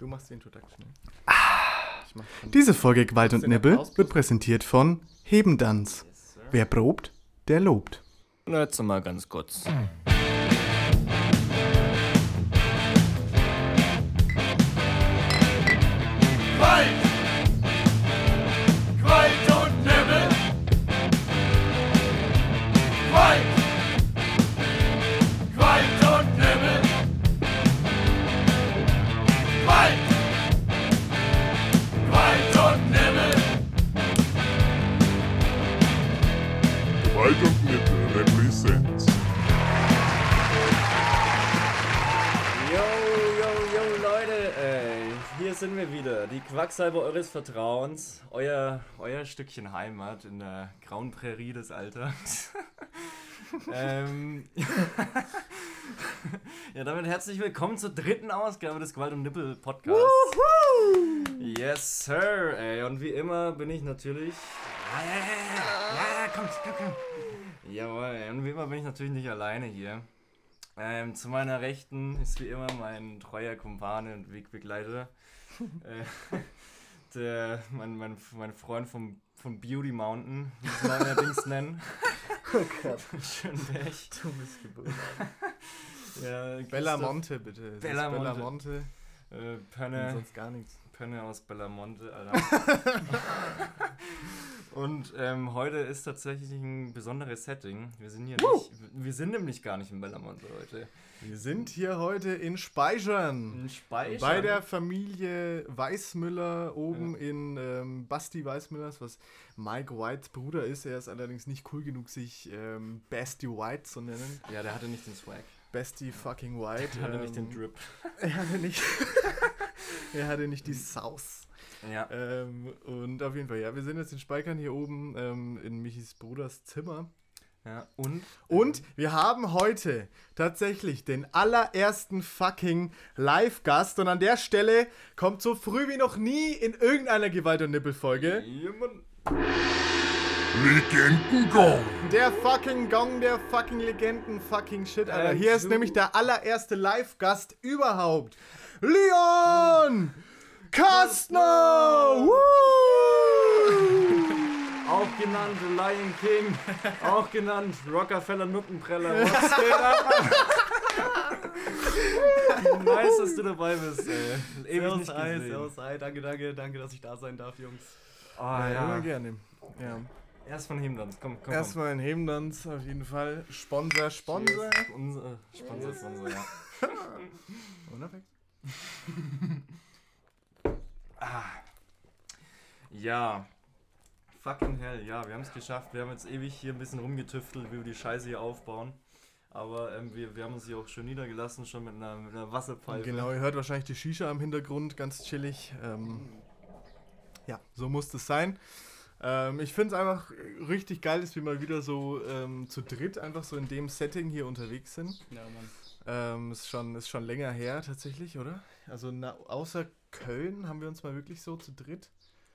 Du machst die Introduction. Von- Diese Folge Gewalt und Applaus wird präsentiert von Hebendanz. Wer probt, der lobt. Und jetzt mal ganz kurz. Quacksalber eures Vertrauens. Euer, euer Stückchen Heimat in der grauen Prärie des Alltags. ähm, ja, damit herzlich willkommen zur dritten Ausgabe des Gewalt und Nippel Podcasts. Yes, sir. Ey, und wie immer bin ich natürlich. Ja, ja, ja, ja, ja, ja, kommt, komm, komm. Jawohl, ey, und wie immer bin ich natürlich nicht alleine hier. Ähm, zu meiner Rechten ist wie immer mein treuer Kumpane und Wegbegleiter. äh, der, mein, mein, mein Freund vom, vom Beauty Mountain, wie sie ihn allerdings nennen. Oh Gott, Schönberg. du bist geboren. Ja, Bellamonte, bitte. Bellamonte. Bellamonte. Äh, Und Pönne, sonst gar nichts. Pönne aus Bellamonte, Alter. und ähm, heute ist tatsächlich ein besonderes Setting. Wir sind hier nicht, wir sind nämlich gar nicht in Bellamonte heute. Wir sind hier heute in Speichern. In Speicher. Bei der Familie Weißmüller oben in ähm, Basti Weißmüllers, was Mike Whites Bruder ist. Er ist allerdings nicht cool genug, sich ähm, Basti White zu nennen. Ja, der hatte nicht den Swag. Basti fucking White. Der hatte nicht den ähm, Drip. Er hatte nicht, er hatte nicht die Sauce. Ja. Ähm, und auf jeden Fall, ja, wir sind jetzt in Speikern hier oben ähm, in Michis Bruders Zimmer. Ja. Und? Und wir haben heute tatsächlich den allerersten fucking Live-Gast. Und an der Stelle kommt so früh wie noch nie in irgendeiner Gewalt- und Nippelfolge Jemand. Legendengong. der fucking Gong, der fucking Legenden, fucking Shit, Alter. Äh, Hier ist nämlich der allererste Live-Gast überhaupt. Leon Kastner! Woo! Auch genannt Lion King. auch genannt Rockefeller ab? nice, dass du dabei bist, ey. Ewig nicht gesehen. servus, hi, danke, danke, danke, dass ich da sein darf, Jungs. Ah, Ja, immer ja. gerne. Ja. Erst von Hemdanz. Komm, komm. Erstmal ein Hebendanz, auf jeden Fall. Sponsor, Sponsor. Sponsor, Sponsor, Sponsor, ja. Unabhängig. Ja. Fucking hell, ja, wir haben es geschafft. Wir haben jetzt ewig hier ein bisschen rumgetüftelt, wie wir die Scheiße hier aufbauen. Aber ähm, wir, wir haben uns hier auch schon niedergelassen, schon mit einer, mit einer Wasserpfeife. Genau, ihr hört wahrscheinlich die Shisha im Hintergrund, ganz chillig. Ähm, ja, so muss das sein. Ähm, ich finde es einfach richtig geil, dass wir mal wieder so ähm, zu dritt einfach so in dem Setting hier unterwegs sind. Ja, Mann. Ähm, ist, schon, ist schon länger her tatsächlich, oder? Also na, außer Köln haben wir uns mal wirklich so zu dritt.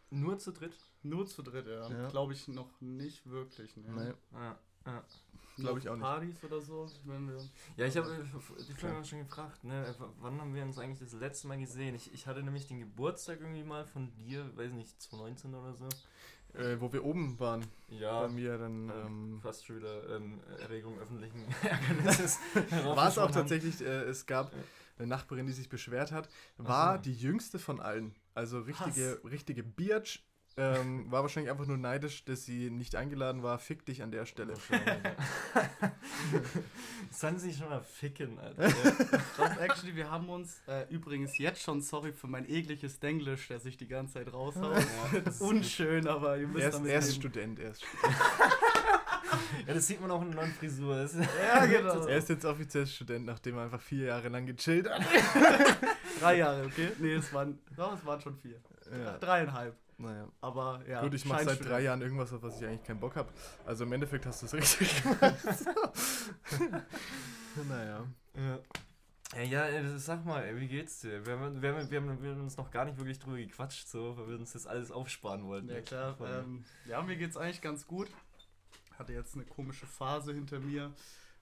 Nur zu dritt? Nur zu dritt, ja. Ja. Glaube ich noch nicht wirklich, ne? Nee, Ja, ja. glaub ich auch nicht. Partys oder so, wenn wir. Ja, ich habe die Frage schon gefragt, ne? Wann haben wir uns eigentlich das letzte Mal gesehen? Ich, ich hatte nämlich den Geburtstag irgendwie mal von dir, weiß nicht, 2019 oder so. Äh, wo wir oben waren, Ja, bei mir dann. ähm, Ähm, fast schon wieder ähm, Erregung öffentlichen Ärgernisses. war es auch haben. tatsächlich, äh, es gab eine Nachbarin, die sich beschwert hat, war so. die jüngste von allen. Also richtige, richtige Biatch. Ähm, war wahrscheinlich einfach nur neidisch, dass sie nicht eingeladen war. Fick dich an der Stelle. Sollen sie sich schon mal ficken, Alter. Doch, actually, wir haben uns äh, übrigens jetzt schon, sorry für mein ekliges Denglisch, der sich die ganze Zeit raushaut. Unschön, aber ihr müsst Er ist, damit er ist leben. Student, er ist Student. ja, das sieht man auch in der neuen Frisur. Das Ja, genau. Er ist jetzt offiziell Student, nachdem er einfach vier Jahre lang gechillt hat. Drei Jahre, okay? Nee, es waren, doch, es waren schon vier. Ja, Dreieinhalb. Naja. Aber ja. Gut, ich mache seit drei Jahren irgendwas, auf was ich eigentlich keinen Bock habe. Also im Endeffekt hast du es richtig gemacht. naja. Ja. Ja, äh, sag mal, ey, wie geht's dir? Wir haben, wir, haben, wir, haben, wir haben uns noch gar nicht wirklich drüber gequatscht, so, weil wir uns das alles aufsparen wollten. Ja klar, ähm, ja, mir geht's eigentlich ganz gut. Hatte jetzt eine komische Phase hinter mir.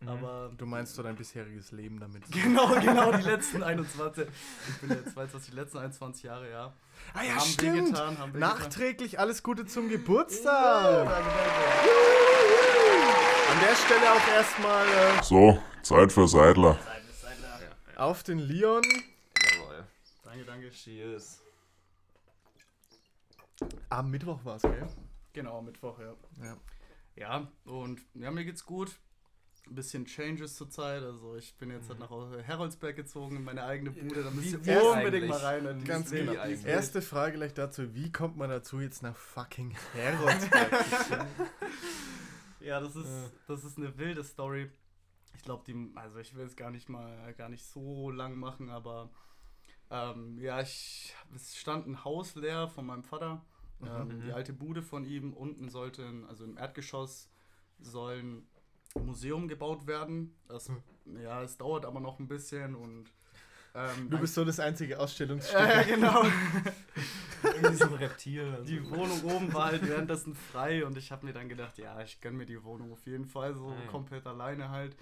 Aber Du meinst so dein bisheriges Leben damit? genau, genau, die letzten 21. Ich bin jetzt 22, die letzten 21 Jahre, ja. Ah ja, Haben stimmt. wehgetan, haben. Nachträglich alles Gute zum Geburtstag. Danke, danke. An der Stelle auch erstmal äh, So, Zeit für Seidler. auf den Leon. Jawohl. Danke, danke. Cheers. Am Mittwoch war es, gell? Genau, Mittwoch, ja. Ja. Ja, und ja, mir geht's gut. Ein bisschen Changes zur Zeit. Also ich bin jetzt halt nach Heroldsberg gezogen in meine eigene Bude. Da müsst ihr unbedingt mal rein. Ganz genau. Erste Frage gleich dazu: Wie kommt man dazu, jetzt nach fucking Heroldsberg? Ja, das ist, das ist eine wilde Story. Ich glaube, die, also ich will es gar nicht mal, gar nicht so lang machen, aber ähm, ja, ich, es stand ein Haus leer von meinem Vater, ähm, die alte Bude von ihm. Unten sollte, also im Erdgeschoss soll ein Museum gebaut werden. Das, ja, es dauert aber noch ein bisschen und ähm, Du bist so das einzige Ausstellungsstück. äh, genau. Irgendwie so ein Reptil. Die so. Wohnung oben war halt währenddessen frei und ich habe mir dann gedacht, ja, ich gönn mir die Wohnung auf jeden Fall so Mhm. komplett alleine halt.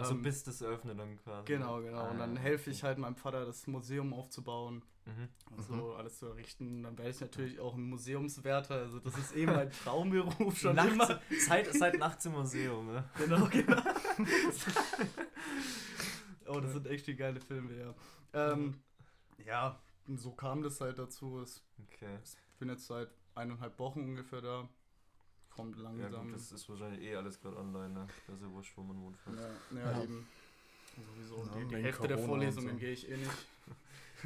Also Ähm, bis das öffnet dann quasi. Genau, genau. Und dann Ah, helfe ich halt meinem Vater, das Museum aufzubauen Mhm. und so alles zu errichten. Dann werde ich natürlich auch ein Museumswärter. Also das ist eben mein Traumberuf schon Nachts, immer. seit, seit nachts im Museum, ne? Genau, genau. oh, das sind echt die geile Filme, ja. Ähm, ja, und so kam das halt dazu. Es- Okay. Ich bin jetzt seit eineinhalb Wochen ungefähr da. Kommt Ja langsam. gut, das ist wahrscheinlich eh alles gerade online, ne? Das ist ja wurscht, wo man wohnt. fast. Ja, ja, Ja. eben. Sowieso. Ja, die die Hälfte der Corona und Vorlesungen so. gehe ich eh nicht.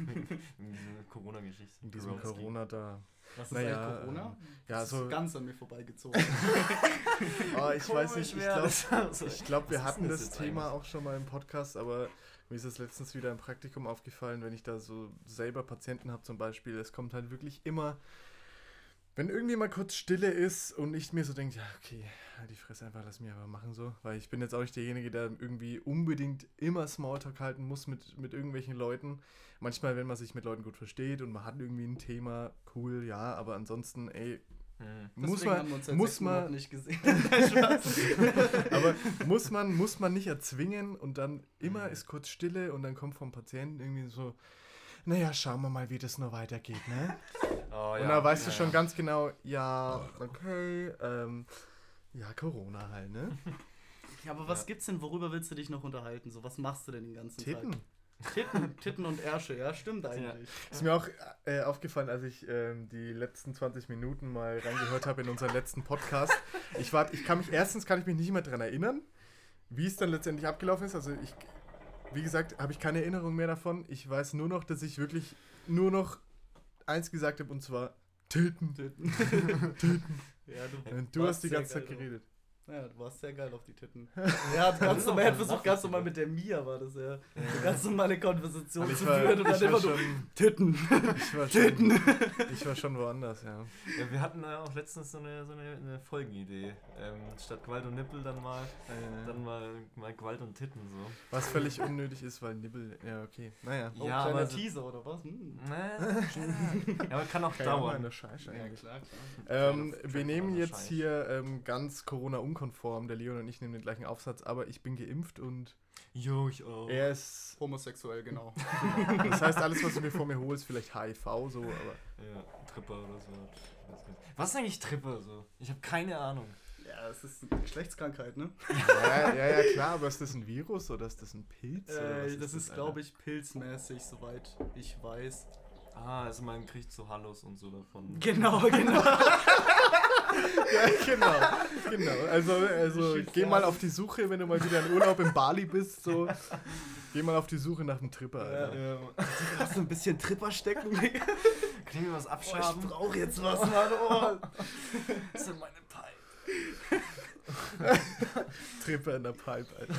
Diese Corona-Geschichte. In diesem Corona. Da. Was ist Naja, eigentlich Corona? Ja, das so. ist ganz an mir vorbeigezogen. Oh, ich weiß nicht, ich glaube, das. Also, glaub, wir hatten das jetzt Thema eigentlich? auch schon mal im Podcast, aber mir ist es letztens wieder im Praktikum aufgefallen, wenn ich da so selber Patienten habe zum Beispiel, es kommt halt wirklich immer, wenn irgendwie mal kurz Stille ist und ich mir so denke, ja, okay, halt die Fresse einfach, lass mich aber machen so, weil ich bin jetzt auch nicht derjenige, der irgendwie unbedingt immer Smalltalk halten muss mit, mit irgendwelchen Leuten. Manchmal, wenn man sich mit Leuten gut versteht und man hat irgendwie ein Thema, cool, ja, aber ansonsten, ey, Hm. muss man, muss man, nicht gesehen. Aber muss man, muss man nicht erzwingen und dann immer ist kurz Stille und dann kommt vom Patienten irgendwie so, naja, schauen wir mal, wie das noch weitergeht, ne? Oh, und ja, da weißt du ja, schon ja. ganz genau, ja, okay, ähm, ja, Corona halt, ne? ja, aber was Ja. gibt's denn, worüber willst du dich noch unterhalten? So, was machst du denn den ganzen Titten. Tag? Titten. Titten und Ärsche, ja, stimmt eigentlich. Ist mir auch äh, aufgefallen, als ich ähm, die letzten 20 Minuten mal reingehört habe in unseren letzten Podcast. Ich, war, ich kann mich, erstens kann ich mich nicht mehr daran erinnern, wie es dann letztendlich abgelaufen ist. Also ich, wie gesagt, habe ich keine Erinnerung mehr davon. Ich weiß nur noch, dass ich wirklich nur noch eins gesagt habe und zwar Titten. Titten. Ja, du, Und du hast die ganze Zeit geil geredet. Ja, du warst sehr geil auf die Titten. Ja, ganz normal, er hat versucht ganz normal mit der Mia war das ja. Eine ganz normale Konversation zu war, führen und dann ich war immer so schon, Titten. ich war schon, ich war schon woanders, ja. Ja, wir hatten ja auch letztens so eine, so eine, eine Folgenidee. Ähm, statt Gewalt und Nippel dann mal, Äh, dann mal, mal Gewalt und Titten so. was völlig unnötig ist, weil Nibbel, ja okay, naja. Oh, Ja, kleiner Teaser oder was? Hm. Ne? ja, aber kann auch ja mal dauern. eine Scheiße Ja, klar, klar. Ähm, wir nehmen jetzt Scheiß. hier ähm, ganz Corona-unkonform. Der Leon und ich nehmen den gleichen Aufsatz, aber ich bin geimpft und Jo, ich auch. er ist. Homosexuell, genau. Das heißt, alles, was du mir vor mir holst, vielleicht HIV, so, aber. Ja, Tripper oder so. Was ist eigentlich Tripper so? Ich habe keine Ahnung. Ja, es ist eine Geschlechtskrankheit, ne? Ja, ja, ja, klar, aber ist das ein Virus oder ist das ein Pilz? oder was Äh, das ist, glaube ich, pilzmäßig, soweit ich weiß. Ah, also man kriegt so Hallos und so davon. Genau, genau. Ja, genau, genau. Also, also geh mal auf die Suche, wenn du mal wieder in Urlaub in Bali bist, so. Geh mal auf die Suche nach einem Tripper, Alter. Ja. Hast du ein bisschen Tripper stecken? Digga? Kriegen wir was Oh, abschaben? ich brauche jetzt was, Mann. Oh. Das sind meine Pipe. Tripper in der Pipe, Alter.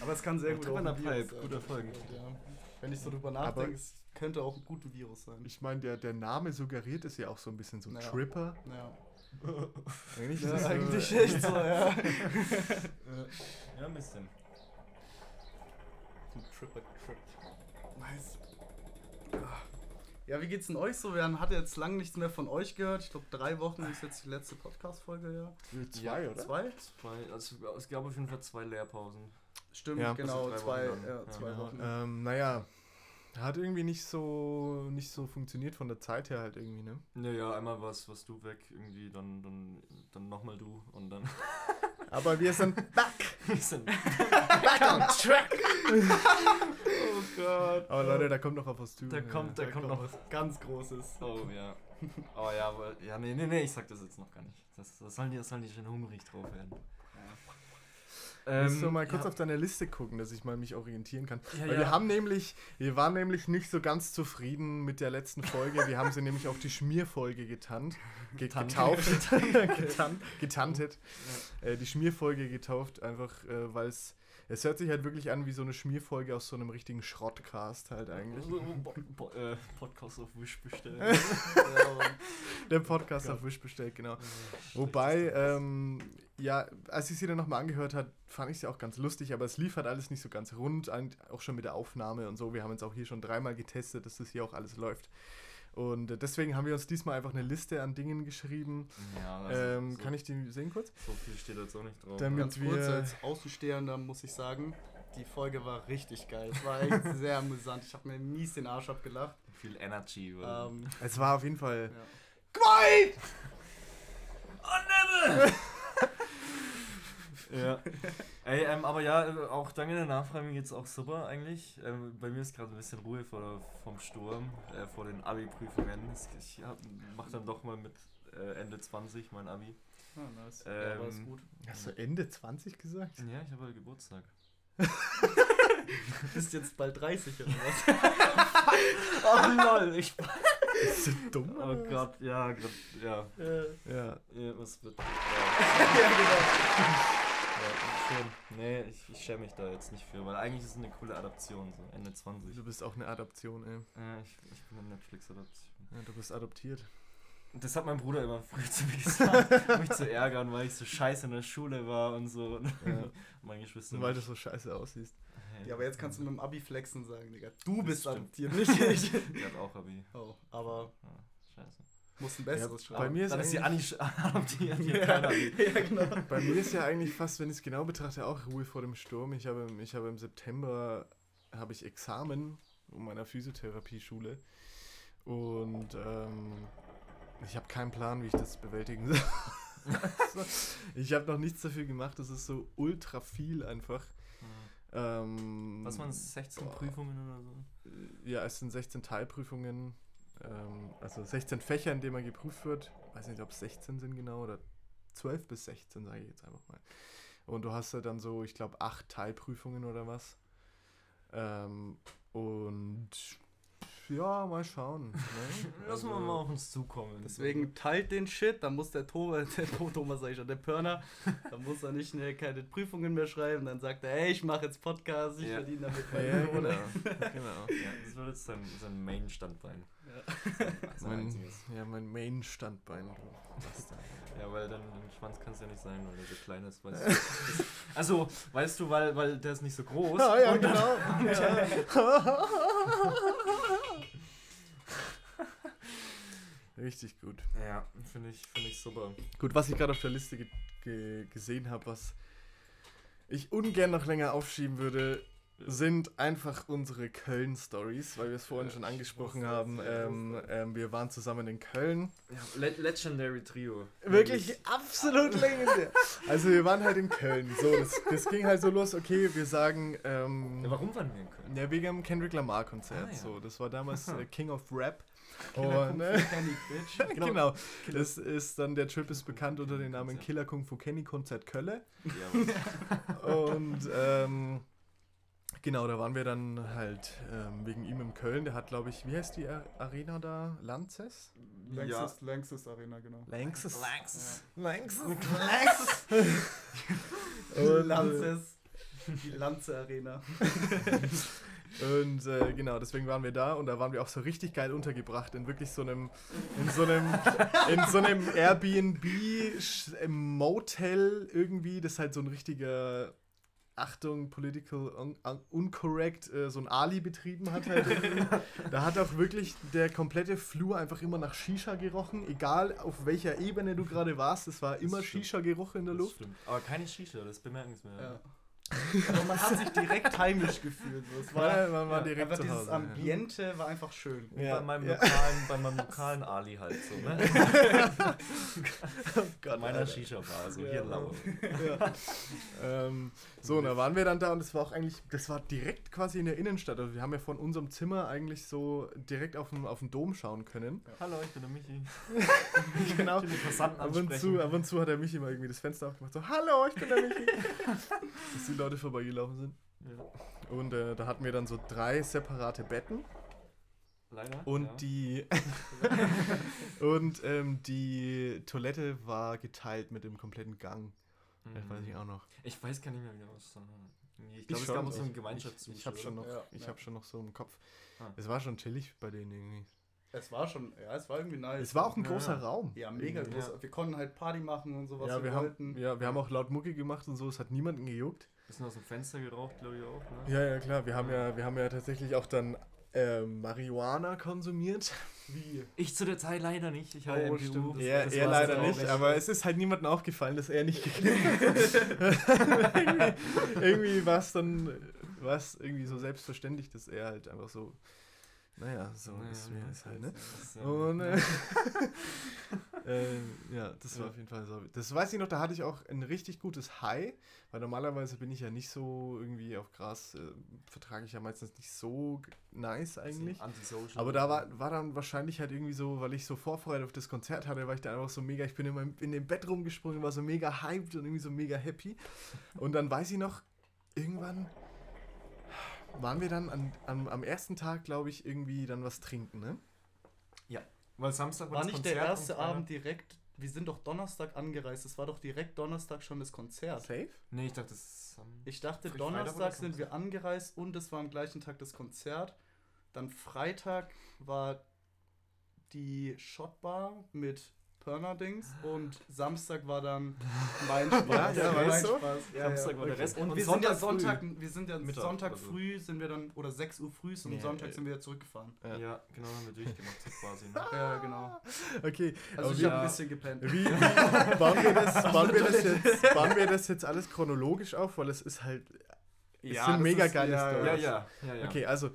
Aber es kann sehr gut Tripper in der Pipe, guter Folge. Ja. Wenn ich so drüber nachdenke, es könnte auch ein guter Virus sein. Ich meine, der, der Name suggeriert es ja auch so ein bisschen so Ja. Tripper. Ja, Eigentlich, ja ist es so, eigentlich äh, echt so, ja. Ja, ein bisschen. Tripper getrippt. Nice. Ja, wie geht's denn euch so? Wir hatten jetzt lange nichts mehr von euch gehört. Ich glaube, drei Wochen ist jetzt die letzte Podcast-Folge, ja. Zwei, oder? Zwei? Zwei, also es gab auf jeden Fall zwei Lehrpausen. Stimmt, Ja. genau, Also zwei, Wochen ja, zwei Ja. Wochen. Ähm, naja, hat irgendwie nicht so nicht so funktioniert von der Zeit her halt irgendwie, ne? Naja, einmal was, was du weg, irgendwie, dann, dann, dann nochmal du und dann. Aber wir sind back! Wir sind- Back on track! oh Gott. Aber Leute, da kommt noch auf was zu. Da kommt, da kommt noch was. ganz Großes. Oh ja. Oh ja, aber. Ja, nee, nee, nee, ich sag das jetzt noch gar nicht. Das, das, sollen, die, das sollen die schon hungrig drauf werden. Willst du mal kurz Ähm, ja, auf deine Liste gucken, dass ich mal mich orientieren kann? Ja, Weil ja. wir haben nämlich, wir waren nämlich nicht so ganz zufrieden mit der letzten Folge. Wir haben sie nämlich auf die Schmierfolge getannt, ge getauft, getannt, getantet. Äh, die Schmierfolge getauft, einfach äh, weil es, es hört sich halt wirklich an wie so eine Schmierfolge aus so einem richtigen Schrottcast halt eigentlich. Äh, Podcast auf Wish bestellen. Der Podcast auf Wish bestellt, genau. Wobei, ähm, ja, als ich sie dann nochmal angehört hat, fand ich sie auch ganz lustig, aber es lief halt alles nicht so ganz rund, auch schon mit der Aufnahme und so. Wir haben jetzt auch hier schon dreimal getestet, dass das hier auch alles läuft. Und äh, deswegen haben wir uns diesmal einfach eine Liste an Dingen geschrieben. Ja, Ähm, so, kann ich die sehen kurz? so viel steht jetzt auch nicht drauf. Damit- Ganz kurz als Außenstehender muss ich sagen, die Folge war richtig geil. Es war echt sehr amüsant. Ich habe mir mies den Arsch abgelacht. Viel Energy. Ähm, Es war auf jeden Fall. ja. Ja. Ey, ähm, aber ja, äh, auch danke der Nachfrage, mir geht's auch super eigentlich. Ähm, bei mir ist gerade ein bisschen Ruhe vor, vom Sturm, äh, vor den Abi-Prüfungen. Ich hab, mach dann doch mal mit äh, Ende 20 mein Abi. Ah, nice. ja, aber ist Ähm, gut. Hast du Ende 20 gesagt? Ja, ich habe halt Geburtstag. Du bist jetzt bald 30 oder was? Oh lol, ich. Bist du dumm? Oh Gott, ja, grad, ja. Ja. ja was wird. ja, genau. Ja, schon. Nee, ich, ich schäme mich da jetzt nicht für, weil eigentlich ist es eine coole Adaption, so Ende 20. Du bist auch eine Adaption, ey. Ja, ich, ich bin eine Netflix-Adaption. Ja, du bist adoptiert. Das hat mein Bruder immer früher zu mir gesagt, um mich zu ärgern, weil ich so scheiße in der Schule war und so. Ja. Meine Geschwister. Weil du so scheiße aussiehst. Hey, Ja, aber jetzt kannst du mit dem Abi flexen sagen, Digga. Du Das bist stimmt. adoptiert, nicht ich. Die hat auch Abi. Oh, aber Ja, scheiße. Muss ein besseres bei mir ist Dann ist adoptiert. die hat Ja, ja, genau. Bei mir ist ja eigentlich fast, wenn ich es genau betrachte, auch Ruhe vor dem Sturm. Ich habe, im- ich habe im September habe ich Examen um meiner Physiotherapie-Schule und ähm, ich habe keinen Plan, wie ich das bewältigen soll. Ich habe noch nichts dafür gemacht. Das ist so ultra viel einfach. Ähm, Was waren es, 16 boah. Prüfungen oder so? Ja, es sind 16 Teilprüfungen, ähm, also 16 Fächer, in denen man geprüft wird. Weiß nicht, ob es 16 sind genau oder 12 bis 16, sage ich jetzt einfach mal. Und du hast ja dann so, ich glaube, acht Teilprüfungen oder was. Ähm, und ja, mal schauen. Ne? Lassen wir Also, mal auf uns zukommen. Deswegen teilt den Shit, dann muss der Thomas, der Thomas sag ich schon, der Pörner, dann muss er nicht ne, keine Prüfungen mehr schreiben, dann sagt er, hey, ich mache jetzt Podcast, ich Ja. verdiene damit meine ja, genau. genau. Ja, das wird jetzt sein, sein Main-Standbein. Mein, ja, mein Main-Standbein. du Bastard. Ja, weil dann ein Schwanz kann es ja nicht sein, weil der so klein ist. Weißt du. also, weißt du, weil, weil der ist nicht so groß. Ah, ja, Und dann- genau. Ja. Richtig gut. Ja, finde ich, find ich super. Gut, was ich gerade auf der Liste ge ge gesehen habe, was ich ungern noch länger aufschieben würde, sind einfach unsere Köln-Stories, weil wir es vorhin schon angesprochen haben. Ähm, ähm, wir waren zusammen in Köln. Ja, Le Legendary Trio. Wirklich absolut legendär. Also wir waren halt in Köln. So, das, das ging halt so los, okay, wir sagen, ähm, Ja, warum waren wir in Köln? ja, wegen dem Kendrick Lamar Konzert. Ah, ja. So, das war damals äh, King of Rap. Killer Und, Kung äh, Fu Kenny, Bitch. genau. Das ist dann, der Trip ist bekannt unter dem Namen Killer Kung Fu Kenny Konzert Kölle. Ja, Und ähm, genau, da waren wir dann halt ähm, wegen ihm in Köln. Der hat, glaube ich, wie heißt die Ar- Arena da? Lanxess? Lanxess, Lanxess Arena, genau. Lanxess. Lanxess. Lanxess. Und, äh, Lanxess, die Lanze Arena. Und äh, genau, deswegen waren wir da und da waren wir auch so richtig geil untergebracht in wirklich so einem, in so einem, in so einem Airbnb Motel irgendwie, das halt so ein richtiger Achtung, political un un uncorrect, äh, so ein Ali betrieben hat. Halt da hat auch wirklich der komplette Flur einfach immer nach Shisha gerochen. Egal auf welcher Ebene du gerade warst, es war immer. Shisha-Geruch in der Das Luft. stimmt. Aber keine Shisha, das ist bemerkenswert. Ja. Aber man hat sich direkt heimisch gefühlt. So. War, Ja, man war direkt einfach zu dieses ja. Ambiente war einfach schön. Ja, bei, meinem ja. lokalen, bei meinem lokalen Ali halt so, ne? Gott, meiner. Shisha-Bar, so Ja, hier Laue. ja. ähm, so, und da waren wir dann da und das war auch eigentlich, das war direkt quasi in der Innenstadt. Also wir haben ja von unserem Zimmer eigentlich so direkt auf den, auf den Dom schauen können. Hallo, ich bin der Michi. genau. Ab und, zu, ab und zu hat er mich immer irgendwie das Fenster aufgemacht, so, hallo, ich bin der Michi. Dass die Leute vorbeigelaufen sind. Ja. Und äh, da hatten wir dann so drei separate Betten Leider. und ja. die und ähm, die Toilette war geteilt mit dem kompletten Gang. Das weiß ich auch noch. Ich weiß gar nicht mehr, wie das aussah. Ich Ich glaube, es gab auch so einen Ich- Gemeinschaftszuschauer. Ich habe schon noch, Ja, ich ja. habe schon noch so im Kopf. Ah. Es war schon chillig bei denen irgendwie. Es war schon, ja, es war irgendwie nice. Es war auch ein Ja. großer Raum. ja mega Irgendwie. groß. Wir konnten halt Party machen und so, was ja, wir, wir haben, wollten. ja, wir haben auch laut Mucke gemacht und so, es hat niemanden gejuckt. Bisschen aus dem Fenster geraucht, glaube ich auch. Ne? Ja, ja, klar, wir haben ja, wir haben ja tatsächlich auch dann ähm, Marihuana konsumiert. Wie? Ich zu der Zeit leider nicht. Ich habe Oh, stimmt, das- Er, das er leider nicht, aber es ist halt niemandem aufgefallen, dass er nicht geklickt hat. irgendwie irgendwie war es dann war's irgendwie so selbstverständlich, dass er halt einfach so, naja, so Naja, ist, ist halt, ne? Das ja- Und äh, äh, ja, das war auf jeden Fall so. Das weiß ich noch, da hatte ich auch ein richtig gutes High, weil normalerweise bin ich ja nicht so irgendwie auf Gras, äh, vertrage ich ja meistens nicht so nice eigentlich. Antisocial. Aber da war, war dann wahrscheinlich halt irgendwie so, weil ich so Vorfreude auf das Konzert hatte, war ich da einfach so mega, ich bin in, meinem, in dem Bett rumgesprungen, war so mega hyped und irgendwie so mega happy. Und dann weiß ich noch, irgendwann waren wir dann an, am, am ersten Tag, glaube ich, irgendwie dann was trinken, ne? Weil Samstag war, War das nicht Konzert der erste Abend direkt, wir sind doch Donnerstag angereist, es war doch direkt Donnerstag schon das Konzert. Safe? Nee, ich dachte, das ist am- Ich dachte, oder Donnerstag sind wir angereist und es war am gleichen Tag das Konzert. Dann Freitag war die Shotbar mit Pörner-Dings und Samstag war dann mein Spaß. Ja, ja, mein weißt du? Spaß. Ja, Samstag ja, war der. Rest. Und, Und wir sind ja Sonntag früh. Sonntag, wir sind ja Mittag Sonntag oder so. früh sind wir dann, oder 6 Uhr früh und Ja, Sonntag ja. sind wir ja zurückgefahren. Ja. Ja. genau, haben wir durchgemacht so quasi. Ne? Ja, genau. Okay. Also aber ich habe ein bisschen gepennt. wie, bauen, wir das, bauen, wir das jetzt, bauen wir das jetzt alles chronologisch auf? Weil es ist halt Es sind das mega ist- geile ja, Storys. Ja, ja, ja, ja. Okay, also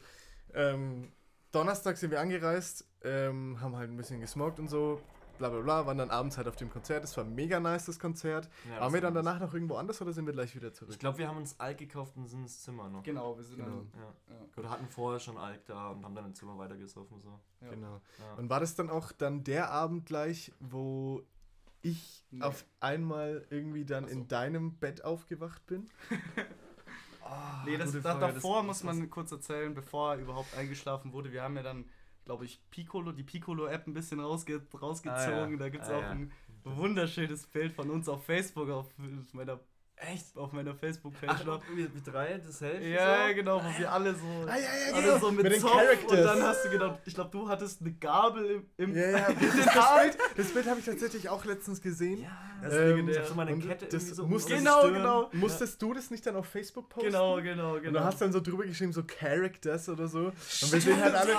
ähm, Donnerstag sind wir angereist, ähm, haben halt ein bisschen gesmoked und so, bla bla bla, waren dann abends halt auf dem Konzert. Es war mega nice, das Konzert. Ja, waren das wir dann danach noch irgendwo anders oder sind wir gleich wieder zurück? Ich glaube, wir haben uns Alk gekauft und sind ins Zimmer noch. Genau, wir sind Genau. Ja. dann. Ja. Oder hatten vorher schon Alk da und haben dann im Zimmer weitergesoffen. So. Ja. Genau. Ja. Und war das dann auch dann der Abend gleich, wo ich Nee. auf einmal irgendwie dann so. in deinem Bett aufgewacht bin? Nee, das, gute da, Frage, davor das- muss das- man kurz erzählen, bevor er überhaupt eingeschlafen wurde. Wir haben ja dann, glaube ich, Piccolo, die Piccolo-App ein bisschen rausge rausgezogen. Ah, ja. Da gibt es Ah, auch ja. ein wunderschönes Bild von uns auf Facebook, auf meiner, Echt? auf meiner Facebook-Page noch. wir, wir drei, das Selfie Ja, so? genau, wo wir alle so, Ah, ja, ja, alle genau. so mit, Mit den Zopf und Characters. dann hast du genau, ich glaube, du hattest eine Gabel im, im Ja, ja, das, das Bild, das Bild habe ich tatsächlich auch letztens gesehen. Ja, Das ist Ähm, hab so meine und Kette das so musste- um Genau, Stirn. genau. Musstest du das nicht dann auf Facebook posten? Genau, genau, Und du genau. hast dann so drüber geschrieben, so Characters oder so. Und wir sehen halt alle.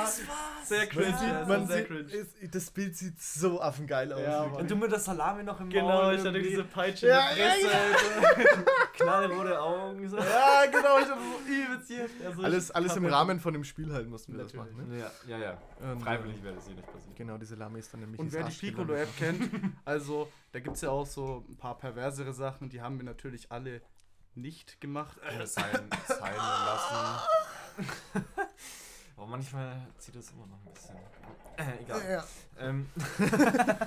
sehr cringe, Man sieht, ja, man sehr cringe. ist, das Bild sieht so affengeil aus. Und du mit der Salami noch im Genau, Maul ich hatte diese Peitsche Ja, in der Fresse. Knallrote Augen. So. Ja, genau, ich hab so übelst hier. Also alles ich alles im Rahmen von dem Spiel halt mussten wir Natürlich. das machen. Ne? Ja, ja, ja. Und, Freiwillig äh, wäre das hier nicht passiert. Genau, diese Lame ist dann nämlich. Und wer die Piccolo-App kennt, also da gibt es ja auch so ein paar perversere Sachen, die haben wir natürlich alle nicht gemacht. Äh, sein, sein lassen. Aber manchmal zieht das immer noch ein bisschen. Äh, egal. Ja, ja. Ähm,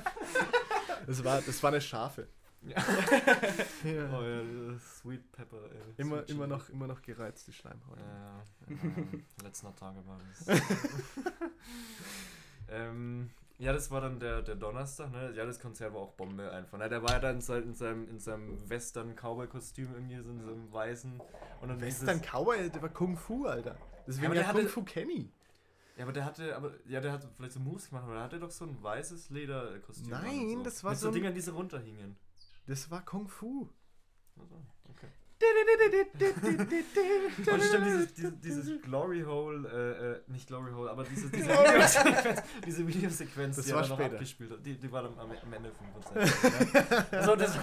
Das, war, das war eine Schafe. Ja. Ja. oh ja, Sweet Pepper. Ey. Immer, Sweet immer, noch, immer noch gereizt, die Schleimhaut. Ja, ja, letzter Tage war das. ähm, ja, das war dann der, der Donnerstag, ne? Ja, das Konzert war auch Bombe einfach. Ne? Der war ja dann in seinem, in seinem, in seinem Western-Cowboy-Kostüm irgendwie, so in so einem weißen. Und dann Western dieses- Cowboy, der war Kung Fu, Alter. Deswegen aber ja, der Kung Fu Kenny. Ja, aber der hatte, aber, ja, der hat vielleicht so Moves gemacht, aber der hatte doch so ein weißes Lederkostüm. Nein, so. das war Mit so so ein- Dingern, die so runterhingen. Das war Kung Fu. Also, okay. Und stimmt, dieses, dieses, dieses Glory Hole, äh, äh, nicht Glory Hole, aber diese, diese Videosequenz, diese Videosequenz, Das die war er noch später. abgespielt hat, die, die war dann am, am Ende vom Konzert. ja. so, das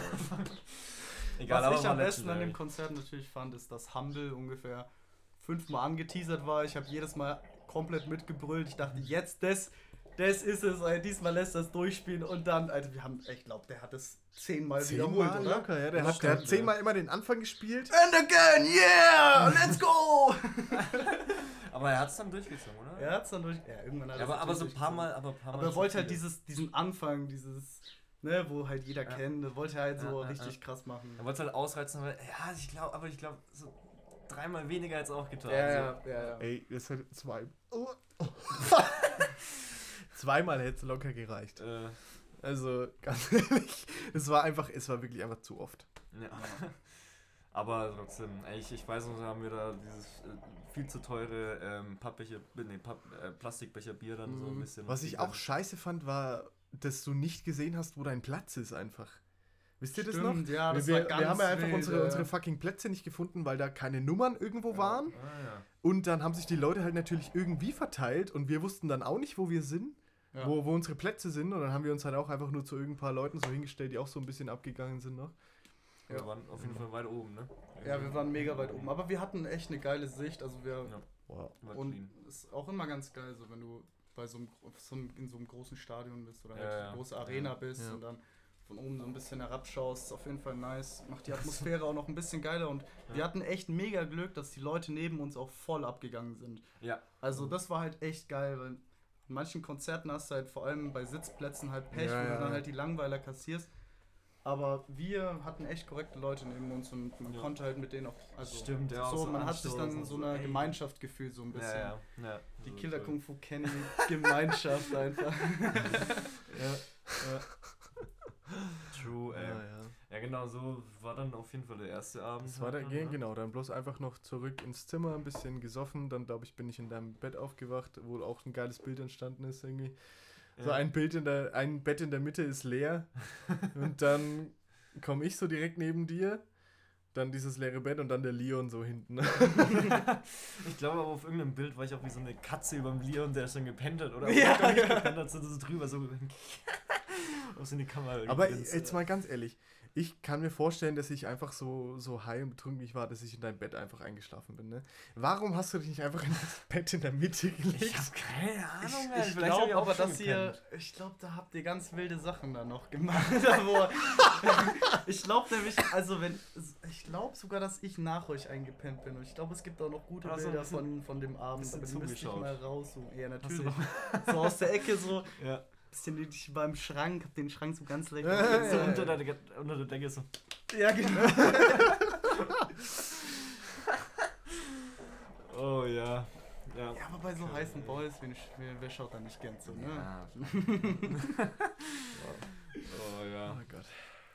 Egal, Was aber ich am besten an dem Konzert natürlich fand, ist, dass Humble ungefähr fünfmal angeteasert war. Ich habe jedes Mal komplett mitgebrüllt. Ich dachte, jetzt das, das ist es. Alter. Diesmal lässt das durchspielen und dann, also wir haben, ich glaube, der hat es zehnmal wiederholt, Zehnmal oder? locker, ja. Der hat, der hat zehnmal immer den Anfang gespielt. And again, yeah, let's go! Aber er hat es dann durchgezogen, oder? er hat's dann durch. Ja, irgendwann hat Ja, aber, aber so ein paar. Mal, aber ein paar Mal Aber er wollte halt dieses, diesen Anfang, dieses, ne, wo halt jeder Ja. kennt, das wollte er halt so Ja, ja, richtig ja. krass machen. Er wollte es halt ausreizen, aber ja, ich glaube, aber ich glaube, so dreimal weniger als auch getan. Ja, so. ja, ja, ja. Ey, das hat zwei. Oh. Zweimal hätte es locker gereicht. Äh, Also, ganz ehrlich, es war einfach, es war wirklich einfach zu oft. ja. Aber trotzdem, ey, ich, ich weiß noch, da haben wir da dieses äh, viel zu teure ähm, Pappbecher, nee, Papp, äh, Plastikbecher Bier dann so ein Mhm. bisschen. Was ich auch scheiße fand, war, dass du nicht gesehen hast, wo dein Platz ist einfach. Wisst ihr das noch? Stimmt, ja, das wir, wir, haben ja einfach unsere, unsere fucking Plätze nicht gefunden, weil da keine Nummern irgendwo waren. Ah, ja. Und dann haben sich die Leute halt natürlich irgendwie verteilt und wir wussten dann auch nicht, wo wir sind, Ja. wo, wo unsere Plätze sind. Und dann haben wir uns halt auch einfach nur zu irgendein paar Leuten so hingestellt, die auch so ein bisschen abgegangen sind noch. Wir Ja. waren auf jeden Fall weit oben, ne? Ja, wir waren mega weit oben. Aber wir hatten echt eine geile Sicht. Also wir. Ja. Wow. Und ist auch immer ganz geil, so wenn du bei so einem, gro- so einem in so einem großen Stadion bist oder halt Ja, eine ja. große Arena Ja. bist Ja. und dann von oben so ein bisschen herabschaust, ist auf jeden Fall nice. Macht die Atmosphäre auch noch ein bisschen geiler und wir hatten echt mega Glück, dass die Leute neben uns auch voll abgegangen sind. Ja. Also das war halt echt geil, weil in manchen Konzerten hast du halt vor allem bei Sitzplätzen halt Pech, Ja, wo du ja. dann halt die Langweiler kassierst. Aber wir hatten echt korrekte Leute neben uns und man Ja. konnte halt mit denen auch. Also Stimmt, ja, auch So, so man hat sich dann so eine ey. Gemeinschaft gefühlt, so ein bisschen. Ja, ja, ja. Die Killer. Kung Fu Kenny Gemeinschaft einfach. True, ey. Ja, Ja, ja. Genau, so war dann auf jeden Fall der erste Abend. Das war der, dann, ne? genau, dann bloß einfach noch zurück ins Zimmer, ein bisschen gesoffen. Dann, glaube ich, bin ich in deinem Bett aufgewacht, wo auch ein geiles Bild entstanden ist irgendwie. So Ja. ein Bild in der, ein Bett in der Mitte ist leer. und dann komme ich so direkt neben dir. Dann dieses leere Bett und dann der Leon so hinten. Ich glaube aber auf irgendeinem Bild war ich auch wie so eine Katze über dem Leon, der schon gepennt hat. Oder Ja, gepennt hat, so, so drüber, so auf so eine Kamera. Aber jetzt mal ganz ehrlich, ich kann mir vorstellen, dass ich einfach so, so high und betrunken ich war, dass ich in dein Bett einfach eingeschlafen bin. Ne? Warum hast du dich nicht einfach in das Bett in der Mitte gelegt? Ich hab keine Ahnung, Mann. Ich glaube auch aber, dass ihr, ich glaube, da habt ihr ganz wilde Sachen da noch gemacht. ich glaube nämlich, also wenn, ich glaube sogar, dass ich nach euch eingepennt bin. Und ich glaube, es gibt auch noch gute ein Bilder bisschen- von, von dem Abend. Aber müsste ich mal raussuchen. Ja, natürlich. So aus der Ecke so, Ja. Bisschen ich war im Schrank, hab den Schrank so ganz leicht. Ja, So unter der, unter der Decke so. ja, genau. Oh ja. Ja. Ja, aber bei so heißen Boys, wen, wer, schaut da nicht gern zu, ne? Ja. oh ja. Oh Gott.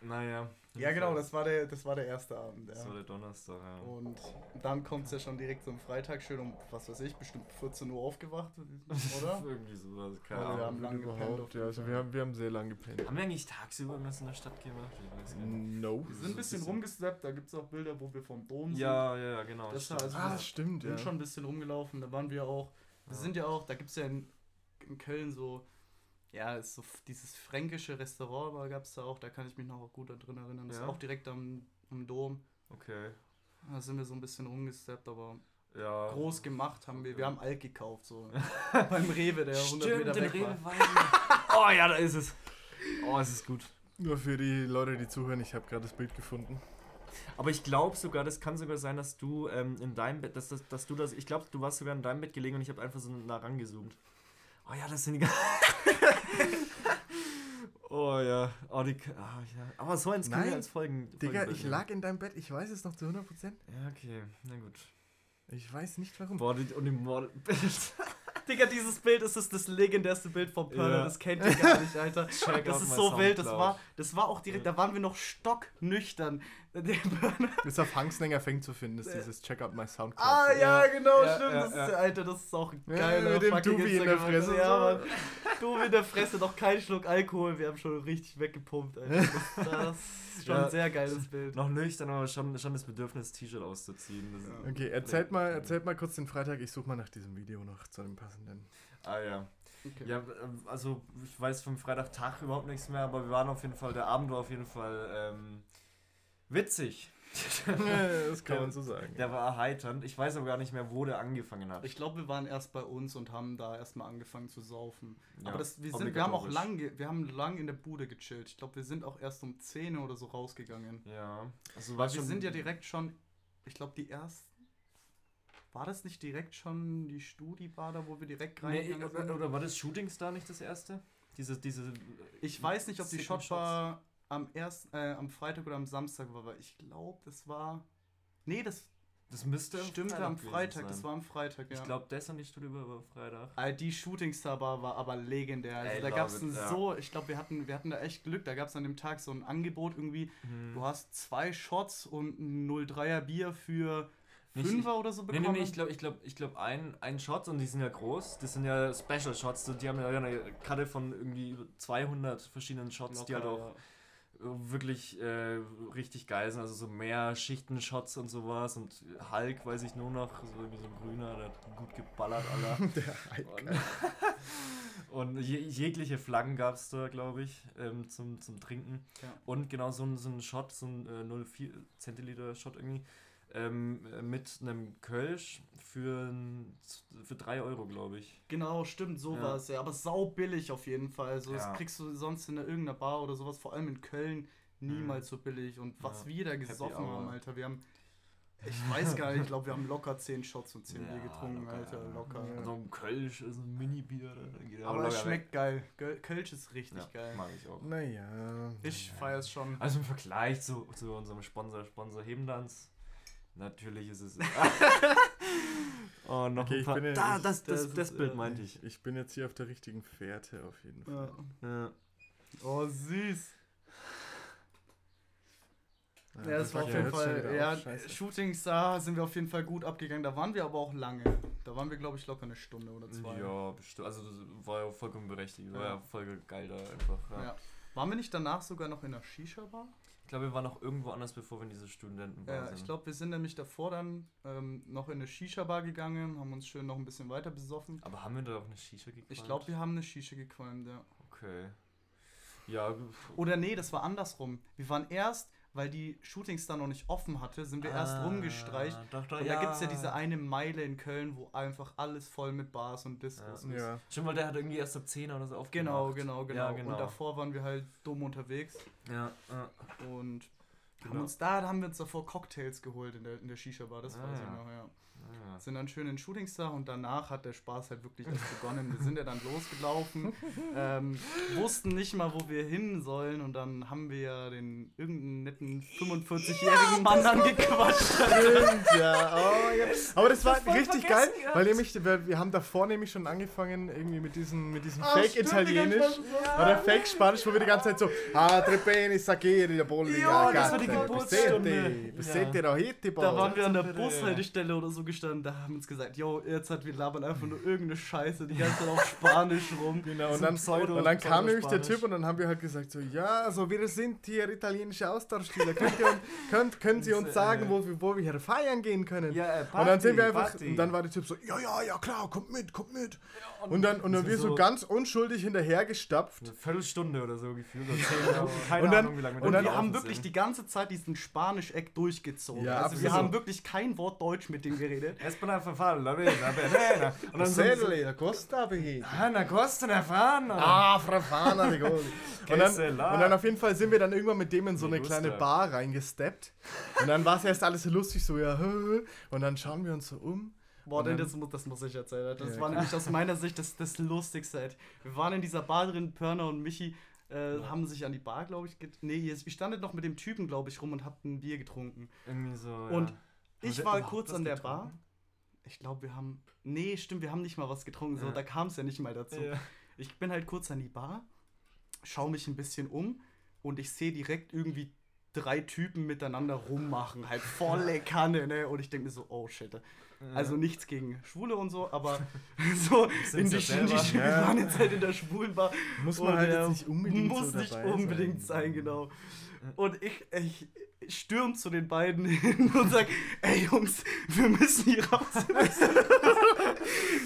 Naja. Ja, genau, das war der, das war der erste Abend. Das Ja. war der Donnerstag, ja. Und dann kommt es ja schon direkt so am Freitag schön um, was weiß ich, bestimmt 14 Uhr aufgewacht, oder? Irgendwie sowas, keine Also wir Ahnung. haben lang gepennt. Ja, also wir haben, wir haben sehr lange gepennt. Haben wir eigentlich tagsüber irgendwas in der Stadt gemacht? Ich weiß gar nicht. No. Wir sind ein bisschen rumgesteppt, da gibt es auch Bilder, wo wir vom Dom sind. Ja, ja, ja, genau. Das stimmt. also- Ah, stimmt, Wir ja. sind schon ein bisschen rumgelaufen, da waren wir auch. Wir Ja. sind ja auch, da gibt es ja in, in Köln so, ja, ist so dieses fränkische Restaurant gab es da auch, da kann ich mich noch gut dran erinnern. Das Ja? ist auch direkt am, am Dom. Okay. Da sind wir so ein bisschen rumgesteppt, aber Ja. groß gemacht haben wir. Wir haben Alt gekauft, so. Beim Rewe, der 100 Stimmt, Meter den weg war. Rewe. Oh ja, da ist es. Oh, es ist gut. Nur für die Leute, die zuhören, ich habe gerade das Bild gefunden. Aber ich glaube sogar, das kann sogar sein, dass du ähm, in deinem Bett, dass, dass, dass du das, ich glaube, du warst sogar in deinem Bett gelegen und ich habe einfach so nah rangezoomt. Oh ja, das sind die Oh ja, oh die, ah, ja. Aber so eins können wir als Folgen. Digga, Folgenbild ich lag in deinem Bett, ich weiß es noch zu 100%. Ja, okay, na gut. Ich weiß nicht warum. Boah, die, und die Modelbild. Digga, dieses Bild ist das, das legendärste Bild von Perler, Ja. das kennt ihr gar nicht, Alter. Check das ist so wild, das war, das war auch direkt, da waren wir noch stocknüchtern. Der Burner. Ist auf Hangslänger fängt zu finden, ist dieses Check out my Soundcloud. Ah, ja, genau, Ja, stimmt. ja, das ist, ja. Alter, das ist auch Ja, geil. mit dem Dubi in der Fresse. Ja, Mann. Dubi in der Fresse, noch kein Schluck Alkohol. Wir haben schon richtig weggepumpt, Alter. Das, ist schon Ja. ein sehr geiles Bild. Noch nüchtern, aber schon, schon das Bedürfnis, T-Shirt auszuziehen. Okay, erzählt mal, erzählt mal kurz den Freitag. Ich suche mal nach diesem Video noch zu einem passenden. Ah ja. Okay. Ja, ähm, also ich weiß vom Freitagtag überhaupt nichts mehr, aber wir waren auf jeden Fall, der Abend war auf jeden Fall ähm, witzig. das kann man so sagen. Der war erheiternd. Ich weiß aber gar nicht mehr, wo der angefangen hat. Ich glaube, wir waren erst bei uns und haben da erstmal angefangen zu saufen. Ja, Aber das, wir, sind, wir haben auch lang, wir haben lang in der Bude gechillt. Ich glaube, wir sind auch erst um 10 oder so rausgegangen. Ja. Also Weil war wir schon, sind ja direkt schon, ich glaube, die ersten. War das nicht direkt schon die Studi-Bar da, wo wir direkt Nee, reingegangen sind? oder, oder war das Shooting Star nicht das erste? Diese, diese. Ich weiß nicht, ob die Sicken Shotbar am, erst, äh, am Freitag oder am Samstag war, aber ich glaube, das war. Nee, das Das müsste stimmte am Freitag. Das war am Freitag, ja. Ich glaube, das und die Studie war aber Freitag. Äh, Die Shooting Star Bar war aber legendär. Also Ey, da gab es ja. so, ich glaube, wir hatten, wir hatten da echt Glück. Da gab es an dem Tag so ein Angebot irgendwie. Mhm. Du hast zwei Shots und ein 03er Bier für Fünfer oder so Nee, bekommen. nee, nee, ich glaube, ich glaub, ich glaub, ein, ein Shot und die sind ja groß. Das sind ja Special Shots. Die haben ja eine Karte von irgendwie über 200 verschiedenen Shots, die halt Locker, auch äh, wirklich äh, richtig geil sind. Also so mehr Schichten-Shots und sowas. Und Hulk weiß ich nur noch, so irgendwie so ein grüner, der hat gut geballert, Alter. Der Und, und je, jegliche Flaggen gab es da, glaube ich, ähm, zum, zum Trinken. Ja. Und genau so ein, so ein Shot, so ein äh, 0,4 Zentiliter Shot irgendwie, ähm, äh, mit einem Kölsch für, für 3 Euro, glaube ich. Genau, stimmt, so Ja. war es ja. Aber sau billig auf jeden Fall. Also, Ja. das kriegst du sonst in irgendeiner Bar oder sowas, vor allem in Köln, niemals so billig. Und was Ja. wir da gesoffen haben, Alter, wir haben. Ich weiß gar nicht, ich glaube, wir haben locker 10 Shots und 10 Bier Ja, getrunken, locker, Alter, ja. locker. So ein Kölsch ist ein Mini-Bier. er Aber es schmeckt geil. Göl- Kölsch ist richtig weg. geil. Ja, mag ich auch. Naja. Ich feier's schon. Also im Vergleich zu, zu unserem Sponsor, Sponsor Hebendanz, natürlich ist es. oh, noch Okay, ein ich paar. bin ja- da, ich- das, das, das das, ist, Bild äh, meinte ich. Ich bin jetzt hier auf der richtigen Fährte auf jeden Fall. Ja. Ja. Oh, süß. Ah, Ja, das war auf ja, jeden Fall, ja, auf. Shooting Star sind wir auf jeden Fall gut abgegangen. Da waren wir aber auch lange. Da waren wir, glaube ich, locker eine Stunde oder zwei. Ja, bestimmt. Also das war ja vollkommen berechtigt. War Ja. ja voll geil da einfach. Ja. Ja. Waren wir nicht danach sogar noch in der Shisha-Bar? Ich glaube, wir waren noch irgendwo anders, bevor wir in diese Studentenbar Ja, sind. ich glaube, wir sind nämlich davor dann ähm, noch in eine Shisha-Bar gegangen, haben uns schön noch ein bisschen weiter besoffen. Aber haben wir da auch eine Shisha gequalmt? Ich glaube, wir haben eine Shisha gequalmt, ja. Okay. Ja, Oder nee, das war andersrum. Wir waren erst, weil die Shootings da noch nicht offen hatte, sind wir erst Ah, rumgestreicht. Doch, doch, Und ja. da gibt es ja diese eine Meile in Köln, wo einfach alles voll mit Bars und Discos ist. Ja. Stimmt, weil der hat irgendwie erst ab 10 oder so aufgemacht. Genau, genau, genau, Ja, genau. Und davor waren wir halt dumm unterwegs Ja, ja. und haben Genau. uns da haben wir uns davor Cocktails geholt in der, in der Shisha-Bar, das Ah, weiß ich ja. noch, ja. Ah. Sind dann schön in Shootings da und danach hat der Spaß halt wirklich erst begonnen. Wir sind ja dann losgelaufen, ähm, wussten nicht mal, wo wir hin sollen und dann haben wir ja den irgendeinen netten 45-jährigen Mann angequatscht. Stimmt, ja. Oh, ja. Aber das war voll richtig geil, gehabt. weil nämlich, wir, wir haben davor nämlich schon angefangen, irgendwie mit diesem, mit diesem Ah, stimmt, Fake-Italienisch oder Fake-Spanisch, wo wir die ganze Zeit so, ah, tre bene, sagere, la bolli, Ja, ah, das war die Geburtsstunde. besete, besete, Ja. rahete, Da waren wir an der. Bushaltestelle oder so gestanden, da haben uns gesagt, yo, jetzt hat wir labern einfach nur irgendeine Scheiße die ganze Zeit auf Spanisch rum. Genau, So und dann, Pseudo- und dann kam nämlich der. Typ und dann haben wir halt gesagt so, ja, also wir sind hier italienische Austauschschüler, könnt ihr uns, könnt, können Sie uns sagen, äh, wo wir, wo wir hier feiern gehen können? Ja, äh, und dann sind wir Party, einfach, Party. und dann war der Typ so, ja, ja, ja, klar, kommt mit, kommt mit. Und Und dann, und dann sind wir so so- ganz unschuldig hinterhergestapft. Eine Viertelstunde oder so gefühlt. Oder zehn Minuten. Keine dann- Ahnung, wie lange wir Und wir haben wirklich sind. die ganze Zeit diesen Spanisch-Eck durchgezogen. Ja, also wir absolut. haben wirklich kein Wort Deutsch mit dem geredet. La bene, la bene. Und dann sie. Sedele, Costa Behedi. Ah, na Costa, na fahren. Ah, Frafana de. Und dann, auf jeden Fall sind wir dann irgendwann mit dem in so eine kleine Bar reingesteppt. Und dann war es erst alles so lustig, so ja, und dann schauen wir uns so um. Boah, denn das, mu- das muss ich erzählen. Das Ja, war klar. nämlich aus meiner Sicht das, das Lustigste. Ed. Wir waren in dieser Bar drin, Pörner und Michi äh, haben sich an die Bar, glaube ich, Nee, ihr standet noch mit dem Typen, glaube ich, rum und habt ein Bier getrunken. Irgendwie so. Und ja. Ich war kurz an der getrunken? Bar. Ich glaube, wir haben. Nee, stimmt, wir haben nicht mal was getrunken. So, da kam es ja nicht mal dazu. Ich bin halt kurz an die Bar, schaue mich ein bisschen um und ich sehe direkt irgendwie drei Typen miteinander rummachen, halt volle Kanne, ne? Und ich denke mir so, oh shit. Also nichts gegen Schwule und so, aber so in die, ja in die, selber. wir waren jetzt halt in der Schwulenbar. Muss man halt jetzt nicht unbedingt Muss so nicht unbedingt sein. sein, genau. Und ich, ich stürm zu den beiden hin und sag, ey Jungs, wir müssen hier raus.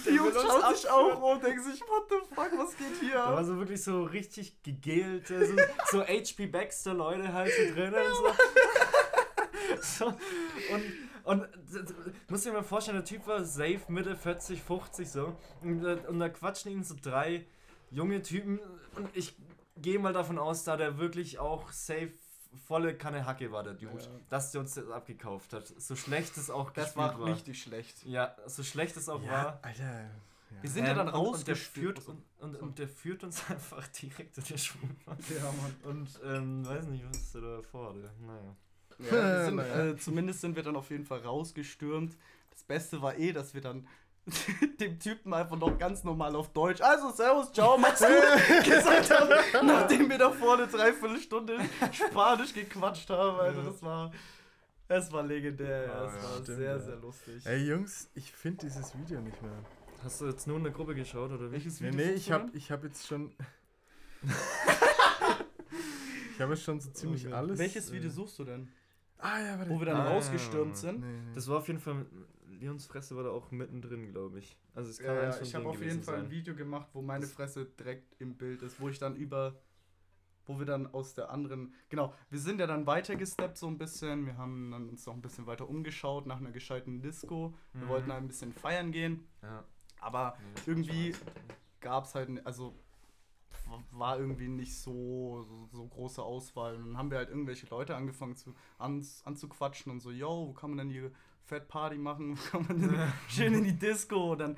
die Jungs schauen sich auch um und denken sich, what the fuck, was geht hier Da war so wirklich so richtig gegelte, so, so HP Baxter Leute halt so drin und so. so. Und, und muss dir mal vorstellen, der Typ war safe Mitte 40, 50 so. Und, da- und da quatschen ihn so drei junge Typen. Und ich gehe mal davon aus, da der wirklich auch safe volle Kanne Hacke war, der Dude, Ja. dass der uns das abgekauft hat. So schlecht es auch Das gespielt war richtig schlecht. Ja, so schlecht es auch Ja, war. Alter. Wir sind ja dann Ähm, und, und, der rausgestürmt. führt, und, und, und der führt uns einfach direkt in der Schwulenbahn. Ja, Mann. Und ähm, weiß nicht, was er da vorhatte. Naja. Ja, sind, äh, zumindest sind wir dann auf jeden Fall rausgestürmt. Das Beste war eh, dass wir dann dem Typen einfach noch ganz normal auf Deutsch, also Servus, ciao, mach's gut, gesagt haben, nachdem wir da vorne dreiviertel Stunde Spanisch gequatscht haben. Also das war, das war legendär, ja, das ja, war stimmt, sehr, ja. sehr lustig. Ey Jungs, ich finde dieses Video nicht mehr. Hast du jetzt nur in der Gruppe geschaut oder? Welches Nee, Video nee, suchst ich habe ich hab jetzt schon. ich habe jetzt schon so ziemlich Okay. alles. Welches äh, Video suchst du denn? Ah, ja, warte. Wo wir dann Ah, rausgestürmt nee, sind? Nee, nee. Das war auf jeden Fall. Leons Fresse war da auch mittendrin, glaube ich. Also es kann Ja, eins ja, von ich habe auf jeden Fall ein. Video gemacht, wo meine Das- Fresse direkt im Bild ist, wo ich dann über, wo wir dann aus der anderen, genau, wir sind ja dann weitergesteppt so ein bisschen, wir haben dann uns noch ein bisschen weiter umgeschaut nach einer gescheiten Disco, wir Mhm. wollten ein bisschen feiern gehen, Ja. aber irgendwie gab es halt, also war irgendwie nicht so, so, so große Auswahl. Und dann haben wir halt irgendwelche Leute angefangen zu, an, anzuquatschen und so, yo, wo kann man denn hier Fat Party machen? Wo kann man denn schön in die Disco? Und dann,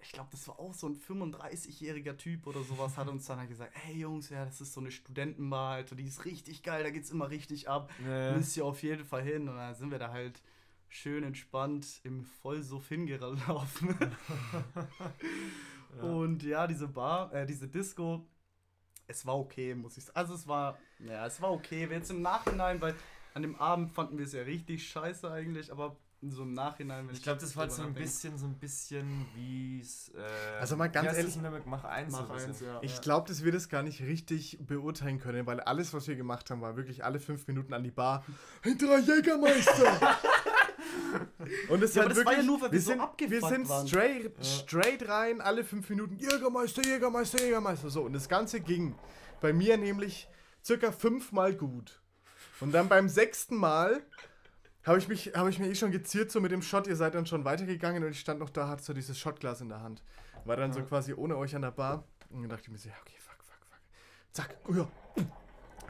ich glaube, das war auch so ein 35-jähriger Typ oder sowas, hat uns dann halt gesagt, hey Jungs, ja, das ist so eine Studentenbar, Alter, die ist richtig geil, da geht's immer richtig ab. Ja. Müsst ihr auf jeden Fall hin. Und dann sind wir da halt schön entspannt im Vollsuff hingelaufen. Und ja, diese Bar, äh, diese Disco, es war okay, muss ich sagen. Also es war, ja, es war okay. Jetzt im Nachhinein, weil an dem Abend fanden wir es ja richtig scheiße eigentlich, aber so im Nachhinein, wenn Ich glaube, das war jetzt so ein bisschen, so ein bisschen wie es. Äh, Also mal ganz ehrlich-? Mach eins. Mach eins, ja. Ich glaube, dass wir das gar nicht richtig beurteilen können, weil alles, was wir gemacht haben, war wirklich alle fünf Minuten an die Bar. Drei Jägermeister! Und es Ja, halt das war wirklich, ja nur, weil wir so sind, abgefuckt wir sind waren. straight, straight rein, alle fünf Minuten Jägermeister, Jägermeister, Jägermeister. So, und das Ganze ging bei mir nämlich circa fünfmal gut. Und dann beim sechsten Mal habe ich, mich, hab ich mir eh schon geziert so mit dem Shot. Ihr seid dann schon weitergegangen und ich stand noch da, hatte so dieses Shotglas in der Hand. War dann so quasi ohne euch an der Bar. Und dann dachte ich mir so, ja, okay, fuck, fuck, fuck. Zack, oh ja.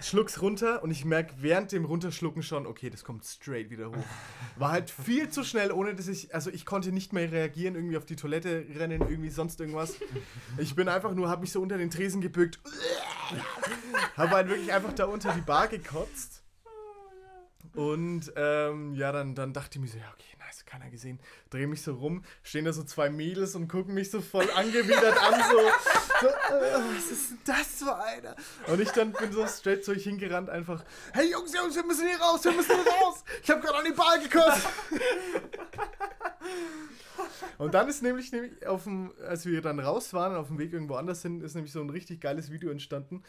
Schluck's runter und ich merke während dem Runterschlucken schon, okay, das kommt straight wieder hoch. War halt viel zu schnell, ohne dass ich, also ich konnte nicht mehr reagieren, irgendwie auf die Toilette rennen, irgendwie sonst irgendwas. Ich bin einfach nur, hab mich so unter den Tresen gebückt. Habe halt wirklich einfach da unter die Bar gekotzt. Und ähm, ja, dann, dann dachte ich mir so, ja, okay, nice, keiner gesehen. Drehe mich so rum, stehen da so zwei Mädels und gucken mich so voll angewidert an, so, so äh, was ist denn das für einer? Und ich dann bin so straight zu euch hingerannt, einfach, hey Jungs, Jungs, wir müssen hier raus, wir müssen hier raus. Ich habe gerade an die Bar gekotzt. Und dann ist nämlich, nämlich auf dem, als wir dann raus waren, auf dem Weg irgendwo anders hin, ist nämlich so ein richtig geiles Video entstanden,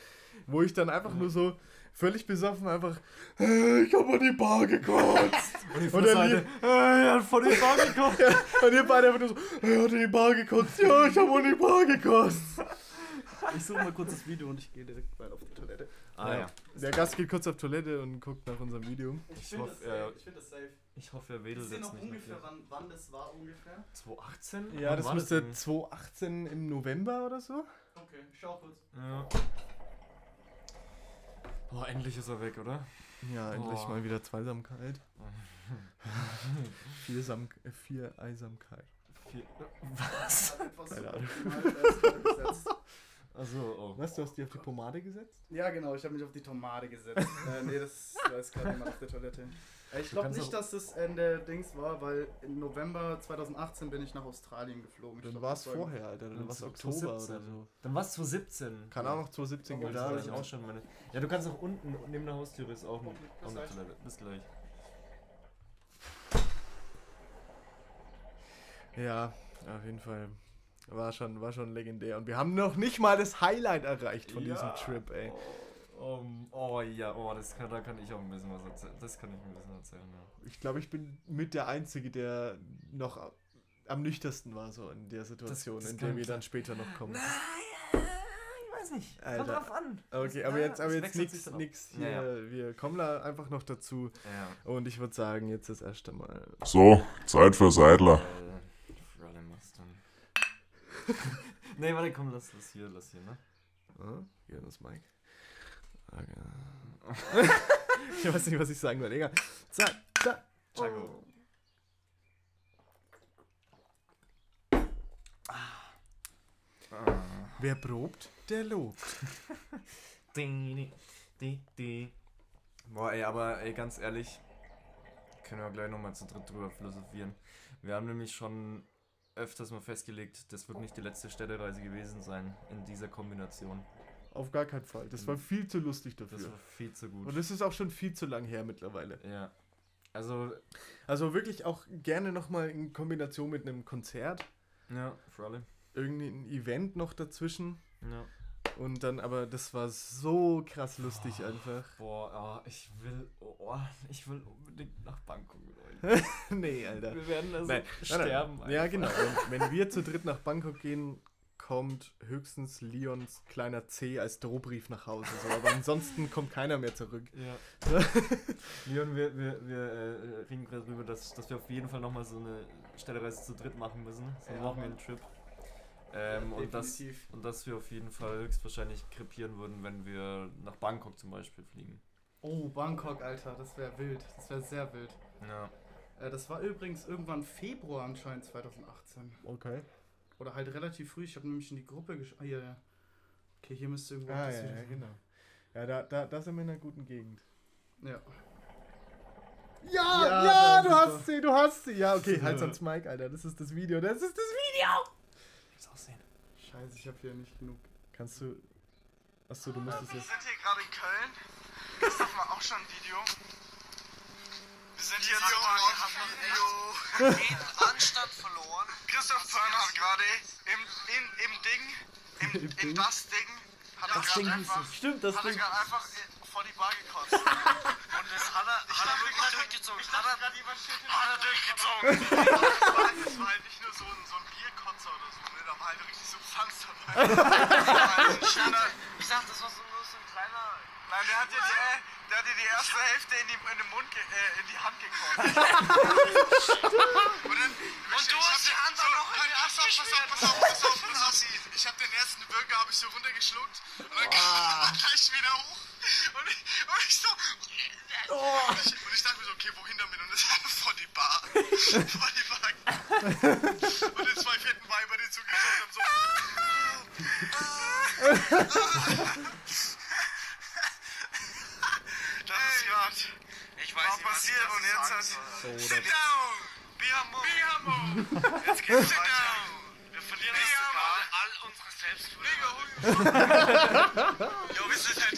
wo ich dann einfach nur so völlig besoffen einfach, "Äh, ich habe an die Bar gekotzt. Und die Und der Fresse, Lied- äh, er hat vor die Bar gekommen. Und ihr beide einfach nur so, er hat an die Bar gekotzt. Ja, ich habe an die Bar gekotzt. Ich suche mal kurz das Video und ich gehe direkt mal auf die Toilette. Ah ja. Der Gast geht kurz auf Toilette und guckt nach unserem Video. Ich finde finde das, äh, ich finde das safe. Ich hoffe, er wedelt Wisst ihr jetzt noch nicht. ungefähr, wann, wann das war ungefähr? dir. 2018? Ja, Wann das müsste denn? 2018 im November oder so. Okay, schau kurz. Ja. Boah, endlich ist er weg, oder? Ja, endlich Boah. mal wieder Zweisamkeit. Viersam, äh, vier Eisamkeit. Vier- Was? Keine Ahnung. Also, oh. Was, du hast die auf die Pomade gesetzt? Ja, genau, ich habe mich auf die Tomate gesetzt. äh, nee, das weiß gerade jemand auf der Toilette. Ich glaube nicht, dass das Ende Dings war, weil im November 2018 bin ich nach Australien geflogen. Ich Dann war es vorher, Alter. Dann war es Oktober 2017. oder so. Dann war es 2017. Kann auch noch 2017 Obwohl, Da gewesen habe das ich sein. auch schon meine. Ja, du kannst auch unten neben der Haustür ist auch, ein- auch eine Toilette. Bis gleich. Ja, auf jeden Fall. War schon, war schon legendär. Und wir haben noch nicht mal das Highlight erreicht von Ja. diesem Trip, ey. Oh, oh ja, oh, das kann, da kann ich auch ein bisschen was erzählen. Das kann ich ein bisschen erzählen, ja. Ich glaube, ich bin mit der Einzige, der noch am nüchtersten war, so in der Situation, das in kann der wir dann später noch kommen. ich weiß nicht. Alter. Kommt drauf an. Okay, Das- aber ja, jetzt, aber jetzt nichts Ja, hier. ja. Wir kommen da einfach noch dazu. Ja. Und ich würde sagen, jetzt das erste Mal. So, Zeit für Seidler. Äh, nee, warte, komm, lass das hier, lass hier, ne? Ah, hier das Mike. Okay. ich weiß nicht, was ich sagen soll. Egal. Zack, zack. Chaco. Ah. Wer probt, der lobt. Di, di, di, di. Boah, ey, aber ey, ganz ehrlich, können wir gleich nochmal zu dritt drüber philosophieren. Wir haben nämlich schon öfters mal festgelegt, das wird nicht die letzte Städtereise gewesen sein in dieser Kombination. Auf gar keinen Fall. Das war viel zu lustig Das dafür. war viel zu gut. Und es ist auch schon viel zu lang her mittlerweile. ja. Also, Also wirklich auch gerne nochmal in Kombination mit einem Konzert. ja, für alle. Irgendwie ein Event noch dazwischen. Ja. Und dann, aber das war so krass lustig einfach. Boah, ah, ich will, oh, ich will unbedingt nach Bangkok, Leute. nee, Alter. Wir werden also Nein, sterben. Nein, nein. Ja, genau. Wenn, wenn wir zu dritt nach Bangkok gehen, kommt höchstens Leons kleiner C als Drohbrief nach Hause. So. Aber ansonsten kommt keiner mehr zurück. Ja. Leon, wir, wir, wir äh, reden gerade drüber, dass, dass wir auf jeden Fall nochmal so eine Stellereise zu dritt machen müssen. So Ja, machen wir Mann. einen Trip. Ähm, und, das, Definitiv. und dass wir auf jeden Fall höchstwahrscheinlich krepieren würden, wenn wir nach Bangkok zum Beispiel fliegen. Oh, Bangkok, Alter, das wäre wild. Das wäre sehr wild. Ja. Äh, das war übrigens irgendwann Februar anscheinend 2018. Okay. Oder halt relativ früh. Ich habe nämlich in die Gruppe geschrieben. Ah, hier, ja. Okay, hier müsste irgendwo Ah, das ja, ja, genau. Ja, da, da, da sind wir in einer guten Gegend. Ja. Ja, Ja, ja, das du ist hast doch- sie, du hast sie. Ja, okay, halt sonst Mike, Alter. Das ist das Video, das ist das Video. Muss aussehen. Scheiße, ich habe hier nicht genug. Kannst du... Achso, du musst es Wir jetzt... sind hier gerade in Köln. Christoph mal auch schon ein Video. Wir sind hier nochmal, wir haben noch Video. jeden Anstand verloren. Christoph Zörn hat gerade im, in, im Ding, im, in das Ding, hat er gerade einfach, Stimmt, das hat er Ding. gerade einfach äh, vor die Bar gekotzt. Und das hat er, hat er wirklich durchgezogen. Hat er, hat er durchgezogen. Das war, das war halt nicht nur so ein, so ein Bierkotzer oder so, ne? da war halt richtig Substanz dabei. Ich dachte, das war so, nur so ein kleiner. Nein, der hat dir die, äh, der hat dir die erste Hälfte in, die, in den Mund, äh, in die Hand gekotzt. und, dann, und du hast die Hand auch noch in die Hand pass auf, pass auf, pass auf, pass auf. Ich hab den ersten Burger habe ich so runtergeschluckt und dann kam er gleich wieder hoch. Und ich, und ich so. Und, ich, und ich dachte mir so, okay, wohin damit? Und das vor die Bar. vor die Bar. Und die zwei fetten Weiber, die zugeschaut haben, so. Das ist gerade. Ich weiß nicht, passiert jetzt hat. Sit down! Biamo! Biamo! Jetzt geht's weiter. Wir verlieren das sogar all unsere Selbstwürde. Jo, wir sind halt die.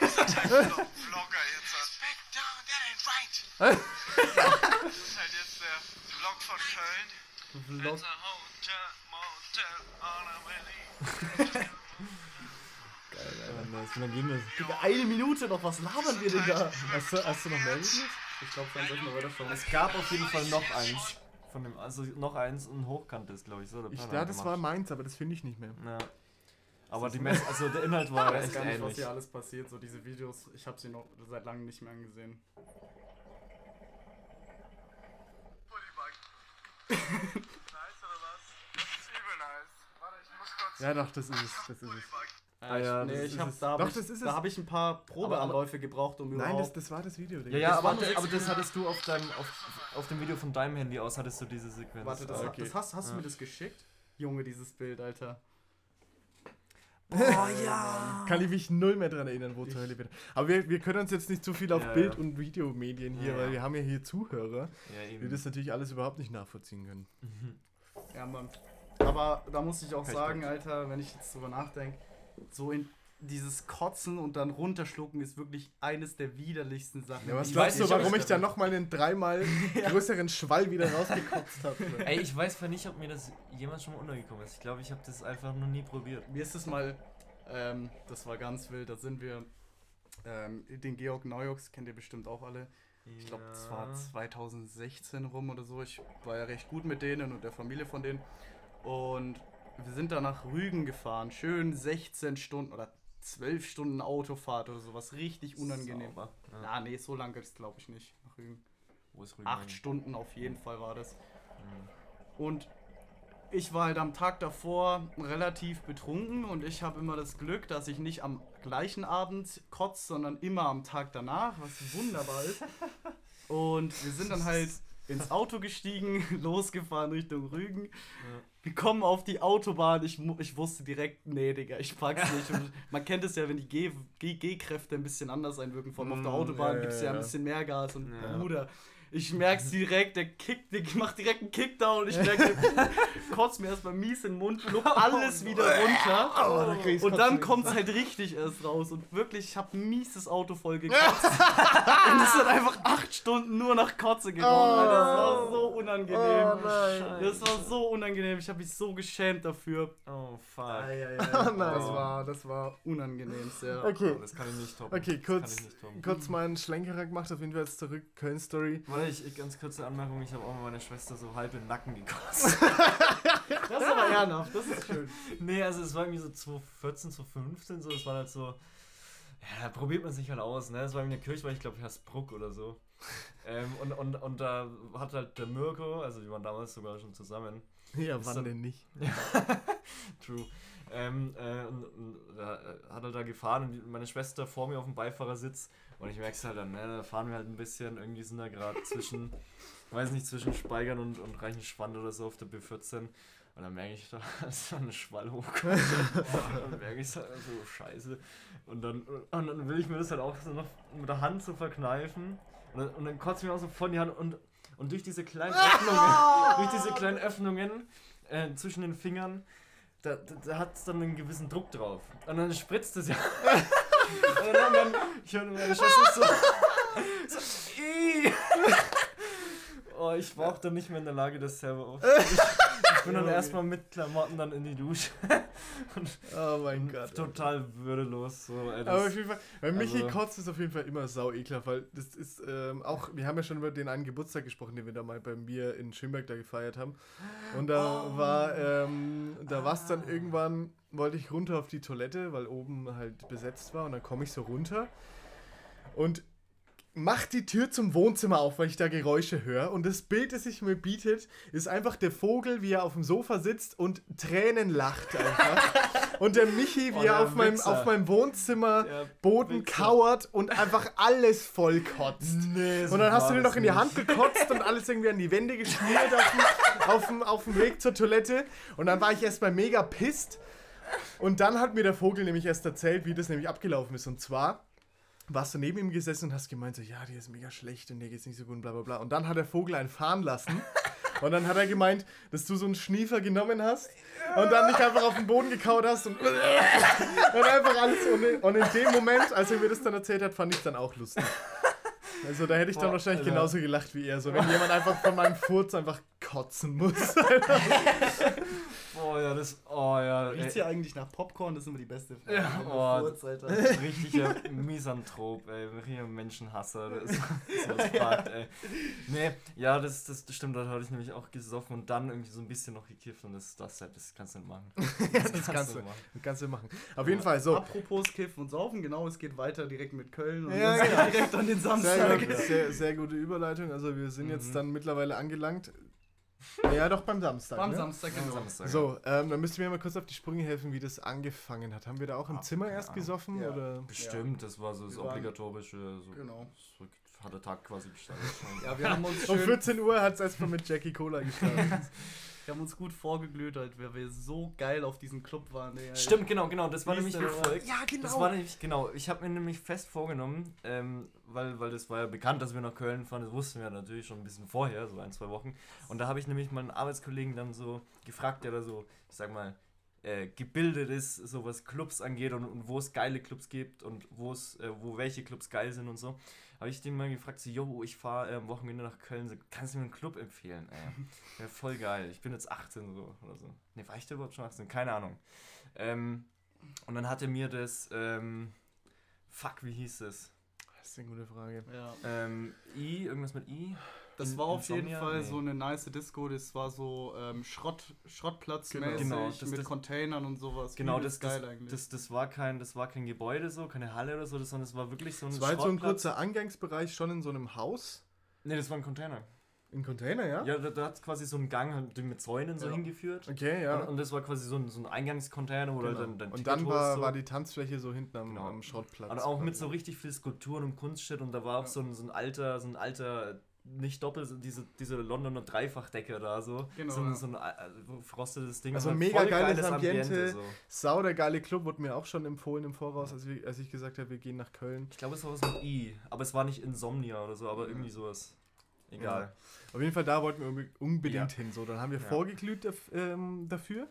Wir sind halt Vlogger jetzt. Back down, that ain't right. Das ist halt jetzt der Vlog von Köln. Vlog. It's a hotel, motel on a lange ging das? Digga, eine Minute noch, was labern wir, Digga? Hast du, hast du noch mehr Videos? Ich glaube, dann sollten wir weiterschauen. Es gab auf jeden Fall noch eins. Von dem, also noch eins und hochkant ist, glaube ich, so. Der Ich, ja, das war meins, aber das finde ich nicht mehr. Ja. Aber die Mess also der Inhalt war Ich weiß echt gar nicht, was hier alles passiert. So diese Videos, ich habe sie noch seit langem nicht mehr angesehen. nice oder was? Das ist übel nice. Warte, ich muss kurz. Ja, doch, das ist es. Das ist es. Ah, ja, nee, das ich hab, da habe Doch, ich, das ist da hab ich ein paar Probeanläufe gebraucht, um Nein, das, überhaupt... das war das Video, Digga. Ja, ja, Das aber, das, aber das hattest du auf deinem, auf, auf dem Video von deinem Handy aus, hattest du diese Sequenz. Warte, das, Ah, okay. das hast, hast du Ja. mir das geschickt? Junge, dieses Bild, Alter. Oh ja. Kann ich mich null mehr dran erinnern, wo zur Hölle wir. Aber wir, wir können uns jetzt nicht zu viel auf Ja, Bild- ja. und Videomedien hier, Ja, weil ja. wir haben ja hier Zuhörer, Ja, die das natürlich alles überhaupt nicht nachvollziehen können. Ja, Mann. Aber da muss ich auch Respekt. sagen, Alter, wenn ich jetzt drüber nachdenke, so in dieses Kotzen und dann runterschlucken ist wirklich eines der widerlichsten Sachen. Ja, was ich du, warum ich da nochmal einen dreimal größeren Schwall wieder rausgekotzt habe? Ey, ich weiß zwar nicht, ob mir das jemals schon mal untergekommen ist. Ich glaube, ich habe das einfach noch nie probiert. Mir ist es mal, ähm, das war ganz wild, da sind wir, ähm, den Georg Neujoks kennt ihr bestimmt auch alle. Ich glaube, das war 2016 rum oder so. Ich war ja recht gut mit denen und der Familie von denen. Und wir sind da nach Rügen gefahren. Schön 16 Stunden oder 12 Stunden Autofahrt oder sowas. Richtig unangenehm. Sauber. Ja. Na, nee, so lange ist glaube ich nicht nach Rügen. Wo ist Rügen? Acht? Stunden auf jeden Fall war das. Mhm. Und ich war halt am Tag davor relativ betrunken und ich habe immer das Glück, dass ich nicht am gleichen Abend kotze, sondern immer am Tag danach, was wunderbar ist. Und wir sind dann halt ins Auto gestiegen, losgefahren Richtung Rügen. Wir kommen auf die Autobahn. Ich, ich wusste direkt, nee, Digga, ich pack's nicht. Und man kennt es ja, wenn die G-Kräfte ein bisschen anders einwirken. Vor allem auf der Mm, Autobahn ja, gibt's ja, ja ein ja. bisschen mehr Gas. Und Ja. Bruder, ich merk's direkt, der kickt, der macht direkt einen Kickdown. Ich merke, der kotzt mir erstmal mies in den Mund, schluckt alles wieder runter. Und dann kommt's halt richtig erst raus. Und wirklich, ich hab mies das Auto voll gekotzt. und es hat einfach acht Stunden nur nach Kotze gerochen. Alter. Das war so unangenehm. Das war so unangenehm. Ich habe mich so geschämt dafür. Oh, fuck. nein. Das war, das war unangenehm sehr. Okay, Oh, das kann ich nicht toppen. okay, kurz, ich nicht toppen. kurz mal einen Schlenkerer gemacht, auf jeden Fall jetzt zurück, Köln-Story. Ich, ich ganz kurze Anmerkung. Ich habe auch mal meine Schwester so halb im Nacken gekostet. Das ist aber ehrenhaft, das ist schön. nee, also es war irgendwie so 2014, 2015 so. Das war halt so. Ja, da probiert man sich halt aus, ne? Das war in der Kirche, weil ich glaube, Hersbruck oder so. ähm, und, und, und da hat halt der Mirko, also wir waren damals sogar schon zusammen, Ja, wann dann- denn nicht? True. Ähm, äh, und, und da äh, hat er da gefahren und meine Schwester vor mir auf dem Beifahrersitz und ich merke es halt dann, ne, da fahren wir halt ein bisschen, irgendwie sind da gerade zwischen, weiß nicht, zwischen Speigern und, und Reichenschwand oder so auf der B14 und dann merke ich, da ist so eine Schwall hochkommt. dann merke ich halt so, scheiße. Und dann, und dann will ich mir das halt auch so noch mit der Hand so verkneifen und dann, und dann kotzt mir auch so von die Hand und, und durch diese kleinen Öffnungen, durch diese kleinen Öffnungen äh, zwischen den Fingern, da, da, da hat es dann einen gewissen Druck drauf. Und dann spritzt es ja. Und dann, dann ich höre meine Schwester so, so "Ih." Oh, ich war auch dann nicht mehr in der Lage, das selber aufzunehmen. Ich, bin dann erstmal mit Klamotten dann in die Dusche. Oh mein Gott. Total würdelos. So, ey, Aber auf jeden Fall, weil Michi also- kotzt ist auf jeden Fall immer sau ekelhaft, weil das ist ähm, auch, wir haben ja schon über den einen Geburtstag gesprochen, den wir da mal bei mir in Schönberg da gefeiert haben. Und da Oh. war, ähm, da war es dann irgendwann, wollte ich runter auf die Toilette, weil oben halt besetzt war und dann komme ich so runter und mach die Tür zum Wohnzimmer auf, weil ich da Geräusche höre. Und das Bild, das sich mir bietet, ist einfach der Vogel, wie er auf dem Sofa sitzt und Tränen lacht einfach. und der Michi, wie Oh, er auf meinem, auf meinem Wohnzimmer Der Boden Wichser. kauert und einfach alles voll kotzt. nee, Und dann hast du dir noch in die Hand gekotzt und alles irgendwie an die Wände geschmiert auf dem, auf, dem, auf dem Weg zur Toilette. Und dann war ich erstmal mega pisst. Und dann hat mir der Vogel nämlich erst erzählt, wie das nämlich abgelaufen ist. Und zwar warst du neben ihm gesessen und hast gemeint, so, ja, die ist mega schlecht und der geht's nicht so gut und bla bla bla. Und dann hat der Vogel einen fahren lassen. Und dann hat er gemeint, dass du so einen Schniefer genommen hast und dann dich einfach auf den Boden gekaut hast und, und einfach alles. Und in, und in dem Moment, als er mir das dann erzählt hat, fand ich dann auch lustig. Also da hätte ich dann Boah, wahrscheinlich Alter. genauso gelacht wie er. So wenn jemand einfach von meinem Furz einfach kotzen muss. Oh ja, das. Oh ja. Riecht's Ey, hier eigentlich nach Popcorn? Das ist immer die beste Frage. Ja, du oh, Alter. richtiger Misanthrop, ey. Richtiger Menschenhasser. Das ist so was fragt, ey. Nee, ja, das, das, das stimmt. Da hatte ich nämlich auch gesoffen und dann irgendwie so ein bisschen noch gekifft und das, das, das kannst du nicht machen. Das, das kannst du, nicht machen. das kannst du machen. Auf jeden Fall, so. Apropos Kiffen und Saufen, genau, es geht weiter direkt mit Köln und Ja, direkt an den Sehr, Samstag. gut, sehr, sehr gute Überleitung. Also wir sind jetzt Mhm. dann mittlerweile angelangt. Ja, doch beim Samstag. Am ne? Samstag, Am genau. Samstag, So, ähm, dann müsst ihr mir mal kurz auf die Sprünge helfen, wie das angefangen hat. Haben wir da auch im Ah, Zimmer erst Ahnung. gesoffen? Ja. Oder? Bestimmt, das war so das obligatorische. So, Genau. So hat der Tag quasi gestanden. Ja, wir haben uns Um schön, 14 Uhr hat es erstmal mit Jackie Cola gestartet. ich haben uns gut vorgeglüht, halt, weil wir so geil auf diesen Club waren. Ey, Stimmt, genau, genau. Das war nämlich wie folgt. Ja, genau. Das war nämlich, genau, ich habe mir nämlich fest vorgenommen, ähm, weil, weil das war ja bekannt, dass wir nach Köln fahren, das wussten wir natürlich schon ein bisschen vorher, so ein, zwei Wochen. Und da habe ich nämlich meinen Arbeitskollegen dann so gefragt, der da so, ich sag mal, äh, gebildet ist, so was Clubs angeht und, und wo es geile Clubs gibt und wo es, äh, wo welche Clubs geil sind und so. Habe ich den mal gefragt, so, yo, ich fahre äh, am Wochenende nach Köln, so, kannst du mir einen Club empfehlen? Ey, wäre voll geil. Ich bin jetzt 18 so oder so. Ne, war ich da überhaupt schon 18? Keine Ahnung. Ähm, und dann hatte mir das, ähm, fuck, wie hieß es? Das ist eine gute Frage. Ja. Ähm, I, irgendwas mit I? Das In- war auf jeden? Fall Nee. so eine nice Disco. Das war so ähm, Schrott, Schrottplatzmäßig Genau, das- mit das- Containern und sowas. Genau, das, das, geil eigentlich. das, das, war kein, das war kein Gebäude so, keine Halle oder so, das- sondern es war wirklich so ein Es war halt so ein kurzer Angangsbereich schon in so einem Haus. Nee, das war ein Container. Ein Container, ja? Ja, da, da hat quasi so einen Gang halt mit Zäunen so Ja. hingeführt. Okay, ja. Und, und das war quasi so ein, so ein Eingangscontainer, wo du Genau. halt dann, dann und dann war, so. war die Tanzfläche so hinten am, Genau. am Schrottplatz. Und auch mit so richtig viel Skulpturen und Kunstshit und da war auch Ja. so, ein, so ein alter, so ein alter, nicht doppelt, so diese, diese Londoner Dreifachdecker da so. Genau, So, ein- ja. so ein äh, verrostetes Ding. Also mega voll geiles Ambiente. so. Sau der geile Club wurde mir auch schon empfohlen im Voraus, als, wir, als ich gesagt habe, wir gehen nach Köln. Ich glaube, es war was mit I, aber es war nicht Insomnia oder so, aber irgendwie sowas. Egal. Auf jeden Fall da wollten wir unbe- unbedingt Ja. hin. So, dann haben wir Ja. vorgeglüht ähm, dafür.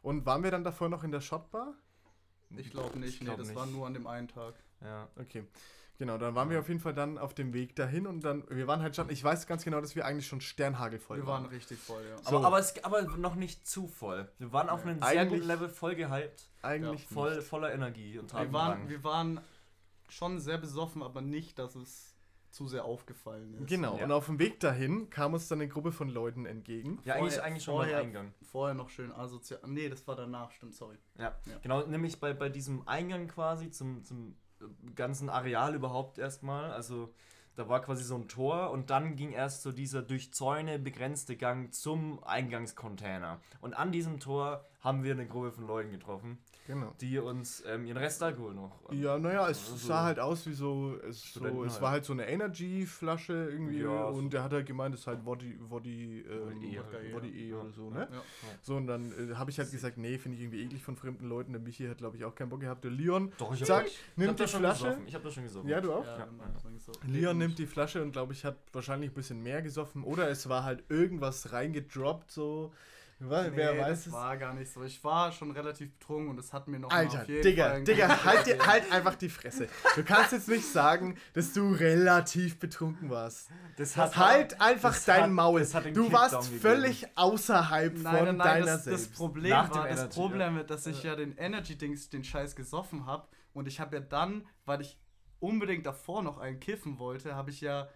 Und waren wir dann davor noch in der Shotbar? ich glaube nicht, Ich nee, glaub das nicht. war nur an dem einen Tag. Ja. Okay. Genau, dann waren wir auf jeden Fall dann auf dem Weg dahin und dann, wir waren halt schon, ich weiß ganz genau, dass wir eigentlich schon sternhagelvoll Wir waren. waren richtig voll, ja. So. Aber, aber, es, aber noch nicht zu voll. Wir waren auf einem sehr Eigentlich- guten Level voll gehypt, Eigentlich voll, nicht. voller Energie und Wir waren, wir waren schon sehr besoffen, aber nicht, dass es zu sehr aufgefallen ist. Genau, Ja. und auf dem Weg dahin kam uns dann eine Gruppe von Leuten entgegen. Ja, eigentlich, Vorher- eigentlich schon beim vorher- Eingang. Vorher noch schön asozial. Nee, das war danach, stimmt, sorry. Ja. Ja. genau, nämlich bei, bei diesem Eingang quasi zum, zum ganzen Areal überhaupt erstmal. Also da war quasi so ein Tor und dann ging erst so dieser durch Zäune begrenzte Gang zum Eingangscontainer. Und an diesem Tor haben wir eine Gruppe von Leuten getroffen, Genau. die uns ähm, ihren Restalkohol noch. Ja, naja, es Also- sah halt aus wie so, es, so, es halt. war halt so eine Energy-Flasche irgendwie Ja, so- und der hat halt gemeint, es ist halt Woddy, Woddy, ähm, E E, Woddy E Ja. oder so, Ja. ne? Ja. So, und dann äh, habe ich halt gesagt, nee, finde ich irgendwie eklig von fremden Leuten. Der Michi hat, glaube ich, auch keinen Bock gehabt. Der Leon, Doch, ich zack, hab, ich hab nimmt da die schon Flasche. gesoffen. Ich habe das schon gesoffen. Ja, du auch? Ja, Ja. so- Leon nimmt die Flasche und, glaube ich, hat wahrscheinlich ein bisschen mehr gesoffen. Oder es war halt irgendwas reingedroppt, so. Wer, Nee, wer weiß das es? war gar nicht so. Ich war schon relativ betrunken und es hat mir noch mal Alter, auf jeden Digga, Fall Digga, halt, dir, halt einfach die Fresse. Du kannst jetzt nicht sagen, dass du relativ betrunken warst. Das halt einfach das dein hat- Maul. das hat Du warst völlig außerhalb von Nein, nein, nein, deiner das, das selbst. Problem Nach war, das Energy, Problem, dass ich ja den Energy-Dings, den Scheiß gesoffen habe und ich habe ja dann, weil ich unbedingt davor noch einen kiffen wollte, habe ich ja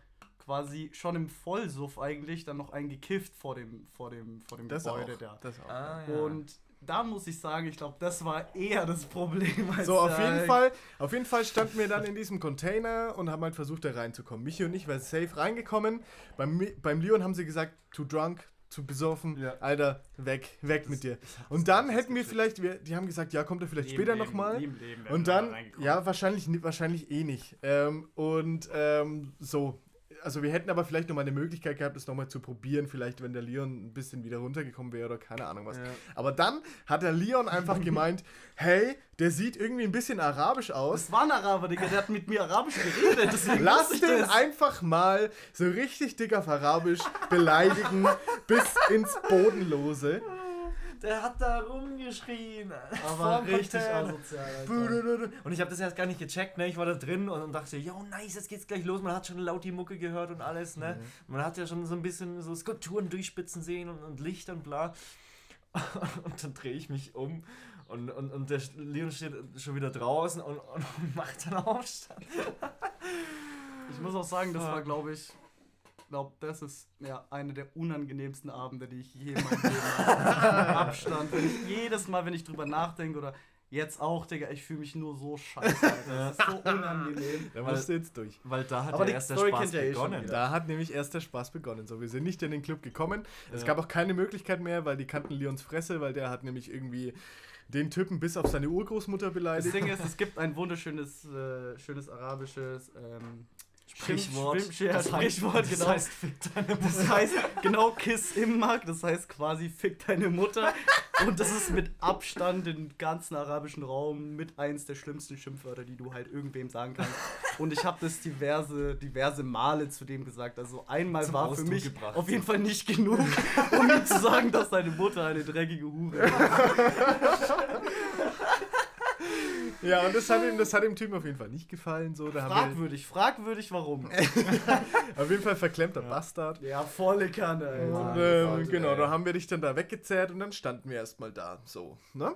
quasi schon im Vollsuff eigentlich dann noch einen gekifft vor dem, vor dem, vor dem das auch. Gebäude da. Das auch. Ah, ja. Und da muss ich sagen, ich glaube, das war eher das Problem. Als So, auf jeden Fall, auf jeden Fall standen wir dann in diesem Container und haben halt versucht, da reinzukommen. Michi und ich waren safe reingekommen. Beim, beim Leon haben sie gesagt, too drunk, zu besoffen, Ja. Alter, weg, weg mit dir. Und dann hätten wir vielleicht, wir, die haben gesagt, ja, kommt er vielleicht später nochmal. Und da dann, ja, wahrscheinlich, wahrscheinlich eh nicht. Ähm, und ähm, so, also wir hätten aber vielleicht nochmal eine Möglichkeit gehabt, das nochmal zu probieren, vielleicht wenn der Leon ein bisschen wieder runtergekommen wäre oder keine Ahnung was. Ja. Aber dann hat der Leon einfach gemeint, hey, der sieht irgendwie ein bisschen arabisch aus. Das war ein Araber, Digga, der hat mit mir Arabisch geredet. Lass den das. einfach mal so richtig dick auf Arabisch beleidigen bis ins Bodenlose. Der hat da rumgeschrien. Aber richtig asozial, Alter. Und ich habe das erst gar nicht gecheckt, ne? Ich war da drin und, und dachte, yo, nice, jetzt geht's gleich los. Man hat schon laut die Mucke gehört und alles, ne? Man hat ja schon so ein bisschen so Skulpturen durchspitzen sehen und, und Licht und bla. Und dann drehe ich mich um und, und, und der Leon steht schon wieder draußen und, und macht dann Aufstand. Ich muss auch sagen, das war, glaube ich, glaube, das ist ja eine der unangenehmsten Abende, die ich je in meinem Leben hatte. Abstand. Wenn ich, jedes Mal, wenn ich drüber nachdenke oder jetzt auch, Digga, ich fühle mich nur so scheiße. Alter. Das ist so unangenehm. Da musst du jetzt durch. Weil da hat ja erst der Story Spaß eh begonnen. wieder. Da hat nämlich erst der Spaß begonnen. So, wir sind nicht in den Club gekommen. Es Ja. gab auch keine Möglichkeit mehr, weil die kannten Leons Fresse, weil der hat nämlich irgendwie den Typen bis auf seine Urgroßmutter Das beleidigt. Ding ist, es gibt ein wunderschönes, äh, schönes arabisches ähm, Sprichwort. Schwimm- ja, das heißt, Sprichwort, das genau. heißt, fick deine Mutter. Das heißt, genau, Kiss im Markt, das heißt quasi fick deine Mutter. Und das ist mit Abstand im ganzen arabischen Raum mit eins der schlimmsten Schimpfwörter, die du halt irgendwem sagen kannst. Und ich habe das diverse, diverse Male zu dem gesagt. Also einmal Zum war für Ausdruck mich gebracht. auf jeden Fall nicht genug, um ihm zu sagen, dass seine Mutter eine dreckige Hure ist. Ja, und das hat, ihm, das hat dem Typen auf jeden Fall nicht gefallen. So, da haben Fragwürdig, fragwürdig warum. auf jeden Fall verklemmter Bastard. Ja, volle Kanne, ey. Und, ähm, Gott, genau, ey. da haben wir dich dann da weggezerrt und dann standen wir erstmal da, so, ne?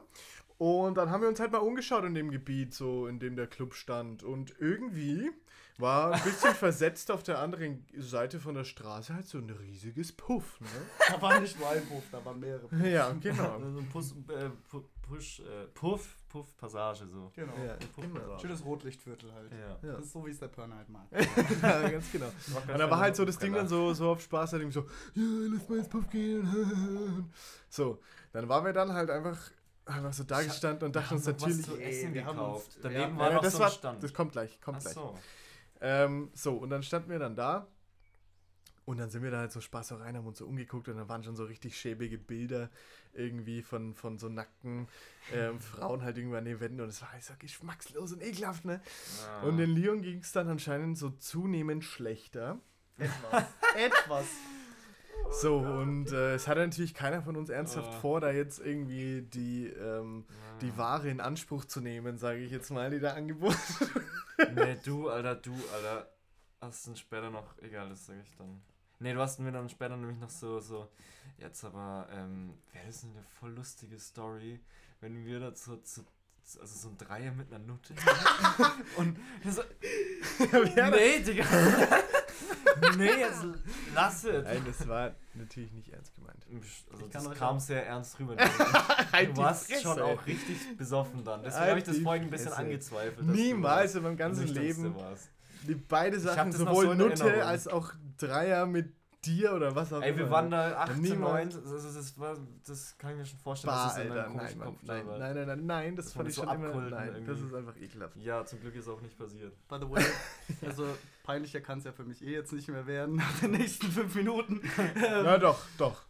Und dann haben wir uns halt mal umgeschaut in dem Gebiet, so in dem der Club stand. Und irgendwie war ein bisschen versetzt auf der anderen Seite von der Straße halt so ein riesiges Puff, ne? Da war nicht nur ein Puff, da waren mehrere. Ja, genau. So ein Puss, äh, Pu- Push, äh, Puff, Puff, Passage so. Genau. Ja, Puff, genau. Schönes Rotlichtviertel halt. Ja. Ja. Das ist so, wie es der Pörner halt mag. ja, ganz genau. Und da war halt so das Ding dann so, so auf Spaß, halt irgendwie so, ja, lass mal ins Puff gehen. So, dann waren wir dann halt einfach, einfach so da gestanden und dachten uns was natürlich, zu ey, wir haben gekauft. uns- Daneben ja, war ja, noch das so ein war, Stand. das kommt gleich, kommt Ach gleich. so. Ähm, so, und dann standen wir dann da. Und dann sind wir da halt so Spaß auch rein, haben uns so umgeguckt und dann waren schon so richtig schäbige Bilder irgendwie von, von so nackten ähm, Frauen halt irgendwie an den Wänden und es war halt so geschmackslos und ekelhaft, ne? Ja. Und den Leon ging es dann anscheinend so zunehmend schlechter. Etwas. Etwas. So, und äh, es hatte natürlich keiner von uns ernsthaft Ah. vor, da jetzt irgendwie die, ähm, die Ware in Anspruch zu nehmen, sage ich jetzt mal, die da angeboten Nee, du, Alter, du, Alter. Hast du später noch, egal, das sag ich dann. Nee, du hast mir dann später nämlich noch so, so, jetzt aber, ähm, wäre das nicht eine voll lustige Story, wenn wir da so, zu, zu- also so ein Dreier mit einer Nutte und so, nee, Digga. nee, jetzt lass es. Nein, das war natürlich nicht ernst gemeint. Also Ich kann das kam auch- sehr ernst rüber. Halt Du die warst Fresse, schon ey. auch richtig besoffen dann. Deswegen Halt habe ich das vorhin ein bisschen angezweifelt. Niemals in meinem ganzen Leben. warst. Die beide hab Sachen, sowohl so Nutte Erinnerung. als auch Dreier mit dir oder was auch Ey, wir immer. waren da 18, Niemals. 9, das, das, war, das kann ich mir schon vorstellen, Bah, dass das in Alter, nein, komischen Mann, Kopf nein, nein, nein, nein, nein, das Dass fand ich so schon immer, nein, das irgendwie. ist einfach ekelhaft. Ja, zum Glück ist auch nicht passiert. By the way, also peinlicher kann es ja für mich eh jetzt nicht mehr werden nach den nächsten fünf Minuten. Ja, doch, doch.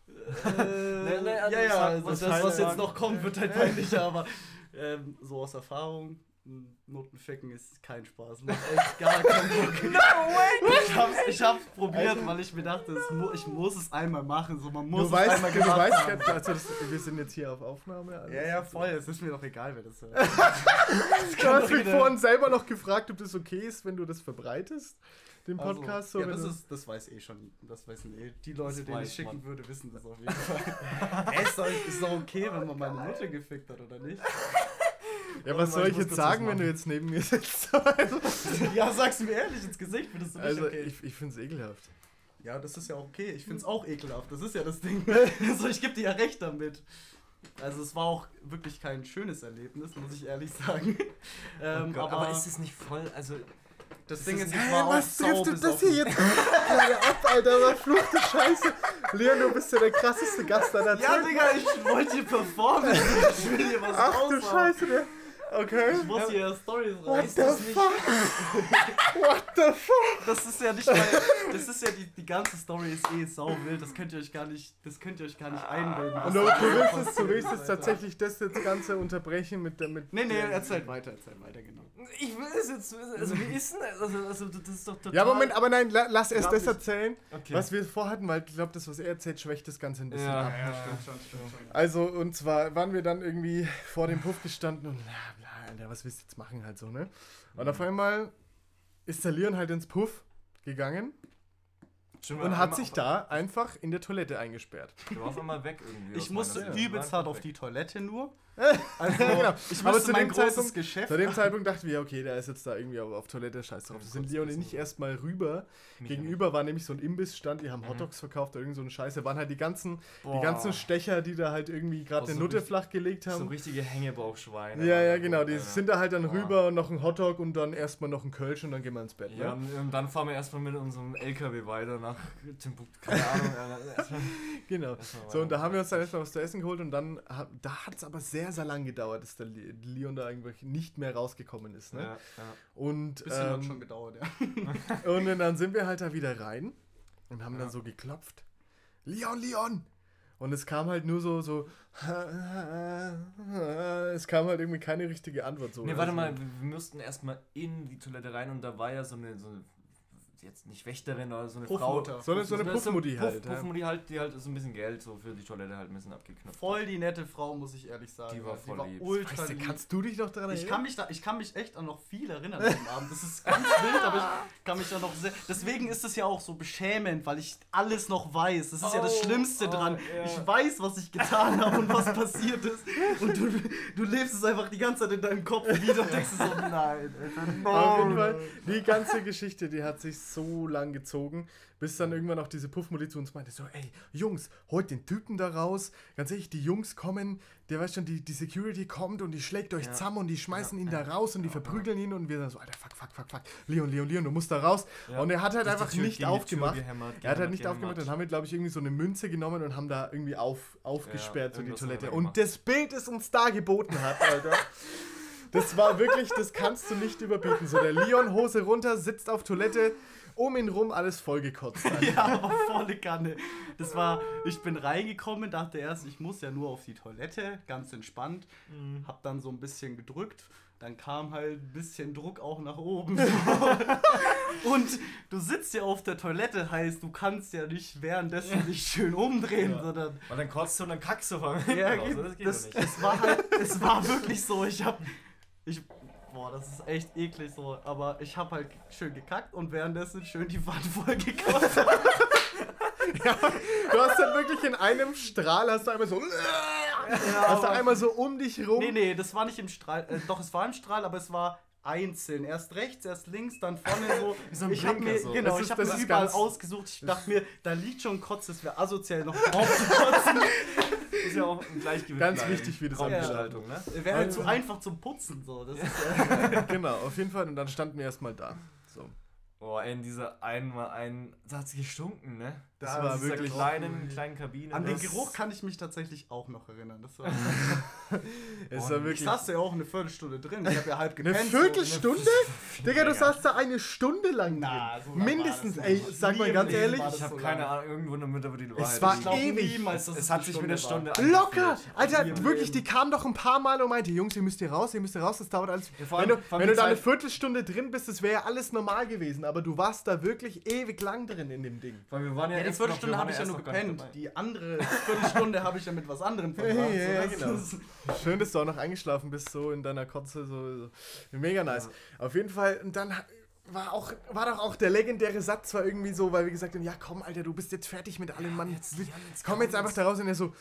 Äh, Nee, nee, also ja, ja, also das, halt was jetzt noch kommt, wird halt peinlicher, aber ähm, so aus Erfahrung, m, Notenficken ist kein Spaß. Macht echt gar keinen Bock. no way! Ich hab's, ich hab's probiert, weil ich mir dachte, es mu ich muss es einmal machen. So, man muss Du es weißt, einmal du weißt, haben. also das, wir sind jetzt hier auf Aufnahme. alles. Ja, ja, voll. Es ist mir doch egal, wer das hört. Du hast mich vorhin selber noch gefragt, ob das okay ist, wenn du das verbreitest, den Also, Podcast. so, ja, das, ist, das weiß eh schon. Das wissen eh. Die Leute, denen ich schicken man. würde, wissen das auf jeden Fall. Ey, ist, doch, okay, wenn man meine Mutter gefickt hat, oder nicht? Ja, was Warte mal, soll ich jetzt sagen, was wenn du jetzt neben mir sitzt? also ja, sag's mir ehrlich ins Gesicht, findest du nicht also okay? ich, ich finde es ekelhaft. Ja, das ist ja okay. Ich find's auch ekelhaft. Das ist ja das Ding. also ich gebe dir ja recht damit. Also es war auch wirklich kein schönes Erlebnis, muss ich ehrlich sagen. ähm, Oh Gott, aber, aber, ist es nicht voll, also das Ding ist, ich Hey, was trifft denn das hier jetzt gerade ab, Alter? Verfluchte Scheiße. Leon, du bist ja der krasseste Gast deiner Ja, Zeit. Digga, ich wollte hier performen. Ich will hier was Ach du. Scheiße, der. Okay. Ich muss hier Stories What rein. the fuck? What the fuck? Das ist ja nicht mal, das ist ja die, die ganze Story ist eh sau wild. Das könnt ihr euch gar nicht, das könnt ihr euch gar nicht einbilden. Und du, willst es, du willst tatsächlich das jetzt Ganze unterbrechen mit der mit. Nee, nee, erzähl weiter, erzähl weiter, genau. Ich will es jetzt wissen, also wie ist denn das? Also, also das ist doch total... Ja, Moment, aber nein, la, lass erst das erzählen, Okay. was wir vorhatten, weil ich glaube, das, was er erzählt, schwächt das Ganze ein bisschen Ja. ab. Ja, stimmt stimmt schon. Also, und zwar waren wir dann irgendwie vor dem Puff gestanden und bla, bla, Alter, was willst du jetzt machen halt so, ne? Und auf einmal ist der Leon halt ins Puff gegangen und hat sich da einfach in der Toilette eingesperrt. Du war auf einmal weg irgendwie. Ich musste übelst hart auf die. Toilette nur. Also, genau. ich Aber zu dem Zeitpunkt- Geschäft Zu dem Zeitpunkt dachten wir, okay, der ist jetzt da irgendwie auf, auf Toilette, scheiß drauf. Wir sind Leon nicht erstmal rüber. Mich Gegenüber war nämlich so ein Imbissstand, die haben Mhm. Hotdogs verkauft oder irgend so eine Scheiße. Waren halt die ganzen, die ganzen Stecher, die da halt irgendwie gerade Oh, eine so Nutte flach gelegt So haben. richtige Hängebauchschweine. ja, ja, genau. Die sind da halt dann Boah. rüber und noch ein Hotdog und dann erstmal noch ein Kölsch und dann gehen wir ins Bett. Ja, Ne? und dann fahren wir erstmal mit unserem LKW weiter nach Timbuktu. Keine Ahnung. Erstmal- Genau. erstmal So, und da haben wir uns dann erstmal was zu essen geholt und dann, da hat es aber sehr sehr, sehr lang gedauert, dass der Le- Leon da eigentlich nicht mehr rausgekommen ist. Ne? Ja, ja. Und, Bisschen hat ähm, schon gedauert, ja. und dann sind wir halt da wieder rein und haben dann so geklopft. Leon, Leon! Und es kam halt nur so, so, es kam halt irgendwie keine richtige Antwort. So. Nee, warte Also, mal, wir, wir mussten erstmal in die Toilette rein und da war ja so eine, so eine jetzt nicht Wächterin oder so eine Puffmutter. Frau. So eine, so eine Puffmutti Puff, halt. Puffmutti halt, die halt so ein bisschen Geld so für die Toilette halt ein bisschen abgeknüpft. Voll die nette Frau, muss ich ehrlich sagen. Die war voll lieb. ultra Weißt du, lieb. kannst du dich noch daran Ich erinnern? kann, mich da, ich kann mich echt an noch viel erinnern an Abend. Das ist ganz wild, aber ich kann mich da noch sehr. Deswegen ist es ja auch so beschämend, weil ich alles noch weiß. Das ist ja das Oh, Schlimmste oh, dran. ja. Ich weiß, was ich getan habe und was passiert ist. Und du, du lebst es einfach die ganze Zeit in deinem Kopf wieder und denkst so, nein, Alter, Auf jeden no. Fall, die ganze Geschichte, die hat sich so lang gezogen, bis dann irgendwann auch diese Puffmutti zu uns meinte, so, ey, Jungs, holt den Typen da raus. Ganz ehrlich, die Jungs kommen, der weiß schon, die, die Security kommt und die schlägt euch Ja. zusammen und die schmeißen ihn da raus und die verprügeln ihn und wir dann so, Alter, fuck, fuck, fuck, fuck, Leon, Leon, Leon, du musst da raus. Ja. Und er hat halt einfach Tür- nicht aufgemacht. gehämmert, er hat halt gehämmert, nicht aufgemacht, dann haben wir, glaube ich, irgendwie so eine Münze genommen und haben da irgendwie auf, aufgesperrt, so die Toilette. Und das Bild, das uns da geboten hat, Alter. Das war wirklich, das kannst du nicht überbieten. So der Leon, Hose runter, sitzt auf Toilette, um ihn rum alles vollgekotzt. Ja, aber volle Kanne. Das war, ich bin reingekommen, dachte erst, ich muss ja nur auf die Toilette, ganz entspannt. Mhm. Hab dann so ein bisschen gedrückt. Dann kam halt ein bisschen Druck auch nach oben. Und du sitzt ja auf der Toilette, heißt, du kannst ja nicht währenddessen dich schön umdrehen, sondern Und dann kotzt du und dann kackst du von ja, raus. Das geht das, nicht. es war halt, es war wirklich so, ich hab, ich, boah, das ist echt eklig so, aber ich hab halt schön gekackt und währenddessen schön die Wand voll gekotzt. Du hast dann wirklich in einem Strahl, hast du einmal so, hast du einmal so um dich rum. Nee, nee, das war nicht im Strahl. Äh, doch, es war im Strahl, aber es war einzeln. Erst rechts, erst links, dann vorne so. so ich habe mir, so. genau, Das ich ist- habe das mir überall ausgesucht. Ich dachte mir, da liegt schon Kotz, das wäre asozial noch drauf zu kotzen. ist ja auch ein Gleichgewicht. Ganz bleiben. wichtig, wie das Raumgestaltung, ne? Wäre halt zu einfach zum Putzen. So. Das ist, Genau, auf jeden Fall. Und dann standen wir erstmal da. So. Boah, ey, in dieser einmal ein. Da hat es gestunken, ne? Das war dieser wirklich- kleinen, kleinen Kabine. an den Geruch kann ich mich tatsächlich auch noch erinnern. Das war, Es war ich wirklich. saß ja auch eine Viertelstunde drin. Ich habe ja halb Eine gepennt. so. Viertelstunde? Digga, du saßt da eine Stunde lang drin. Na, so lang Mindestens, ey, nicht. sag mal ganz Leben ehrlich. Ich habe so keine. Ahnung, irgendwo in der Mitte, aber die Es war Ich glaub ewig. niemals, Es, eine hat sich wie eine Stunde. Locker! Alter, wirklich, die kam doch ein paar Mal und meinte, Jungs, ihr müsst hier raus, ihr müsst hier raus, das dauert alles. Ja, vor wenn allem- du, allem wenn du da eine Viertelstunde drin bist, das wäre ja alles normal gewesen, aber du warst da wirklich ewig lang drin in dem Ding. Weil wir waren ja, Ja, noch- Viertelstunde habe ich ja nur gepennt. Die andere Viertelstunde habe ich ja mit was anderem verbracht. Ja, ja, So, genau. Schön, dass du auch noch eingeschlafen bist, so in deiner Kotze, so, so. mega nice. Auf jeden Fall, und dann war auch, war doch auch der legendäre Satz, war irgendwie so, weil wir gesagt haben, ja komm, Alter, du bist jetzt fertig mit allem, Mann. jetzt, Jan, jetzt komm jetzt einfach da raus und er so,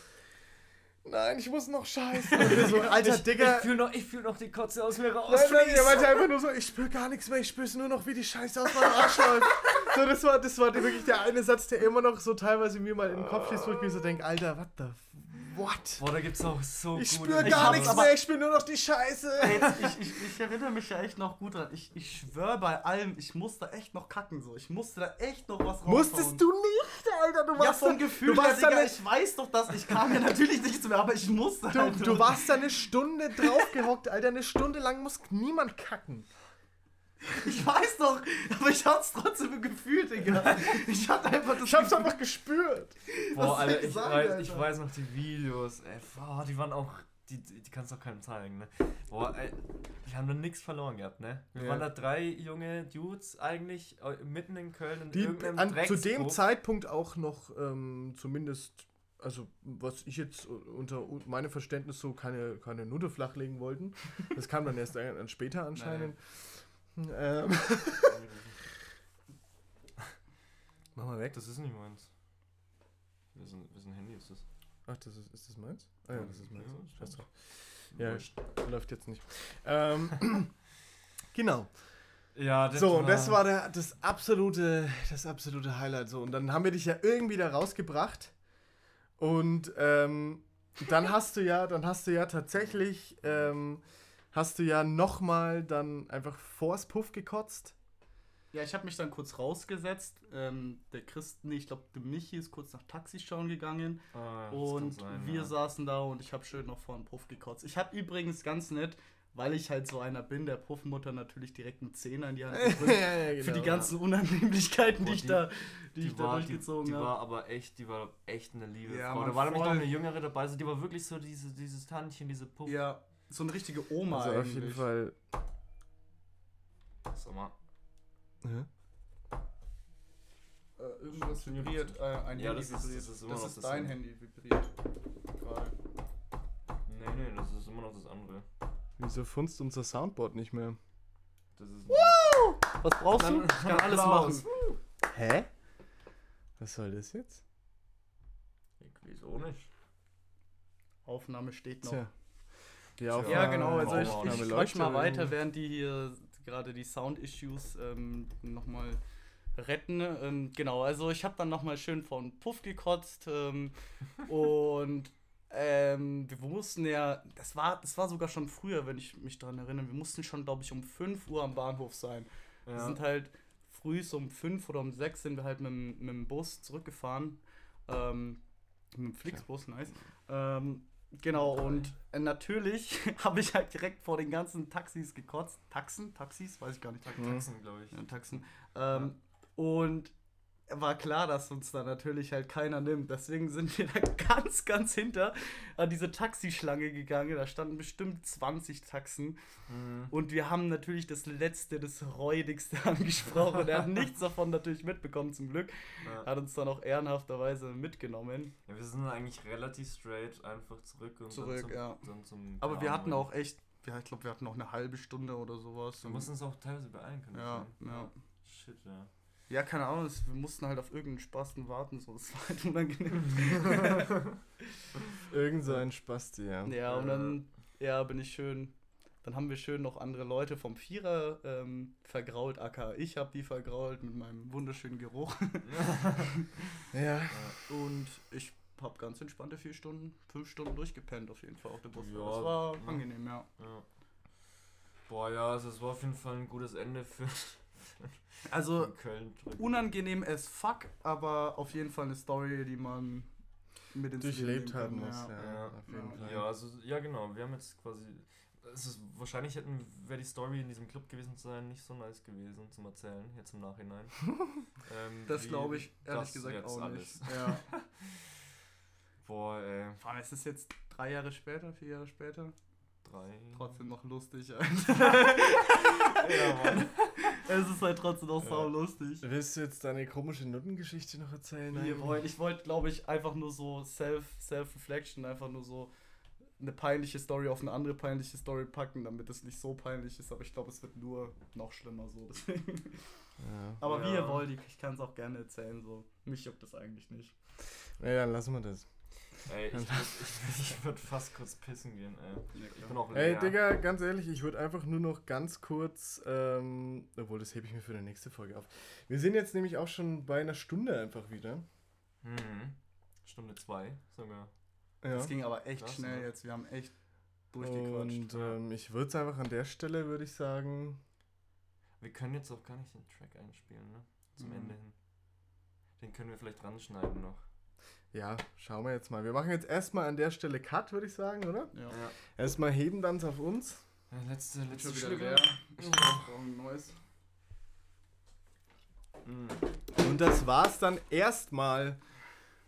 nein, ich muss noch scheißen. So, Alter, Digga. Ich fühle noch, ich fühl noch die Kotze aus mir raus. Nein, nein, please. er meinte einfach nur so, ich spüre gar nichts mehr, ich spüre nur noch, wie die Scheiße aus meinem Arsch läuft. So, das war, das war wirklich der eine Satz, der immer noch so teilweise mir mal in den Kopf schießt, wo ich mir so denke, Alter, what the, f- what? Boah, da gibt's auch so Ich spüre gar nichts mehr, ich spüre nur noch die Scheiße. Ich, ich, ich erinnere mich ja echt noch gut dran. Ich, ich schwöre bei allem, ich musste echt noch kacken so. Ich musste da echt noch was raushauen. Musstest du nicht, Alter, du Ja, warst vom da- Gefühl du warst da Digga, ich weiß doch, dass ich kam ja natürlich nichts mehr, aber ich musste du, halt du warst da eine Stunde draufgehockt, Alter, eine Stunde lang muss niemand kacken. Ich weiß doch, aber ich hab's trotzdem gefühlt, Digga. Ich hatte einfach das Ich hab's Gefühl- einfach gespürt. Boah, Alter, ich sagen, weiß, Alter? ich weiß noch die Videos, ey, boah, die waren auch, die, die, kannst du auch keinem zeigen, ne? Boah, ey, wir haben da nichts verloren gehabt, ne? Wir Ja. waren da drei junge Dudes eigentlich äh, mitten in Köln in Die irgendeinem an, zu dem. Zeitpunkt auch noch ähm, zumindest, also was ich jetzt unter meinem Verständnis so keine, keine Nutte flachlegen wollten. Das kam dann erst dann später anscheinend. Ähm. Mach mal weg. Das ist nicht meins. Wessen, wessen Handy ist das? Ach, das ist, ist das meins? Ah ja, das ist meins. Ja, Scheiß drauf. Ja, läuft jetzt nicht. Ähm, genau. Ja, das So, und das war der, das absolute, das absolute Highlight. So, und dann haben wir dich ja irgendwie da rausgebracht. Und ähm, dann hast du ja, dann hast du ja tatsächlich, ähm, hast du ja nochmal dann einfach vors Puff gekotzt. Ja, ich habe mich dann kurz rausgesetzt. Ähm, der Christ, nee, ich glaube, der Michi ist kurz nach Taxi schauen gegangen. Ah, das kann Und sein, wir ja. saßen da und ich habe schön noch vor den Puff gekotzt. Ich habe übrigens ganz nett, weil ich halt so einer bin, der Puffmutter natürlich direkt einen Zehner in die Hand gedrückt. ja, Für die ganzen Unannehmlichkeiten, die Boah, ich die- da, die ich da war, durchgezogen die, die habe. war aber echt, die war echt eine liebe Ja, Frau. Da war nämlich noch eine jüngere dabei, also die war wirklich so diese, dieses Tantchen, diese Puff. Ja, so eine richtige Oma Also eigentlich. auf jeden Fall. Sag mal. Ja. Äh, irgendwas vibriert, äh, ein Ja, Handy das ist- vibriert. das ist immer noch das dein Handy. Handy vibriert. Gerade. Nee, nee, das ist immer noch das andere. Wieso funzt unser Soundboard nicht mehr? Das ist Was brauchst du? Ich kann alles machen. Hä? Was soll das jetzt? Ich weiß auch nicht. Aufnahme steht noch. Tja. Die Ja, Aufnahme, Ja, genau. Also ich, ich quatsch mal weiter, während die hier gerade die Sound-Issues ähm, nochmal retten. Ähm, genau, also ich habe dann nochmal schön von Puff gekotzt ähm, und ähm, wir mussten ja, das war, das war sogar schon früher, wenn ich mich daran erinnere, wir mussten schon, glaube ich, um 5 Uhr am Bahnhof sein. Wir Ja. sind halt früh so um 5 oder um 6 sind wir halt mit, dem- mit dem Bus zurückgefahren. Ähm, mit dem Flixbus, nice. Ähm, genau, und äh, natürlich habe ich halt direkt vor den ganzen Taxis gekotzt. Taxen? Taxis? Weiß ich gar nicht. Taxen, glaube ich. Ja, Taxen. Ähm, Und war klar, dass uns da natürlich halt keiner nimmt. Deswegen sind wir da ganz, ganz hinter an diese Taxischlange gegangen. Da standen bestimmt 20 Taxen. Mhm. Und wir haben natürlich das Letzte, das Räudigste angesprochen. Er hat nichts davon natürlich mitbekommen, zum Glück. Ja. Hat uns dann auch ehrenhafterweise mitgenommen. Ja, wir sind eigentlich relativ straight einfach zurück und Zurück, dann zum, ja. Aber wir hatten auch echt, ja, ich glaube, wir hatten noch eine halbe Stunde oder sowas. Wir mussten uns auch teilweise beeilen können. Ja, ja. Shit, ja. Ja, keine Ahnung, es- wir mussten halt auf irgendeinen Spasten warten, so, das war halt unangenehm. Irgend so ein Spasti, ja. Ja, und dann, ja, bin ich schön. Dann haben wir schön noch andere Leute vom Vierer ähm, vergrault, aka ich habe die vergrault mit meinem wunderschönen Geruch. Ja. Und ich habe ganz entspannte vier Stunden, fünf Stunden durchgepennt auf jeden Fall auf dem Bus. Ja, das war ne. angenehm, ja. ja. Boah, ja, also es war auf jeden Fall ein gutes Ende für, Also unangenehm as fuck, aber auf jeden Fall eine Story, die man mit ins Durchlebt haben kann, muss, ja. ja. Ja, auf jeden. Fall. Ja, also, ja genau, wir haben jetzt quasi. Es ist, wahrscheinlich hätten wäre die Story in diesem Club gewesen zu sein nicht so nice gewesen zum Erzählen, jetzt im Nachhinein. ähm, Das glaube ich ehrlich gesagt jetzt auch alles. nicht. Ja. Boah, ey, Vor allem, es ist jetzt drei Jahre später, vier Jahre später. drei. Trotzdem noch lustig. Ja, Mann. Es ist halt trotzdem noch Ja. sau lustig. Willst du jetzt deine komische Nuttengeschichte noch erzählen? Wir eigentlich? wollen, ich wollte, glaube ich, einfach nur so Self, Self-Reflection, einfach nur so eine peinliche Story auf eine andere peinliche Story packen, damit es nicht so peinlich ist. Aber ich glaube, es wird nur noch schlimmer so. Deswegen. Ja. Aber wie Ja. ihr wollt, ich, ich kann es auch gerne erzählen. So. Mich juckt das eigentlich nicht. Nee, dann lassen wir das. Ey, ich würde ich, ich würd fast kurz pissen gehen, ey. Ich bin auch Ey, leer. Digga, ganz ehrlich, ich würde einfach nur noch ganz kurz, ähm, obwohl das hebe ich mir für die nächste Folge auf. Wir sind jetzt nämlich auch schon bei einer Stunde einfach wieder. Mhm. Stunde zwei sogar. Ja. Das ging aber echt Krass, schnell ne? jetzt. Wir haben echt Und durchgequatscht. ähm, ich würde es einfach an der Stelle, würde ich sagen, Wir können jetzt auch gar nicht den Track einspielen, ne? Zum Mhm. Ende hin. Den können wir vielleicht dran schneiden noch. Ja, schauen wir jetzt mal. Wir machen jetzt erstmal an der Stelle Cut, würde ich sagen, oder? ja. Erstmal heben dann auf uns. Ja, letzte, letzte Schon wieder leer. Ich brauche ein neues. Mhm. Und das war's dann erstmal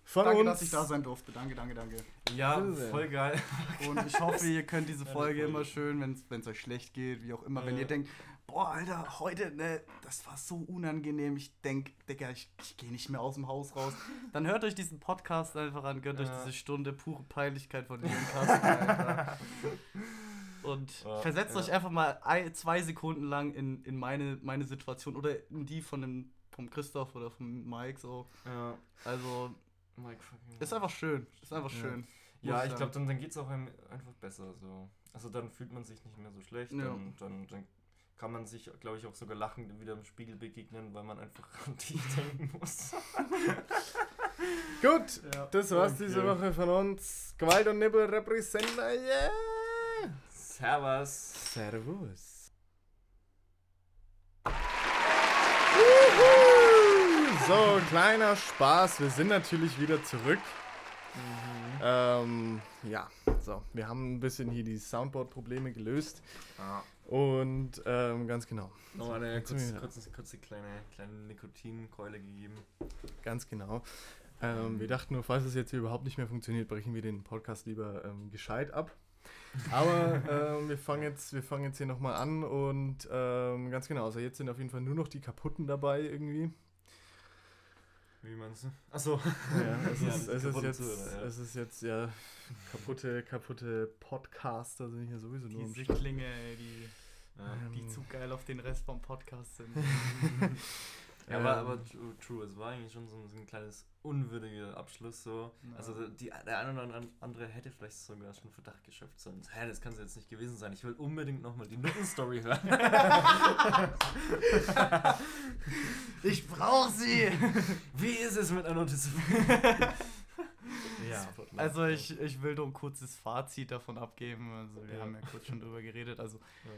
von Danke, uns. dass ich da sein durfte. Danke, danke, danke. Ja, voll geil. Und ich hoffe, ihr könnt diese Folge Folge. immer schön, wenn es euch schlecht geht, wie auch immer, wenn Ja. ihr denkt, boah, Alter, heute, ne, das war so unangenehm, ich denk, Digga, ich, ich gehe nicht mehr aus dem Haus raus. Dann hört euch diesen Podcast einfach an, gönnt euch Ja. diese Stunde pure Peinlichkeit von Leon Kasten, Alter. Und Ja, versetzt ja. euch einfach mal ein, zwei Sekunden lang in, in meine, meine Situation oder in die von dem, vom Christoph oder vom Mike so. Ja, Also, Mike fucking. ist einfach schön. Ist einfach Ja. schön. Ja, ich glaube, dann, dann geht es auch einfach besser. So. Also dann fühlt man sich nicht mehr so schlecht. Ja. Dann, dann, dann kann man sich, glaube ich, auch sogar lachend wieder im Spiegel begegnen, weil man einfach an die denken muss. Gut, Ja. das war's Okay. diese Woche von uns. Gewalt und Nippel Representer, yeah! Servus. Servus. So, kleiner Spaß. Wir sind natürlich wieder zurück. Ähm, ja, so. Wir haben ein bisschen hier die Soundboard-Probleme gelöst. Ah. Und ähm, ganz genau. Nochmal eine kurze, kurze, kurze kleine, kleine Nikotinkeule gegeben. Ganz genau. Ähm, wir dachten nur, falls es jetzt hier überhaupt nicht mehr funktioniert, brechen wir den Podcast lieber ähm, gescheit ab. Aber ähm, wir fangen jetzt, wir fangen jetzt hier nochmal an und ähm, ganz genau, also jetzt sind auf jeden Fall nur noch die kaputten dabei irgendwie. Wie meinst du? Achso. Ja, es, Ja, ist, es, ist jetzt, Zuhörer, ja. es ist jetzt ja kaputte, kaputte Podcaster sind hier sowieso nur Die am Start. Sichtlinge, ey, die, Ja. die zu geil auf den Rest vom Podcast sind. Ja, aber, Ähm, aber true, true, es war eigentlich schon so ein, so ein kleines unwürdiger Abschluss so. Ja. Also die, der eine oder an- andere hätte vielleicht sogar schon Verdacht geschöpft. So, hä, das kann es jetzt nicht gewesen sein. Ich will unbedingt nochmal die Nutten-Story hören. Ich brauch sie! Wie ist es mit einer Notiz? Ja, Also ich, ich will nur ein kurzes Fazit davon abgeben. Also wir Ja. haben ja kurz schon drüber geredet. Also Ja.